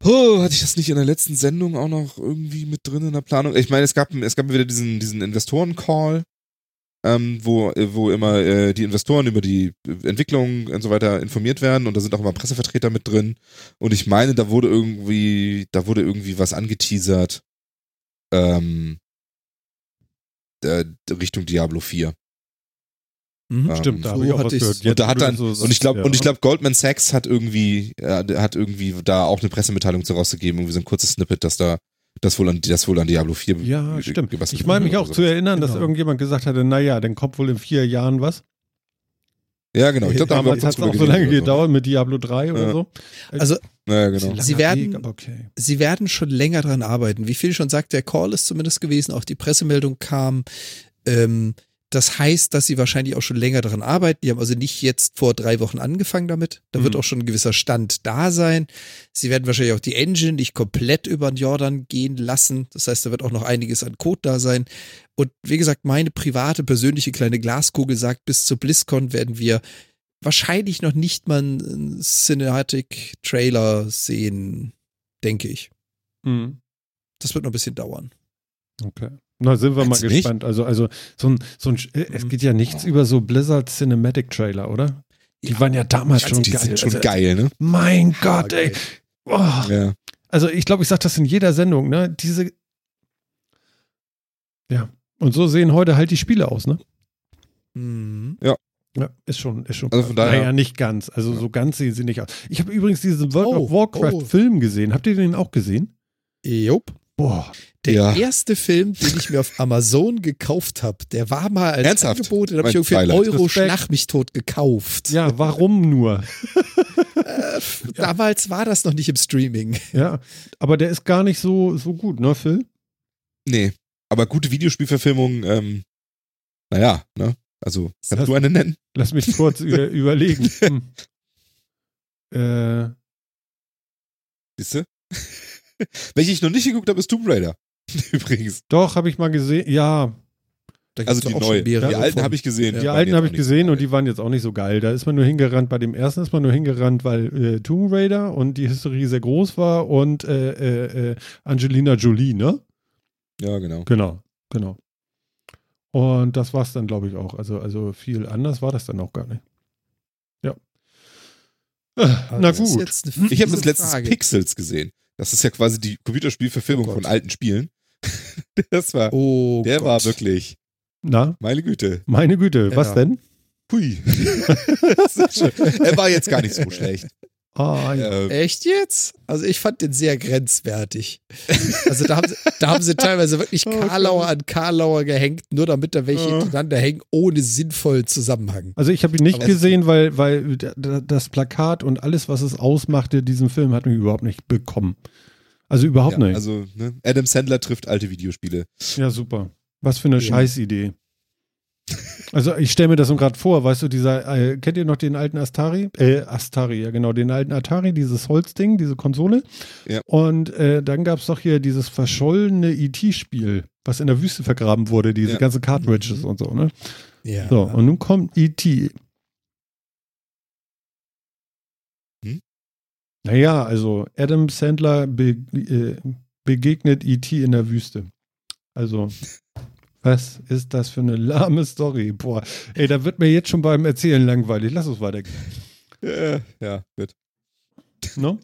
Oh, hatte ich das nicht in der letzten Sendung auch noch irgendwie mit drin in der Planung? Ich meine, es gab, es gab wieder diesen, diesen Investoren-Call, ähm, wo, wo immer äh, die Investoren über die Entwicklung und so weiter informiert werden und da sind auch immer Pressevertreter mit drin. Und ich meine, da wurde irgendwie, da wurde irgendwie was angeteasert, ähm, äh, Richtung Diablo 4. Mhm. Ähm, Stimmt, da so habe ich auch was gehört. und da hat dann, so und ich glaube, ja. und ich glaube, Goldman Sachs hat irgendwie, äh, hat irgendwie da auch eine Pressemitteilung zu rausgegeben, irgendwie so ein kurzes Snippet, dass da das wohl an, das wohl an Diablo 4 Ja, stimmt. Ich meine mich auch oder zu so. erinnern, dass Genau. irgendjemand gesagt hatte, naja, dann kommt wohl in vier Jahren was. Ja, genau. Ich glaube, da haben wir auch Damals hat es auch so lange oder gedauert mit Diablo 3 oder Ja. so. Also Ja, genau. Sie werden- Weg, okay. sie werden schon länger dran arbeiten. Wie viel schon sagt, der Call ist zumindest gewesen, auch die Pressemeldung kam. Ähm, das heißt, dass sie wahrscheinlich auch schon länger daran arbeiten. Die haben also nicht jetzt vor drei Wochen angefangen damit. Da wird Mhm. auch schon ein gewisser Stand da sein. Sie werden wahrscheinlich auch die Engine nicht komplett über den Jordan gehen lassen. Das heißt, da wird auch noch einiges an Code da sein. Und wie gesagt, meine private, persönliche kleine Glaskugel sagt, bis zur BlizzCon werden wir wahrscheinlich noch nicht mal einen Cinematic-Trailer sehen, denke ich. Mhm. Das wird noch ein bisschen dauern. Okay. Na, sind wir mal Meinst du nicht? gespannt. Also, also so ein, so ein, äh, es geht ja nichts über so Blizzard Cinematic Trailer, oder? Die Ja, waren ja damals ganz schon Die geil. sind schon also, geil, ne? Mein Gott, ey. Oh, Ja. also ich glaube, ich sage das in jeder Sendung, ne? Diese. Ja. Und so sehen heute halt die Spiele aus, ne? Mhm. Ja, ist schon, ist schon. Also von daher- naja, nicht ganz. Also so ganz sehen sie nicht aus. Ich habe übrigens diesen World Oh, of Warcraft oh. Film gesehen. Habt ihr den auch gesehen? Jupp. Boah. Der Ja. erste Film, den ich mir auf Amazon gekauft habe, der war mal als Ernsthaft? Angebot, den habe ich irgendwie einen. Euro Respekt. Schlag mich tot gekauft. Ja, warum nur? Äh, Damals war das noch nicht im Streaming. Ja, aber der ist gar nicht so, so gut, ne, Phil? Nee. Aber gute Videospielverfilmungen, ähm, naja, ne? Also, kannst Das- du eine nennen? Lass mich kurz über, überlegen. Hm. Äh, Siehst du? Welche ich noch nicht geguckt habe, ist Tomb Raider. übrigens. Doch, habe ich mal gesehen. Ja, Da Also die auch schon neue. mehrere Die alten habe ich gesehen. Ja. die waren alten habe ich gesehen und die waren jetzt auch nicht so geil. Da ist man nur hingerannt. Bei dem ersten ist man nur hingerannt, weil äh, Tomb Raider und die Hysterie sehr groß war und äh, äh, äh, Angelina Jolie, ne? Ja, genau. Genau, genau. Und das war es dann, glaube ich, auch. Also, also viel anders war das dann auch gar nicht. Ja. Äh, Aber Na gut. Ich habe das Frage. Pixels gesehen. Das ist ja quasi die Computerspielverfilmung Oh von alten Spielen. Das war, Oh der Gott. war wirklich, Na, meine Güte. meine Güte, was Ja. denn? Hui. Das ist schon- er war jetzt gar nicht so schlecht. Ja. Ähm, Echt jetzt? Also ich fand den sehr grenzwertig. Also da haben sie, da haben sie teilweise wirklich Oh Karlauer an Karlauer gehängt, nur damit da welche hintereinander hängen, ohne sinnvollen Zusammenhang. Also ich habe ihn nicht Aber- gesehen, weil, weil das Plakat und alles, was es ausmachte, diesen Film hat mich überhaupt nicht bekommen. Also überhaupt ja, nicht. also ne? Adam Sandler trifft alte Videospiele. ja, super. Was für eine Ja. Scheißidee. Also ich stelle mir das so gerade vor, weißt du, dieser, äh, kennt ihr noch den alten Astari? Äh, Astari, ja genau, den alten Atari, dieses Holzding, diese Konsole. Ja. Und äh, dann gab es doch hier dieses verschollene E.T.-Spiel, was in der Wüste vergraben wurde, diese Ja. ganzen Cartridges und so, ne? Ja. So, und nun kommt E.T. Hm? Naja, also Adam Sandler be äh, begegnet E.T. in der Wüste. Also, was ist das für eine lahme Story? Boah, ey, da wird mir jetzt schon beim Erzählen langweilig. Lass uns weitergehen. Äh, ja, gut. No?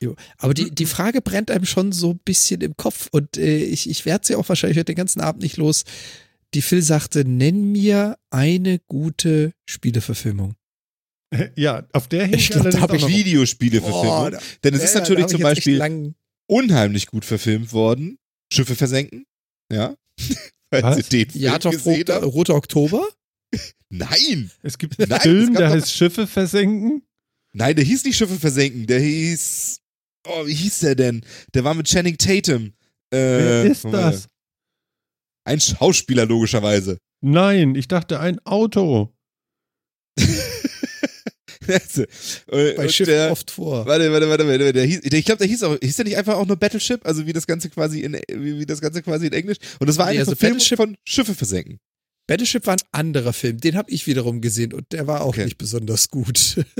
Jo. Aber die, die Frage brennt einem schon so ein bisschen im Kopf und äh, ich, ich werde sie auch wahrscheinlich heute den ganzen Abend nicht los. Die Phil sagte, nenn mir eine gute Spieleverfilmung. Ja, auf der hängt Ich glaub, da allerdings hab auch ich Videospiele-Verfilmung. da- Denn es ist ja, natürlich da hab zum Beispiel lang- unheimlich gut verfilmt worden. Schiffe versenken. Ja. Falls Was? ihr den Film Ja, doch, gesehen Roter. Roter Oktober? Nein! Es gibt einen Nein, Film, es der heißt Schiffe versenken. Nein, der hieß nicht Schiffe versenken. Der hieß. Oh, wie hieß der denn? Der war mit Channing Tatum. Äh, Wer ist das? Ein Schauspieler, logischerweise. Nein, ich dachte ein Auto. Also, Bei und Schiffen der, oft vor. Warte, warte, warte, warte. Der hieß, der, ich glaube, der hieß auch, hieß der nicht einfach auch nur Battleship? Also wie das Ganze quasi in, wie, wie das Ganze quasi in Englisch? Und das war eine Nee, also Verfilmung Battleship- von Schiffe versenken. Battleship war ein anderer Film, den habe ich wiederum gesehen und der war auch Okay. nicht besonders gut.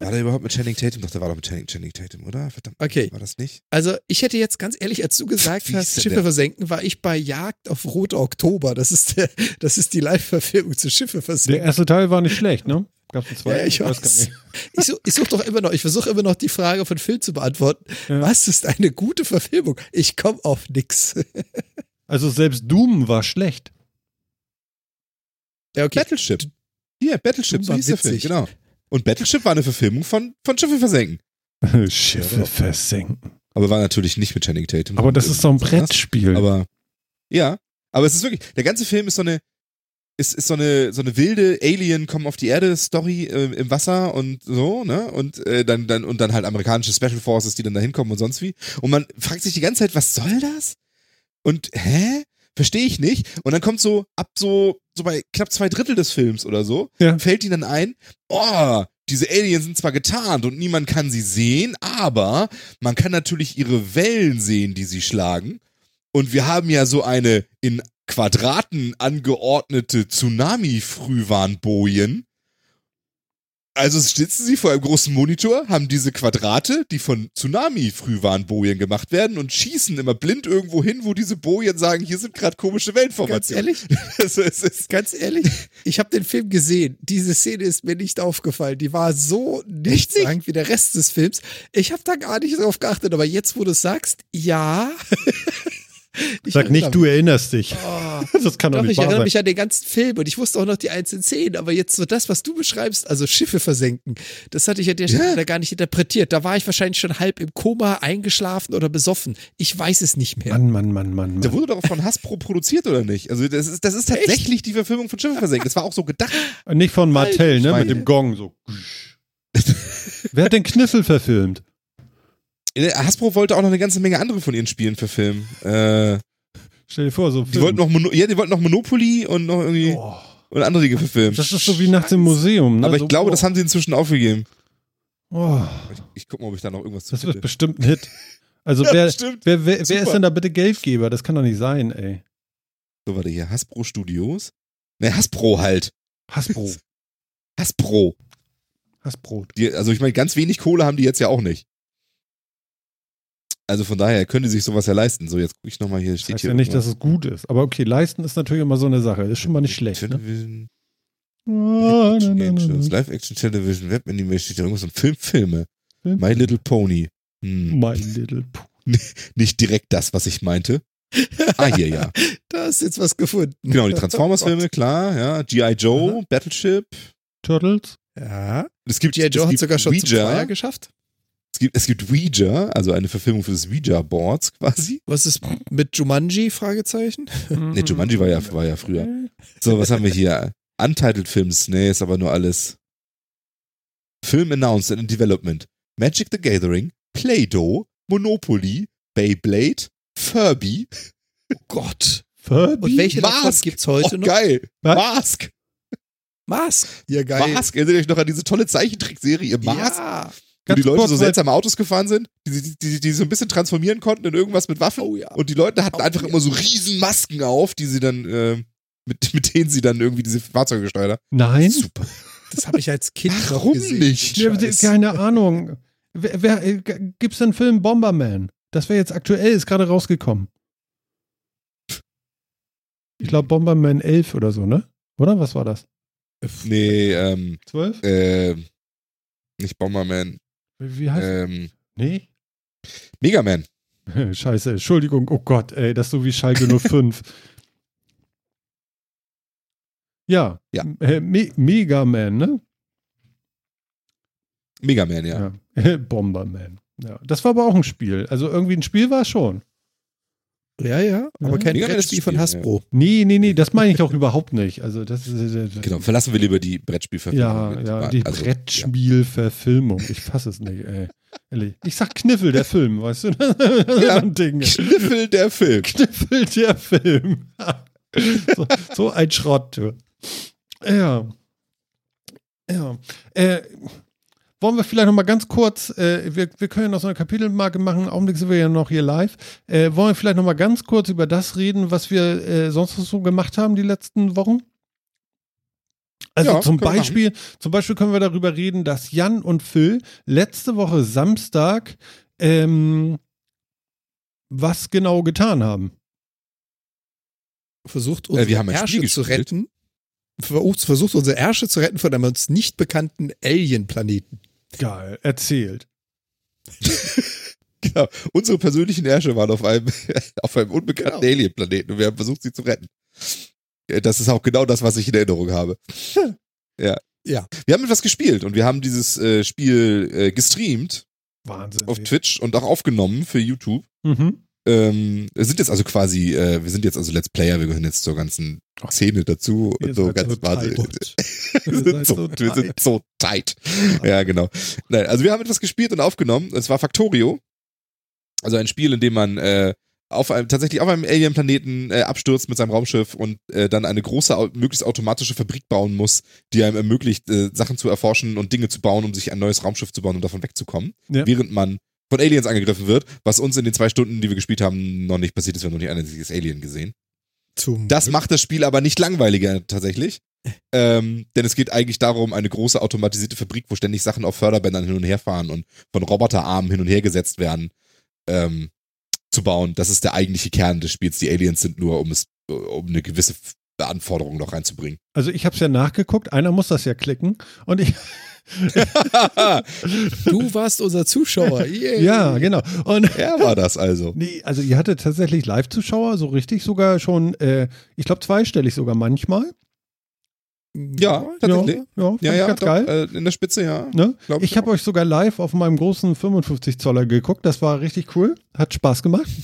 War der überhaupt mit Channing Tatum? Doch, der war doch mit Channing, Channing Tatum, oder? Verdammt. Okay. War das nicht? Also ich hätte jetzt ganz ehrlich, als du gesagt hast, Schiffe der? versenken, war ich bei Jagd auf Roter Oktober. Das ist der, das ist die Live-Verfilmung zu Schiffe Der versenken. erste Teil war nicht schlecht, ne? Gab es zwei? Ja, ich weiß weiß. Ich, such, ich suche doch immer noch, ich versuche immer noch die Frage von Phil zu beantworten. Ja. Was ist eine gute Verfilmung? Ich komme auf nix. Also selbst Doom war schlecht. Ja, okay. Battleship. Hier, Battleship, Doom so war hieß der Film, witzig. genau. Und Battleship war eine Verfilmung von, von Schiffe versenken. Schiffe versenken. Aber war natürlich nicht mit Channing Tatum. Aber das ist so ein. Brettspiel. Aber ja, aber es ist wirklich, der ganze Film ist so eine, ist, ist so eine so eine wilde Alien kommen auf die Erde Story äh, im Wasser und so, ne? Und äh, dann dann und dann halt amerikanische Special Forces, die dann da hinkommen und sonst wie. Und man fragt sich die ganze Zeit, was soll das? Und hä? Verstehe ich nicht. Und dann kommt so ab so so bei knapp zwei Drittel des Films oder so, Ja. fällt ihnen dann ein, oh, diese Aliens sind zwar getarnt und niemand kann sie sehen, aber man kann natürlich ihre Wellen sehen, die sie schlagen. Und wir haben ja so eine in Quadraten angeordnete Tsunami-Frühwarnbojen. Also sitzen sie vor einem großen Monitor, haben diese Quadrate, die von Tsunami-Frühwarnbojen gemacht werden und schießen immer blind irgendwo hin, wo diese Bojen sagen, hier sind gerade komische Ganz Wellenformationen. ehrlich, Also es ist, ganz ehrlich, ich habe den Film gesehen. Diese Szene ist mir nicht aufgefallen. Die war so nichtssagend wie der Rest des Films. Ich habe da gar nicht drauf geachtet, aber jetzt, wo du es sagst, ja. Ich Sag nicht, du erinnerst dich. Oh, Das kann doch doch, nicht ich wahr erinnere sein. mich an den ganzen Film und ich wusste auch noch die einzelnen Szenen, aber jetzt so das, was du beschreibst, also Schiffe versenken, das hatte ich an der Stelle Ja. gar nicht interpretiert. Da war ich wahrscheinlich schon halb im Koma, eingeschlafen oder besoffen. Ich weiß es nicht mehr. Mann, Mann, Mann, Mann, der Mann. wurde doch von Hasbro produziert, oder nicht? Also das ist, das ist tatsächlich die Verfilmung von Schiffe versenken. Das war auch so gedacht. Nicht von Martell, ne? Mit dem Gong so. Wer hat den Kniffel verfilmt? Äh, Hasbro wollte auch noch eine ganze Menge andere von ihren Spielen verfilmen. Äh, Stell dir vor, so die Film. wollten noch Mono ja, die wollten noch Monopoly und noch irgendwie Oh, und andere Dinge verfilmen. das ist so wie nachts im Museum. Ne? Aber ich so, glaube, oh, das haben sie inzwischen aufgegeben. Oh, Ich, ich gucke mal, ob ich da noch irgendwas zu das wird bestimmt ein Hit. Also Ja, wer, wer, wer, wer ist denn da bitte Geldgeber? Das kann doch nicht sein, ey. So, warte hier. Hasbro Studios? Ne, Hasbro halt. Hasbro. Hasbro. Hasbrot. Die, also ich meine, ganz wenig Kohle haben die jetzt ja auch nicht. Also von daher können die sich sowas ja leisten. So, jetzt gucke ich nochmal hier. Das Steht heißt hier ja nicht, dass irgendwas. es gut ist. Aber okay, leisten ist natürlich immer so eine Sache. Ist schon mal nicht schlecht, ne? Television, Ah, na, na, na, Shows, na. Live-Action Television, Web-Animation, steht da irgendwas von Filmfilme. Film- My Little Pony. Hm, My Little Pony. nicht direkt das, was ich meinte. Ah, hier, ja. Da ist jetzt was gefunden. Genau, die Transformers-Filme, klar, ja. G.I. Joe, Battleship. Turtles. Ja. Es gibt, G.I. Joe es hat sogar schon zum Ouija. Feuer geschafft. Es gibt, es gibt Ouija, also eine Verfilmung für das Ouija-Boards quasi. Was ist mit Jumanji? Fragezeichen. Nee, Jumanji war ja, war ja früher. So, was haben wir hier? Untitled Films, nee, ist aber nur alles. Film announced and in development. Magic the Gathering, Play-Doh, Monopoly, Beyblade, Furby. Oh Gott. Furby? Und welche davon Mask. gibt's heute oh, noch? geil. Was? Mask. Mask. Ja, geil. Mask. Erinnert ihr euch noch an diese tolle Zeichentrickserie Mask? Ja. Wo die Leute so seltsame Autos gefahren sind, die, die, die, die so ein bisschen transformieren konnten in irgendwas mit Waffen. Oh ja. Und die Leute hatten Oh einfach ja. immer so riesen Masken auf, die sie dann, äh, mit, mit denen sie dann irgendwie diese Fahrzeuge gesteuert haben. Nein? Super. Das habe ich als Kind noch Warum gesehen. nicht? Ja, Scheiß. keine Ahnung. Wer, wer, äh, gibt's den Film Bomberman? Das wäre jetzt aktuell, ist gerade rausgekommen. Ich glaube Bomberman 11 oder so, ne? Oder? Was war das? Nee, ähm, 12? äh, nicht Bomberman, Wie heißt ähm, Nee? Megaman. Scheiße, Entschuldigung, oh Gott, ey, das ist so wie Schalke 05. ja, Ja. Äh, Me Mega Man, ne? Megaman, ja. Ja. Bomberman. Ja, das war aber auch ein Spiel. Also irgendwie ein Spiel war es schon. Ja, ja, aber Ja. kein Mega Brettspiel von Hasbro. Nee, nee, nee, das meine ich auch überhaupt nicht. Also das ist äh, Genau, verlassen wir lieber die Brettspielverfilmung. Ja, mit- ja, die also, Brettspielverfilmung. Ich fasse es nicht, ey. Ehrlich. Ich sag Kniffel, der Film, weißt du? Ja. So ein Ding. Ja. Kniffel der Film. Kniffel, der Film. so, so ein Schrott. Ja. Ja. Äh, wollen wir vielleicht noch mal ganz kurz, äh, wir, wir können ja noch so eine Kapitelmarke machen, im Augenblick sind wir ja noch hier live. Äh, wollen wir vielleicht noch mal ganz kurz über das reden, was wir äh, sonst noch so gemacht haben die letzten Wochen? Also Ja, zum Beispiel, zum Beispiel können wir darüber reden, dass Jan und Phil letzte Woche Samstag ähm, was genau getan haben. Versucht Äh, unsere wir haben Ärsche zu retten. Versucht, versucht unsere Ärsche zu retten von einem uns nicht bekannten Alien-Planeten. Geil, erzählt. Genau. Unsere persönlichen Ärsche waren auf einem, auf einem unbekannten Genau. Alien-Planeten und wir haben versucht, sie zu retten. Äh, Das ist auch genau das, was ich in Erinnerung habe. Ja. Ja. Wir haben etwas gespielt und wir haben dieses äh, Spiel äh, gestreamt Wahnsinn. auf Twitch und auch aufgenommen für YouTube. Mhm. Ähm, wir sind jetzt also quasi, äh, wir sind jetzt also Let's Player, wir gehören jetzt zur ganzen Szene dazu und so seid ganz so wahnsinnig. Wir sind, so, so wir sind so tight. Ja, genau. Nein, also wir haben etwas gespielt und aufgenommen. Es war Factorio. Also ein Spiel, in dem man äh, auf einem, tatsächlich auf einem Alien-Planeten äh, abstürzt mit seinem Raumschiff und äh, dann eine große, möglichst automatische Fabrik bauen muss, die einem ermöglicht, äh, Sachen zu erforschen und Dinge zu bauen, um sich ein neues Raumschiff zu bauen und davon wegzukommen. Ja. Während man von Aliens angegriffen wird, was uns in den zwei Stunden, die wir gespielt haben, noch nicht passiert ist. Wir haben noch nicht ein einziges Alien gesehen. Zum Das macht das Spiel aber nicht langweiliger tatsächlich. Ähm, denn es geht eigentlich darum, eine große automatisierte Fabrik, wo ständig Sachen auf Förderbändern hin und her fahren und von Roboterarmen hin und her gesetzt werden, ähm, zu bauen. Das ist der eigentliche Kern des Spiels. Die Aliens sind nur, um es, um eine gewisse Anforderung noch reinzubringen. Also ich habe es ja nachgeguckt, einer muss das ja klicken und ich, Du warst unser Zuschauer. Yay. ja, genau. Und er war das also. nee, also ihr hattet tatsächlich Live-Zuschauer, so richtig sogar schon, äh, ich glaube zweistellig sogar manchmal. Ja, tatsächlich. Ja, ja, Ja, ja, ganz doch, geil. Äh, in der Spitze, ja. Ne? Ich ich habe euch sogar live auf meinem großen 55 Zoller geguckt. Das war richtig cool. Hat Spaß gemacht.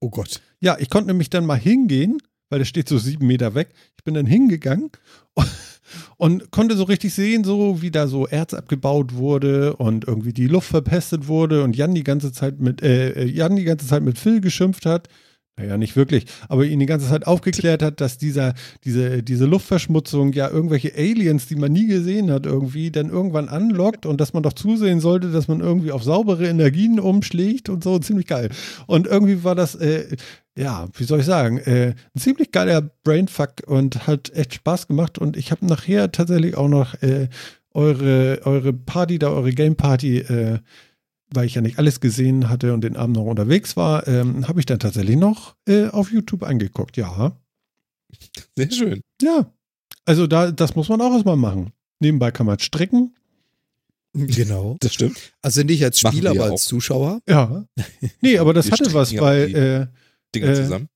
Oh Gott. Ja, ich konnte nämlich dann mal hingehen, weil der steht so sieben Meter weg. Ich bin dann hingegangen und konnte so richtig sehen, so wie da so Erz abgebaut wurde und irgendwie die Luft verpestet wurde und Jan die ganze Zeit mit äh, äh, Jan die ganze Zeit mit Phil geschimpft hat. naja, nicht wirklich, aber ihn die ganze Zeit aufgeklärt hat, dass dieser, diese, diese Luftverschmutzung ja irgendwelche Aliens, die man nie gesehen hat, irgendwie dann irgendwann anlockt und dass man doch zusehen sollte, dass man irgendwie auf saubere Energien umschlägt und so, ziemlich geil. Und irgendwie war das, äh, ja, wie soll ich sagen, äh, ein ziemlich geiler Brainfuck und hat echt Spaß gemacht und ich habe nachher tatsächlich auch noch äh, eure, eure Party da, eure Game Party, äh, weil ich ja nicht alles gesehen hatte und den Abend noch unterwegs war, ähm, habe ich dann tatsächlich noch äh, auf YouTube angeguckt. Ja. Sehr schön. Ja. Also da, das muss man auch erstmal machen. Nebenbei kann man stricken. Genau. Das stimmt. Also nicht als Spieler, aber auch. als Zuschauer. Ja. Nee, aber das Wir hatte was, weil Dinge Äh, zusammen.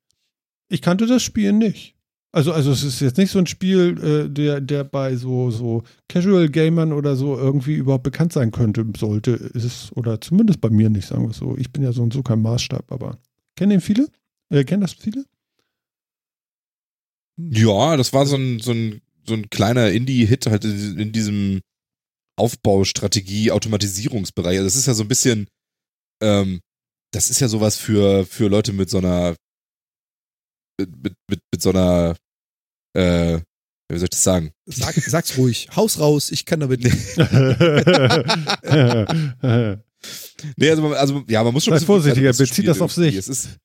ich kannte das Spiel nicht. Also, also es ist jetzt nicht so ein Spiel, äh, der, der bei so, so Casual Gamern oder so irgendwie überhaupt bekannt sein könnte, sollte. Ist es, oder zumindest bei mir nicht, sagen wir es so. Ich bin ja so und so kein Maßstab, aber kennen den viele? Äh, kennen das viele? Ja, das war so ein, so ein, so ein kleiner Indie-Hit halt in in diesem Aufbaustrategie, Automatisierungsbereich. Also das ist ja so ein bisschen, ähm, das ist ja sowas für, für Leute mit so einer, mit, mit, mit, so einer, äh, wie soll ich das sagen? Sag, sag's ruhig. Haus raus, ich kann damit. Nee, also, man- also ja, man muss schon Sei bisschen vorsichtiger, bezieht das auf irgendwie. sich. Es ist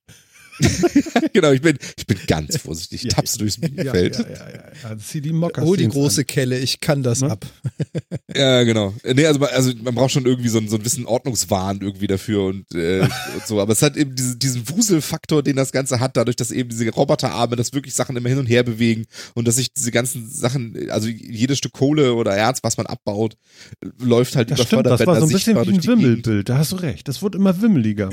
genau, ich bin, ich bin ganz vorsichtig. Ich Ja, tapse durchs ja, Minenfeld. ja, ja, ja, ja. Zieh die Mocker. Hol die große Kelle, ich kann das Ne? ab. Ja, genau. Nee, also, man- also man braucht schon irgendwie so, einen- so einen gewissen Ordnungswahn irgendwie dafür und, äh, und so. Aber es hat eben diesen, diesen Wuselfaktor, den das Ganze hat, dadurch, dass eben diese Roboterarme, dass wirklich Sachen immer hin und her bewegen und dass sich diese ganzen Sachen, also jedes Stück Kohle oder Erz, was man abbaut, läuft halt Das über stimmt, das war so ein bisschen sichtbar wie ein. Wimmelbild. Da hast du recht. Das wird immer wimmeliger.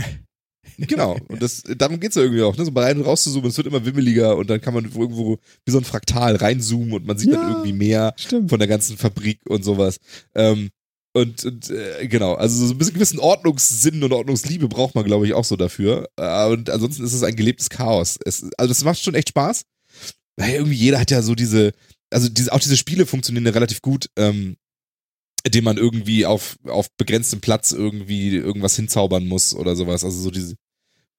Genau. Und das, darum geht's ja irgendwie auch, ne? So mal rein und raus zu zoomen, es wird immer wimmeliger und dann kann man irgendwo wie so ein Fraktal reinzoomen und man sieht Ja. dann irgendwie mehr Stimmt. von der ganzen Fabrik und sowas. Ähm, und und äh, genau, also so ein bisschen gewissen Ordnungssinn und Ordnungsliebe braucht man, glaube ich, auch so dafür. Äh, und ansonsten ist es ein gelebtes Chaos. Es, also das macht schon echt Spaß. Weil irgendwie jeder hat ja so diese, also diese, auch diese Spiele funktionieren ja relativ gut, ähm, indem man irgendwie auf, auf begrenztem Platz irgendwie irgendwas hinzaubern muss oder sowas. Also so diese,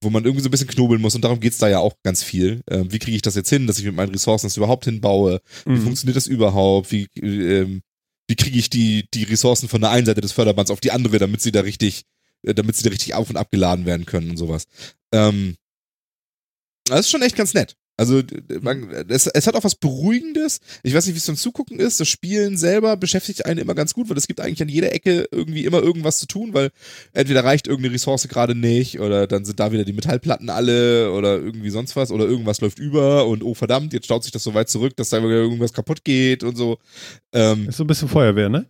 wo man irgendwie so ein bisschen knobeln muss und darum geht's da ja auch ganz viel. Ähm, wie kriege ich das jetzt hin, dass ich mit meinen Ressourcen das überhaupt hinbaue? Wie Mhm. funktioniert das überhaupt? Wie, ähm, wie kriege ich die, die Ressourcen von der einen Seite des Förderbands auf die andere, damit sie da richtig, äh, damit sie da richtig auf und abgeladen werden können und sowas. Ähm, das ist schon echt ganz nett. Also man, es, es hat auch was Beruhigendes. Ich weiß nicht, wie es zum Zugucken ist. Das Spielen selber beschäftigt einen immer ganz gut, weil es gibt eigentlich an jeder Ecke irgendwie immer irgendwas zu tun, weil entweder reicht irgendeine Ressource gerade nicht oder dann sind da wieder die Metallplatten alle oder irgendwie sonst was oder irgendwas läuft über und oh verdammt, jetzt staut sich das so weit zurück, dass da irgendwas kaputt geht und so. Ähm, Ist so ein bisschen Feuerwehr, ne?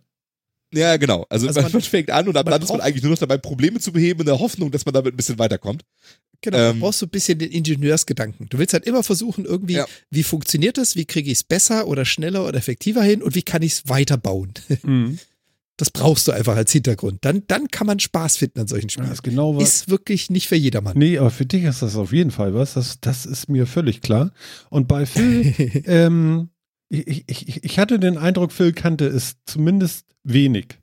Ja, genau. Also, Also man, man- fängt an und dann ist man eigentlich nur noch dabei, Probleme zu beheben in der Hoffnung, dass man damit ein bisschen weiterkommt. Genau, Ähm, du brauchst so ein bisschen den Ingenieursgedanken. Du willst halt immer versuchen, irgendwie, Ja. wie funktioniert das, wie kriege ich es besser oder schneller oder effektiver hin und wie kann ich es weiterbauen. Mhm. Das brauchst du einfach als Hintergrund. Dann, dann kann man Spaß finden an solchen Das Spielen. ist genau was. Ist wirklich nicht für jedermann. Nee, aber für dich ist das auf jeden Fall was. Das, das ist mir völlig klar. Und bei Phil, ähm, ich, ich, ich hatte den Eindruck, Phil kannte es zumindest wenig.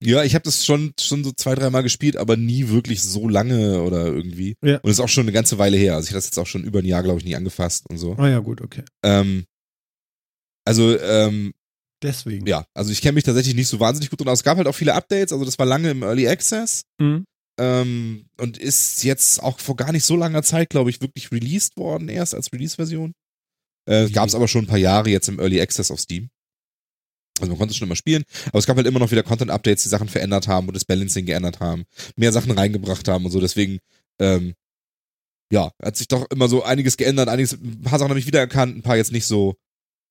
Ja, ich habe das schon, schon so zwei, dreimal gespielt, aber nie wirklich so lange oder irgendwie. Ja. Und ist auch schon eine ganze Weile her. Also ich habe das jetzt auch schon über ein Jahr, glaube ich, nie angefasst und so. Ah ja, gut, okay. Ähm, also, ähm, Deswegen. ja, also ich kenne mich tatsächlich nicht so wahnsinnig gut drin aus. Es gab halt auch viele Updates, also das war lange im Early Access. Mhm. Ähm, und ist jetzt auch vor gar nicht so langer Zeit, glaube ich, wirklich released worden, erst als Release-Version. Äh, Wie? Gab es aber schon ein paar Jahre jetzt im Early Access auf Steam. Also man konnte es schon immer spielen, aber es gab halt immer noch wieder Content-Updates, die Sachen verändert haben und das Balancing geändert haben, mehr Sachen reingebracht haben und so. Deswegen, ähm, ja, hat sich doch immer so einiges geändert, einiges, ein paar Sachen habe ich wiedererkannt, ein paar jetzt nicht so.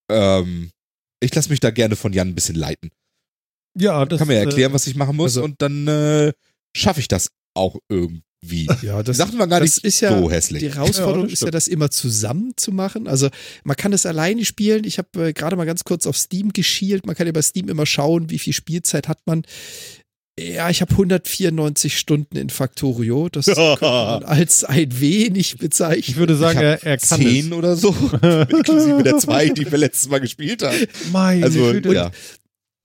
Ähm, ich lasse mich da gerne von Jan ein bisschen leiten. Ja, das Kann mir ja äh, erklären, was ich machen muss also- und dann äh, schaffe ich das auch irgendwie. Ja, Die Sachen waren gar das nicht ist ja so hässlich. Die Herausforderung Ja, das ist ja, das immer zusammen zu machen. Also man kann das alleine spielen. Ich habe äh, gerade mal ganz kurz auf Steam geschielt. Man kann ja bei Steam immer schauen, wie viel Spielzeit hat man. Ja, ich habe 194 Stunden in Factorio. Das könnte man als ein wenig bezeichnen. Ich würde sagen, Ich er, er kann zehn oder so, inklusive der zwei, die wir letztes Mal gespielt haben. es. Meine Also, Güte. ja.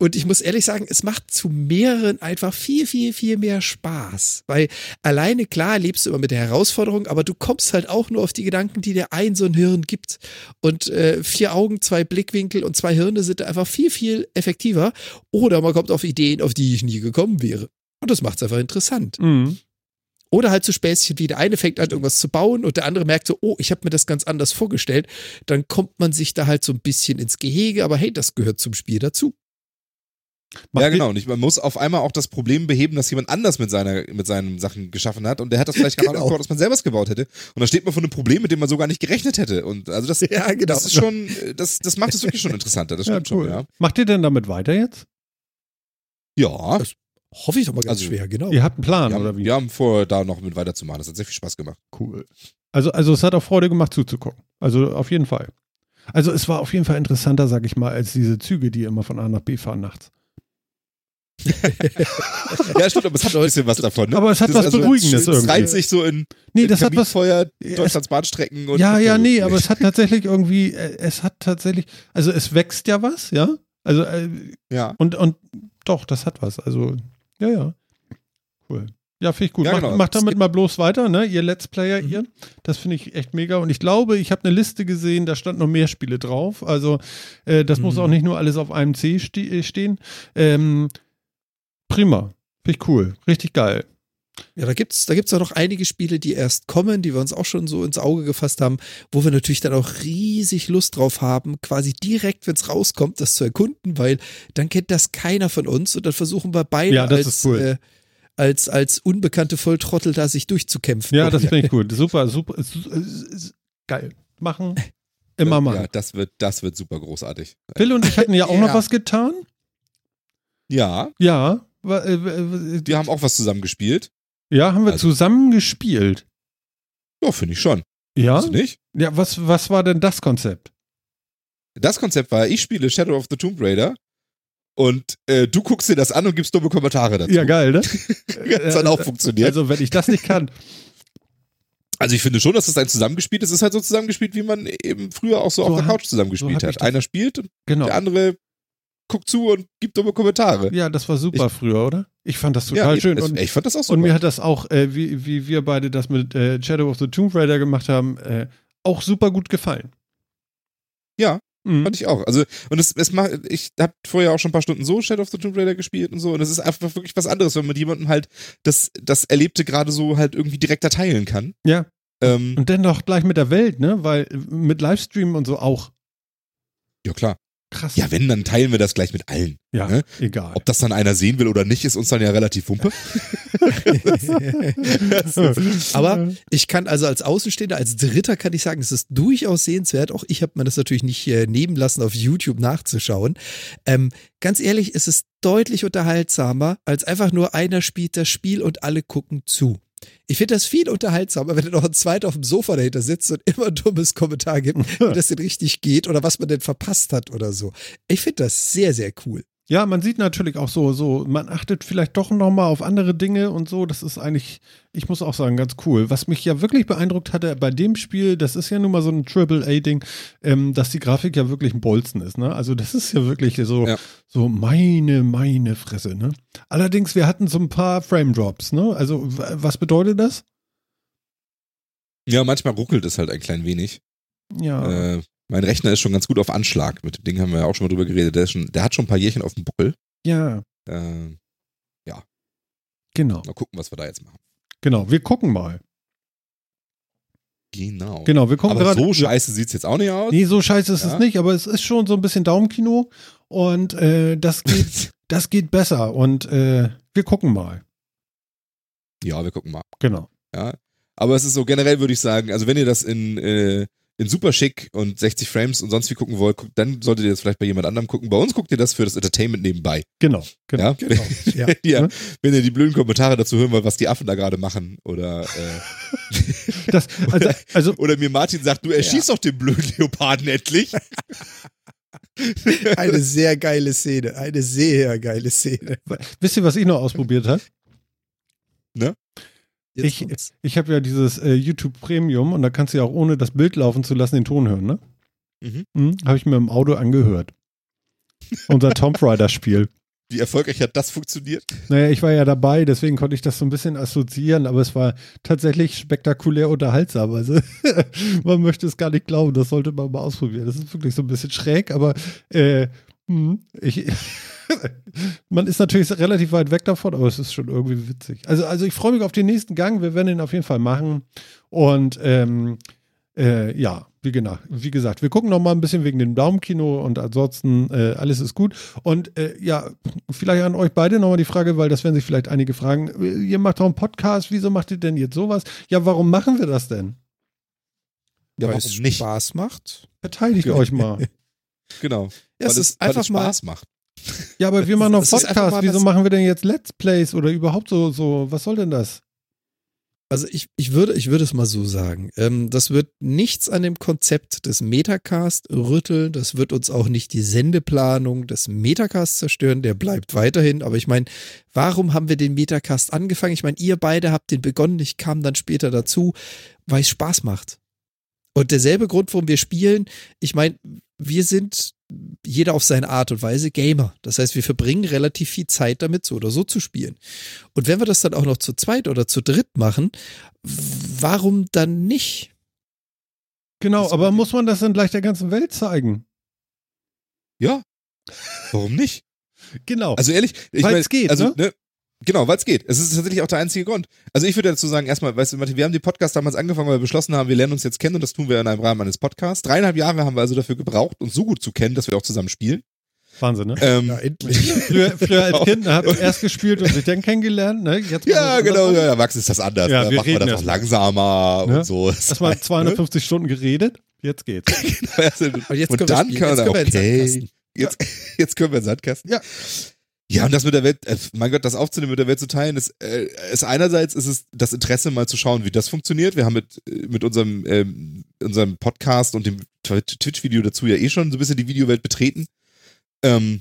Und ich muss ehrlich sagen, es macht zu mehreren einfach viel, viel, viel mehr Spaß. Weil alleine, klar, lebst du immer mit der Herausforderung, aber du kommst halt auch nur auf die Gedanken, die dir ein so ein Hirn gibt. Und äh, vier Augen, zwei Blickwinkel und zwei Hirne sind einfach viel, viel effektiver. Oder man kommt auf Ideen, auf die ich nie gekommen wäre. Und das macht es einfach interessant. Mhm. Oder halt so Späßchen wie der eine fängt an, irgendwas zu bauen und der andere merkt so, oh, ich habe mir das ganz anders vorgestellt. Dann kommt man sich da halt so ein bisschen ins Gehege, aber hey, das gehört zum Spiel dazu. Macht ja, genau. Und ich, man muss auf einmal auch das Problem beheben, dass jemand anders mit, seiner, mit seinen Sachen geschaffen hat und der hat das vielleicht gar nicht Genau. aufgebaut, dass man selber es gebaut hätte. Und dann steht man vor einem Problem, mit dem man so gar nicht gerechnet hätte. Und also das, Ja, genau. das ist schon, das, das macht es wirklich schon interessanter. Das Ja, stimmt cool. schon, ja. Macht ihr denn damit weiter jetzt? Ja. Das- Hoffe ich doch mal ganz Also, schwer, genau. Ihr habt einen Plan, Wir oder haben, wie? wir haben vor, da noch mit weiterzumachen. Das hat sehr viel Spaß gemacht. Cool. Also, also es hat auch Freude gemacht zuzugucken. Also auf jeden Fall. Also es war auf jeden Fall interessanter, sag ich mal, als diese Züge, die immer von A nach B fahren nachts. Ja, stimmt, aber es hat ein bisschen was davon. Ne? Aber es hat Das- was also, Beruhigendes Es irgendwie. reiht sich so in, Nee, in das hat was. Es- Deutschlands Bahnstrecken und. Ja, ja, nee, aber es hat tatsächlich irgendwie, äh, es hat tatsächlich, also es wächst ja was, ja? Also, äh, Ja. und, und doch, das hat was. Also, ja, ja. Cool. Ja, finde ich gut. Ja, macht, genau. macht Es damit mal bloß weiter, ne? Ihr Let's Player, Mhm. ihr. Das finde ich echt mega. Und ich glaube, ich habe eine Liste gesehen, da stand noch mehr Spiele drauf. Also, äh, das muss Mhm. auch nicht nur alles auf einem C ste äh, stehen. Ähm, prima. Finde ich cool. Richtig geil. Ja, da gibt's, da gibt's auch noch einige Spiele, die erst kommen, die wir uns auch schon so ins Auge gefasst haben, wo wir natürlich dann auch riesig Lust drauf haben, quasi direkt, wenn's rauskommt, das zu erkunden, weil dann kennt das keiner von uns und dann versuchen wir beide Ja, das als, ist cool. äh, als, als unbekannte Volltrottel da sich durchzukämpfen. Ja, das finde ich gut. Super, super. s- s- s- Geil. Machen. Immer mal. Ja, das wird, das wird super großartig. Phil und ich hatten ja auch noch Ja. was getan. Ja, Ja. Äh, äh, wir haben auch was zusammen gespielt. Ja, haben wir Also- zusammen gespielt. Ja, finde ich schon. Ja? Du nicht? Ja, was, was war denn das Konzept? Das Konzept war, ich spiele Shadow of the Tomb Raider und äh, du guckst dir das an und gibst dumme Kommentare dazu. Ja, geil, ne? Das hat auch funktioniert. Also, wenn ich das nicht kann. Also ich finde schon, dass es ein Zusammengespielt ist. Es ist halt so zusammengespielt, wie man eben früher auch so, So auf der Couch zusammengespielt so hat. das- Einer spielt und Genau. der andere guckt zu und gibt dumme Kommentare. Ja, das war super früher, oder? Ich fand das total eben. schön. Es- Und, ich fand das auch super. und mir hat das auch, äh, wie, wie wir beide das mit äh, Shadow of the Tomb Raider gemacht haben, äh, auch super gut gefallen. Ja, Mhm. Fand ich auch. Also, und es, es macht, ich habe vorher auch schon ein paar Stunden so Shadow of the Tomb Raider gespielt und so, und es ist einfach wirklich was anderes, wenn man jemandem halt das, das Erlebte gerade so halt irgendwie direkter teilen kann. Ja. Ähm, Und dann doch gleich mit der Welt, ne? Weil mit Livestream und so auch. ja, klar. Krass. Ja, wenn, dann teilen wir das gleich mit allen. Ja, ne? egal. Ob das dann einer sehen will oder nicht, ist uns dann ja relativ wumpe. Aber ich kann also als Außenstehender, als Dritter kann ich sagen, es ist durchaus sehenswert. Auch ich habe mir das natürlich nicht äh, nehmen lassen, auf YouTube nachzuschauen. Ähm, ganz ehrlich, es ist deutlich unterhaltsamer, als einfach nur einer spielt das Spiel und alle gucken zu. Ich finde das viel unterhaltsamer, wenn da noch ein Zweiter auf dem Sofa dahinter sitzt und immer ein dummes Kommentar gibt, wie das denn richtig geht oder was man denn verpasst hat oder so. Ich finde das sehr, sehr cool. Ja, man sieht natürlich auch so, so, man achtet vielleicht doch nochmal auf andere Dinge und so. Das ist eigentlich, ich muss auch sagen, ganz cool. Was mich ja wirklich beeindruckt hatte bei dem Spiel, das ist ja nun mal so ein Triple-A-Ding, ähm, dass die Grafik ja wirklich ein Bolzen ist, ne? Also das ist ja wirklich so, Ja. so meine, meine Fresse, ne? Allerdings, wir hatten so ein paar Frame-Drops, ne? Also, was bedeutet das? ja, manchmal ruckelt es halt ein klein wenig. Ja. Äh, mein Rechner ist schon ganz gut auf Anschlag. Mit dem Ding haben wir ja auch schon mal drüber geredet. Der, schon, der hat schon ein paar Jährchen auf dem Buckel. ja, Äh, genau. mal gucken, was wir da jetzt machen. Genau. Wir gucken mal. Genau. Genau, wir gucken Aber gerade. so scheiße sieht's jetzt auch nicht aus. Nee, so scheiße ist Ja. es nicht, aber es ist schon so ein bisschen Daumenkino und äh, das geht, das geht besser und äh, wir gucken mal. Ja, wir gucken mal. Genau. Ja. Aber es ist so generell, würde ich sagen, also wenn ihr das in, äh, in super schick und 60 Frames und sonst wie gucken wollt, guckt, dann solltet ihr das vielleicht bei jemand anderem gucken. Bei uns guckt ihr das für das Entertainment nebenbei. Genau. genau. Ja? Genau. Ja. Wenn, ihr, Ja. wenn ihr die blöden Kommentare dazu hören wollt, was die Affen da gerade machen oder äh, Das, also, also oder mir Martin sagt, du erschießt doch den blöden Leoparden endlich. Eine sehr geile Szene. Eine sehr geile Szene. wisst ihr, was ich noch ausprobiert habe? Jetzt Ich, kommt's. ich habe ja dieses äh, YouTube Premium und da kannst du ja auch ohne das Bild laufen zu lassen den Ton hören, ne? Mhm. Mhm, habe ich mir im Auto angehört. Unser Tomb Raider-Spiel. Wie erfolgreich hat das funktioniert? Naja, ich war ja dabei, deswegen konnte ich das so ein bisschen assoziieren, aber es war tatsächlich spektakulär unterhaltsam. Also man möchte es gar nicht glauben, das sollte man mal ausprobieren. Das ist wirklich so ein bisschen schräg, aber äh, hm, ich, man ist natürlich relativ weit weg davon, aber es ist schon irgendwie witzig. Also, also ich freue mich auf den nächsten Gang, wir werden ihn auf jeden Fall machen und ähm, äh, ja, wie, genau, wie gesagt, wir gucken noch mal ein bisschen wegen dem Daumenkino und ansonsten äh, alles ist gut. Und äh, ja, vielleicht an euch beide nochmal die Frage, weil das werden sich vielleicht einige fragen. Ihr macht doch einen Podcast, wieso macht ihr denn jetzt sowas? Ja, warum machen wir das denn? Ja, weil es nicht. Spaß macht. Verteidigt euch mal. Genau. Ja, es weil ist einfach es mal- Spaß macht. Ja, aber wir machen noch Das ist einfach Podcast. mal Wieso machen wir denn jetzt Let's Plays oder überhaupt so, so, was soll denn das? Also ich, ich würde, ich würde es mal so sagen. Ähm, das wird nichts an dem Konzept des Metacast rütteln. Das wird uns auch nicht die Sendeplanung des Metacast zerstören. Der bleibt weiterhin. Aber ich meine, warum haben wir den Metacast angefangen? Ich meine, ihr beide habt den begonnen. Ich kam dann später dazu, weil es Spaß macht. Und derselbe Grund, warum wir spielen, ich meine, wir sind jeder auf seine Art und Weise Gamer. Das heißt, wir verbringen relativ viel Zeit damit, so oder so zu spielen. Und wenn wir das dann auch noch zu zweit oder zu dritt machen, warum dann nicht? Genau, Das aber muss man das dann gleich der ganzen Welt zeigen? Ja. Warum nicht? Genau. Also ehrlich, ich meine, geht, also, ne? ne? Genau, weil es geht. Es ist tatsächlich auch der einzige Grund. Also ich würde dazu sagen, erstmal, weißt du, Martin, wir haben den Podcast damals angefangen, weil wir beschlossen haben, wir lernen uns jetzt kennen und das tun wir in einem Rahmen eines Podcasts. Dreieinhalb Jahre haben wir also dafür gebraucht, uns so gut zu kennen, dass wir auch zusammen spielen. Wahnsinn, ne? Ähm, Ja, ja, endlich. Früher, früher als Kind habt ihr erst gespielt und sich dann kennengelernt, ne? Jetzt es genau, ja, erwachsen ist das anders. Ja, da wir macht man reden das auch langsamer Ne? und so. Erstmal 250 Stunden geredet, jetzt geht's. und, Und jetzt können wir dann kann Jetzt man, können wir in den okay, Sandkasten. jetzt, jetzt können wir in den Sandkasten. Ja. Ja, und das mit der Welt, äh, mein Gott, das aufzunehmen, mit der Welt zu teilen, ist, äh, ist einerseits ist es das Interesse, mal zu schauen, wie das funktioniert. Wir haben mit, äh, mit unserem, ähm, unserem Podcast und dem Twi- Twitch-Video dazu ja eh schon so ein bisschen die Videowelt betreten. Ähm,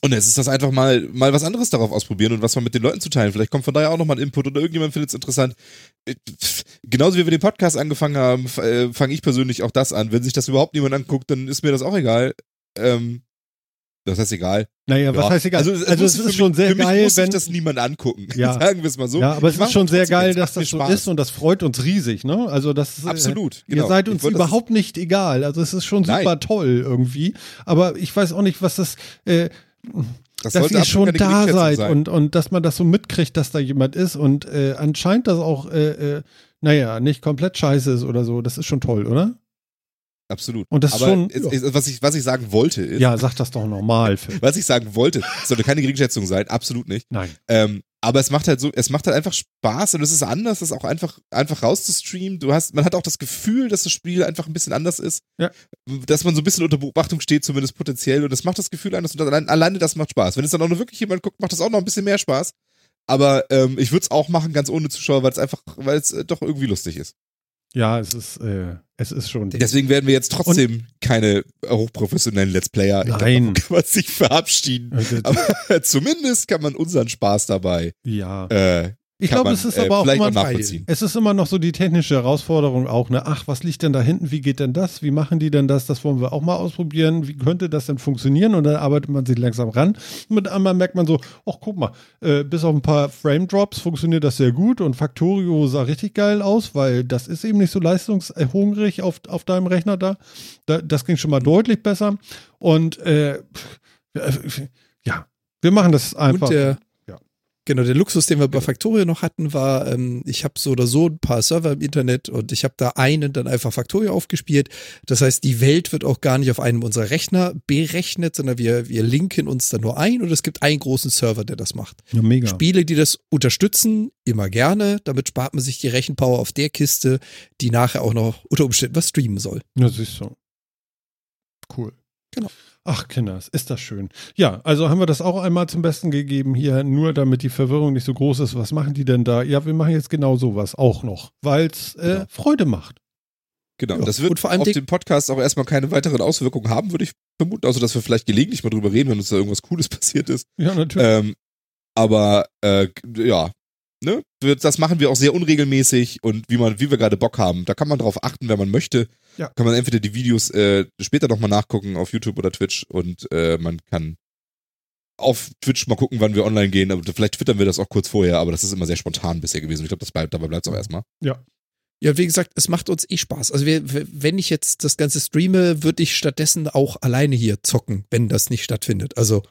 und es ist das einfach mal, mal was anderes darauf ausprobieren und was mal mit den Leuten zu teilen. Vielleicht kommt von daher auch nochmal ein Input oder irgendjemand findet es interessant. Äh, Genauso wie wir den Podcast angefangen haben, äh, fange ich persönlich auch das an. Wenn sich das überhaupt niemand anguckt, dann ist mir das auch egal. Ähm, das heißt egal. Naja, was Ja. heißt egal? Also, muss es für ist mich- schon sehr für mich geil, muss wenn. das niemand angucken. Ja. Sagen wir es mal so. ja, aber es ist schon sehr geil, es dass das so Spaß. ist und das freut uns riesig, ne? Also das ist, äh, Absolut. Ihr Genau. seid Ich uns wollte das- überhaupt nicht egal. Also es ist schon Nein. super toll irgendwie. Aber ich weiß auch nicht, was das, äh, das dass ihr schon da seid sein. und, und dass man das so mitkriegt, dass da jemand ist und äh, anscheinend das auch, äh, äh, naja, nicht komplett scheiße ist oder so. Das ist schon toll, oder? Absolut. Und das ist Aber schon- ja. es- was, ich, was ich sagen wollte ist, Ja, sag das doch normal, Phil. was ich sagen wollte, sollte keine Geringschätzung sein, absolut nicht. Nein. Ähm, aber es macht halt so, es macht halt einfach Spaß und es ist anders, das auch einfach, einfach rauszustreamen. Du hast, man hat auch das Gefühl, dass das Spiel einfach ein bisschen anders ist. Ja. Dass man so ein bisschen unter Beobachtung steht, zumindest potenziell. Und das macht das Gefühl anders. Und allein, alleine das macht Spaß. Wenn es dann auch nur wirklich jemand guckt, macht das auch noch ein bisschen mehr Spaß. Aber ähm, ich würde es auch machen, ganz ohne Zuschauer, weil es einfach, weil es äh, doch irgendwie lustig ist. Ja, es ist, äh, es ist schon. Deswegen werden wir jetzt trotzdem keine äh, hochprofessionellen Let's Player. Nein. Glaub, kann man sich verabschieden. Äh, Aber zumindest kann man unseren Spaß dabei. ja. Äh, Ich glaube, es ist äh, aber auch immer nachvollziehen. Es ist immer noch so die technische Herausforderung auch, ne? Ach, was liegt denn da hinten? Wie geht denn das? Wie machen die denn das? Das wollen wir auch mal ausprobieren. Wie könnte das denn funktionieren? Und dann arbeitet man sich langsam ran. Mit einmal merkt man so, ach, guck mal, äh, bis auf ein paar Frame Drops funktioniert das sehr gut und Factorio sah richtig geil aus, weil das ist eben nicht so leistungshungrig auf, auf deinem Rechner da. da das ging schon mal deutlich besser. Und äh, äh, ja, wir machen das einfach. Und der. Genau, der Luxus, den wir bei Factorio noch hatten, war, ähm, ich habe so oder so ein paar Server im Internet und ich habe da einen dann einfach Factorio aufgespielt. Das heißt, die Welt wird auch gar nicht auf einem unserer Rechner berechnet, sondern wir, wir linken uns dann nur ein und es gibt einen großen Server, der das macht. ja, mega. Spiele, die das unterstützen, immer gerne. Damit spart man sich die Rechenpower auf der Kiste, die nachher auch noch unter Umständen was streamen soll. Ja, siehst du. Cool. Genau. Ach, Kinders, ist das schön. Ja, also haben wir das auch einmal zum Besten gegeben hier, nur damit die Verwirrung nicht so groß ist. Was machen die denn da? Ja, wir machen jetzt genau sowas auch noch, weil es äh, Genau. Freude macht. Genau. Ja, Das wird und vor allem auf den Podcast auch erstmal keine weiteren Auswirkungen haben, würde ich vermuten. Also, dass wir vielleicht gelegentlich mal drüber reden, wenn uns da irgendwas Cooles passiert ist. Ja, natürlich. Ähm, aber äh, ja, ne? Das machen wir auch sehr unregelmäßig und wie man, wie wir gerade Bock haben. Da kann man drauf achten, wenn man möchte. Ja. Kann man entweder die Videos äh, später nochmal nachgucken auf YouTube oder Twitch und äh, man kann auf Twitch mal gucken, wann wir online gehen. Aber vielleicht twittern wir das auch kurz vorher, aber das ist immer sehr spontan bisher gewesen. Ich glaube, das bleibt, dabei bleibt es auch erstmal. Ja, wie gesagt, es macht uns eh Spaß. Also wir, wenn ich jetzt das Ganze streame, würde ich stattdessen auch alleine hier zocken, wenn das nicht stattfindet. Also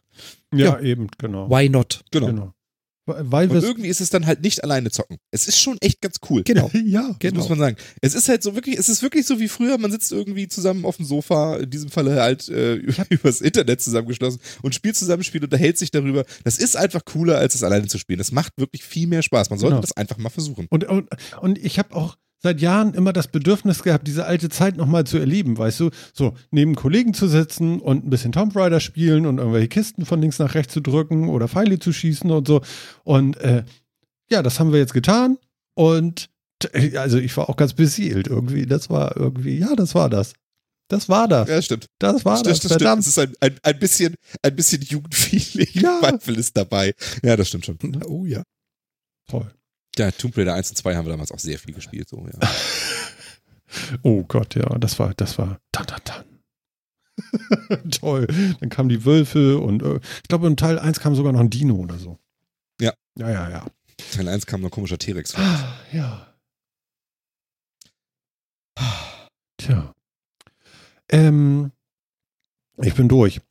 ja, ja. eben, genau. Why not? Genau. genau. Weil und irgendwie ist es dann halt nicht alleine zocken. Es ist schon echt ganz cool. Genau. ja, genau. muss man sagen. Es ist halt so wirklich, es ist wirklich so wie früher, man sitzt irgendwie zusammen auf dem Sofa, in diesem Falle halt äh, übers Internet zusammengeschlossen und spielt zusammen Spiel, unterhält sich darüber. Das ist einfach cooler, als es alleine zu spielen. Das macht wirklich viel mehr Spaß. Man sollte genau. das einfach mal versuchen. Und, und, und ich habe auch seit Jahren immer das Bedürfnis gehabt, diese alte Zeit nochmal zu erleben, weißt du? So, neben Kollegen zu sitzen und ein bisschen Tomb Raider spielen und irgendwelche Kisten von links nach rechts zu drücken oder Pfeile zu schießen und so. Und äh, ja, das haben wir jetzt getan. Und also ich war auch ganz beseelt irgendwie. Das war irgendwie, ja, das war das. Das war das. Ja, stimmt. Das war stimmt, das. das verdammt. Es ist ein, ein, ein bisschen, ein bisschen Jugendfeeling. Ja. Zweifel ist dabei. Ja, das stimmt schon. Oh ja. Toll. Ja, Tomb Raider 1 und 2 haben wir damals auch sehr viel gespielt, so, ja. oh Gott, ja, das war, das war dann, dann, dann. Toll. Dann kamen die Wölfe und äh, ich glaube, in Teil 1 kam sogar noch ein Dino oder so. Ja. Ja, ja, ja. Teil 1 kam noch komischer T-Rex. Ah, ja. Tja. Ähm, ich bin durch.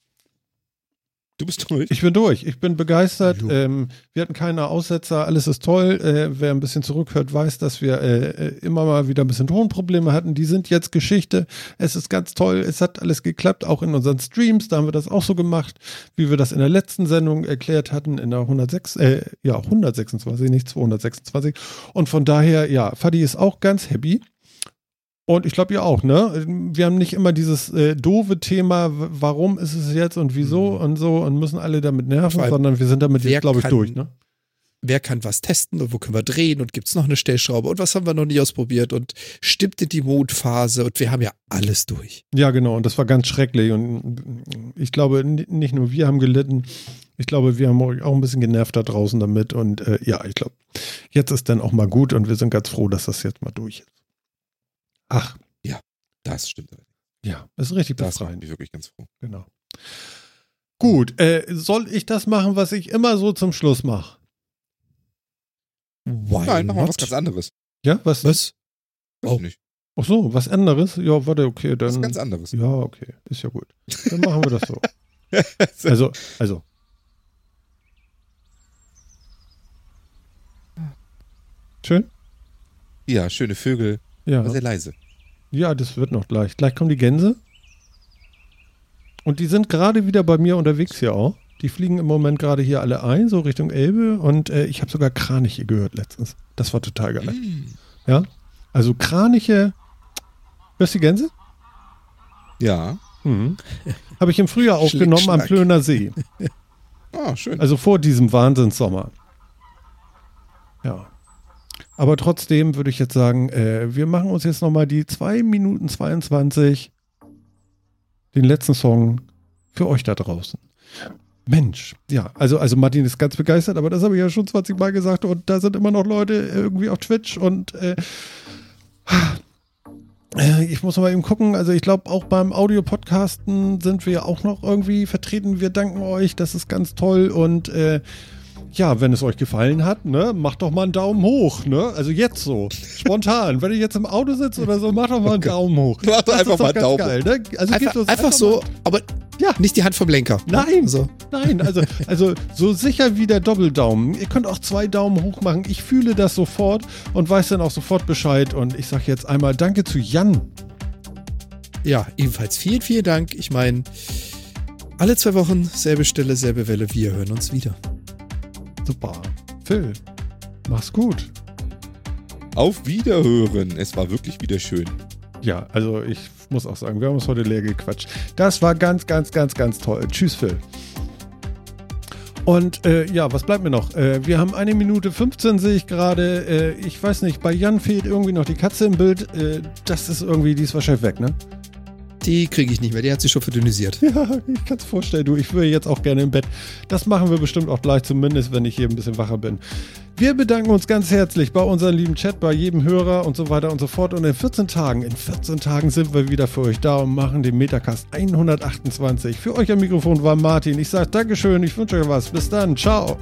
Du bist durch? Ich bin durch. Ich bin begeistert. Ähm, wir hatten keine Aussetzer. Alles ist toll. Äh, wer ein bisschen zurückhört, weiß, dass wir äh, äh, immer mal wieder ein bisschen Tonprobleme hatten. Die sind jetzt Geschichte. Es ist ganz toll. Es hat alles geklappt. Auch in unseren Streams. Da haben wir das auch so gemacht, wie wir das in der letzten Sendung erklärt hatten. In der 106, äh, ja, 126, nicht 226. Und von daher, ja, Fadi ist auch ganz happy. Und ich glaube, ihr auch, ne? Wir haben nicht immer dieses äh, doofe Thema, warum ist es jetzt und wieso mhm. und so und müssen alle damit nerven, Weil sondern wir sind damit jetzt, glaube ich, durch, ne? Wer kann was testen und wo können wir drehen und gibt es noch eine Stellschraube und was haben wir noch nie ausprobiert und stimmt in die Mondphase und wir haben ja alles durch. Ja, genau, und das war ganz schrecklich und ich glaube, nicht nur wir haben gelitten, ich glaube, wir haben euch auch ein bisschen genervt da draußen damit und äh, ja, ich glaube, jetzt ist dann auch mal gut und wir sind ganz froh, dass das jetzt mal durch ist. Ach. Ja, das stimmt. Ja, ist richtig das befreiend. bin ich wirklich ganz froh. Genau. Gut, äh, soll ich das machen, was ich immer so zum Schluss mache? Nein, machen wir was ganz anderes. Ja, was? Was? Weiß oh. nicht. Ach so, was anderes? Ja, warte, okay, dann. Was ganz anderes. Ja, okay, ist ja gut. Dann machen wir das so. also, also. Schön? Ja, schöne Vögel. Ja. Aber sehr leise. Ja, das wird noch gleich. Gleich kommen die Gänse. Und die sind gerade wieder bei mir unterwegs hier auch. Die fliegen im Moment gerade hier alle ein, so Richtung Elbe. Und äh, ich habe sogar Kraniche gehört letztens. Das war total geil. Mm. Ja. Also Kraniche. Hörst du die Gänse? Ja. Mhm. Habe ich im Frühjahr aufgenommen am Plöner See. Ah, schön. Also vor diesem Wahnsinnssommer. Ja. Aber trotzdem würde ich jetzt sagen, äh, wir machen uns jetzt nochmal die 2 Minuten 22, den letzten Song für euch da draußen. Mensch, ja, also, also Martin ist ganz begeistert, aber das habe ich ja schon 20 Mal gesagt und da sind immer noch Leute irgendwie auf Twitch und äh, äh ich muss mal eben gucken, also ich glaube auch beim Audio-Podcasten sind wir auch noch irgendwie vertreten. Wir danken euch, das ist ganz toll und äh, ja, wenn es euch gefallen hat, ne, macht doch mal einen Daumen hoch, ne? Also jetzt so, spontan. wenn ihr jetzt im Auto sitzt oder so, macht doch mal einen okay. Daumen hoch. Mach doch einfach mal einen Daumen geil, ne? also einfach, einfach, einfach so, aber ja. nicht die Hand vom Lenker. Nein, also. nein, also, also so sicher wie der Doppeldaumen. Ihr könnt auch zwei Daumen hoch machen. Ich fühle das sofort und weiß dann auch sofort Bescheid. Und ich sage jetzt einmal Danke zu Jan. Ja, ebenfalls vielen, vielen Dank. Ich meine, alle zwei Wochen, selbe Stelle, selbe Welle. Wir hören uns wieder. Super. Phil, mach's gut. Auf Wiederhören. Es war wirklich wieder schön. Ja, also ich muss auch sagen, wir haben uns heute leer gequatscht. Das war ganz, ganz, ganz, ganz toll. Tschüss, Phil. Und äh, ja, was bleibt mir noch? Äh, wir haben eine Minute 15, sehe ich gerade. Äh, ich weiß nicht, bei Jan fehlt irgendwie noch die Katze im Bild. Äh, das ist irgendwie, die ist wahrscheinlich weg, ne? Die kriege ich nicht mehr, die hat sich schon verdünnisiert. Ja, ich kann es vorstellen, du, ich würde jetzt auch gerne im Bett. Das machen wir bestimmt auch gleich, zumindest wenn ich hier ein bisschen wacher bin. Wir bedanken uns ganz herzlich bei unserem lieben Chat, bei jedem Hörer und so weiter und so fort. Und in 14 Tagen, in 14 Tagen sind wir wieder für euch da und machen den Metacast 128. Für euch am Mikrofon war Martin. Ich sage Dankeschön, ich wünsche euch was. Bis dann, ciao.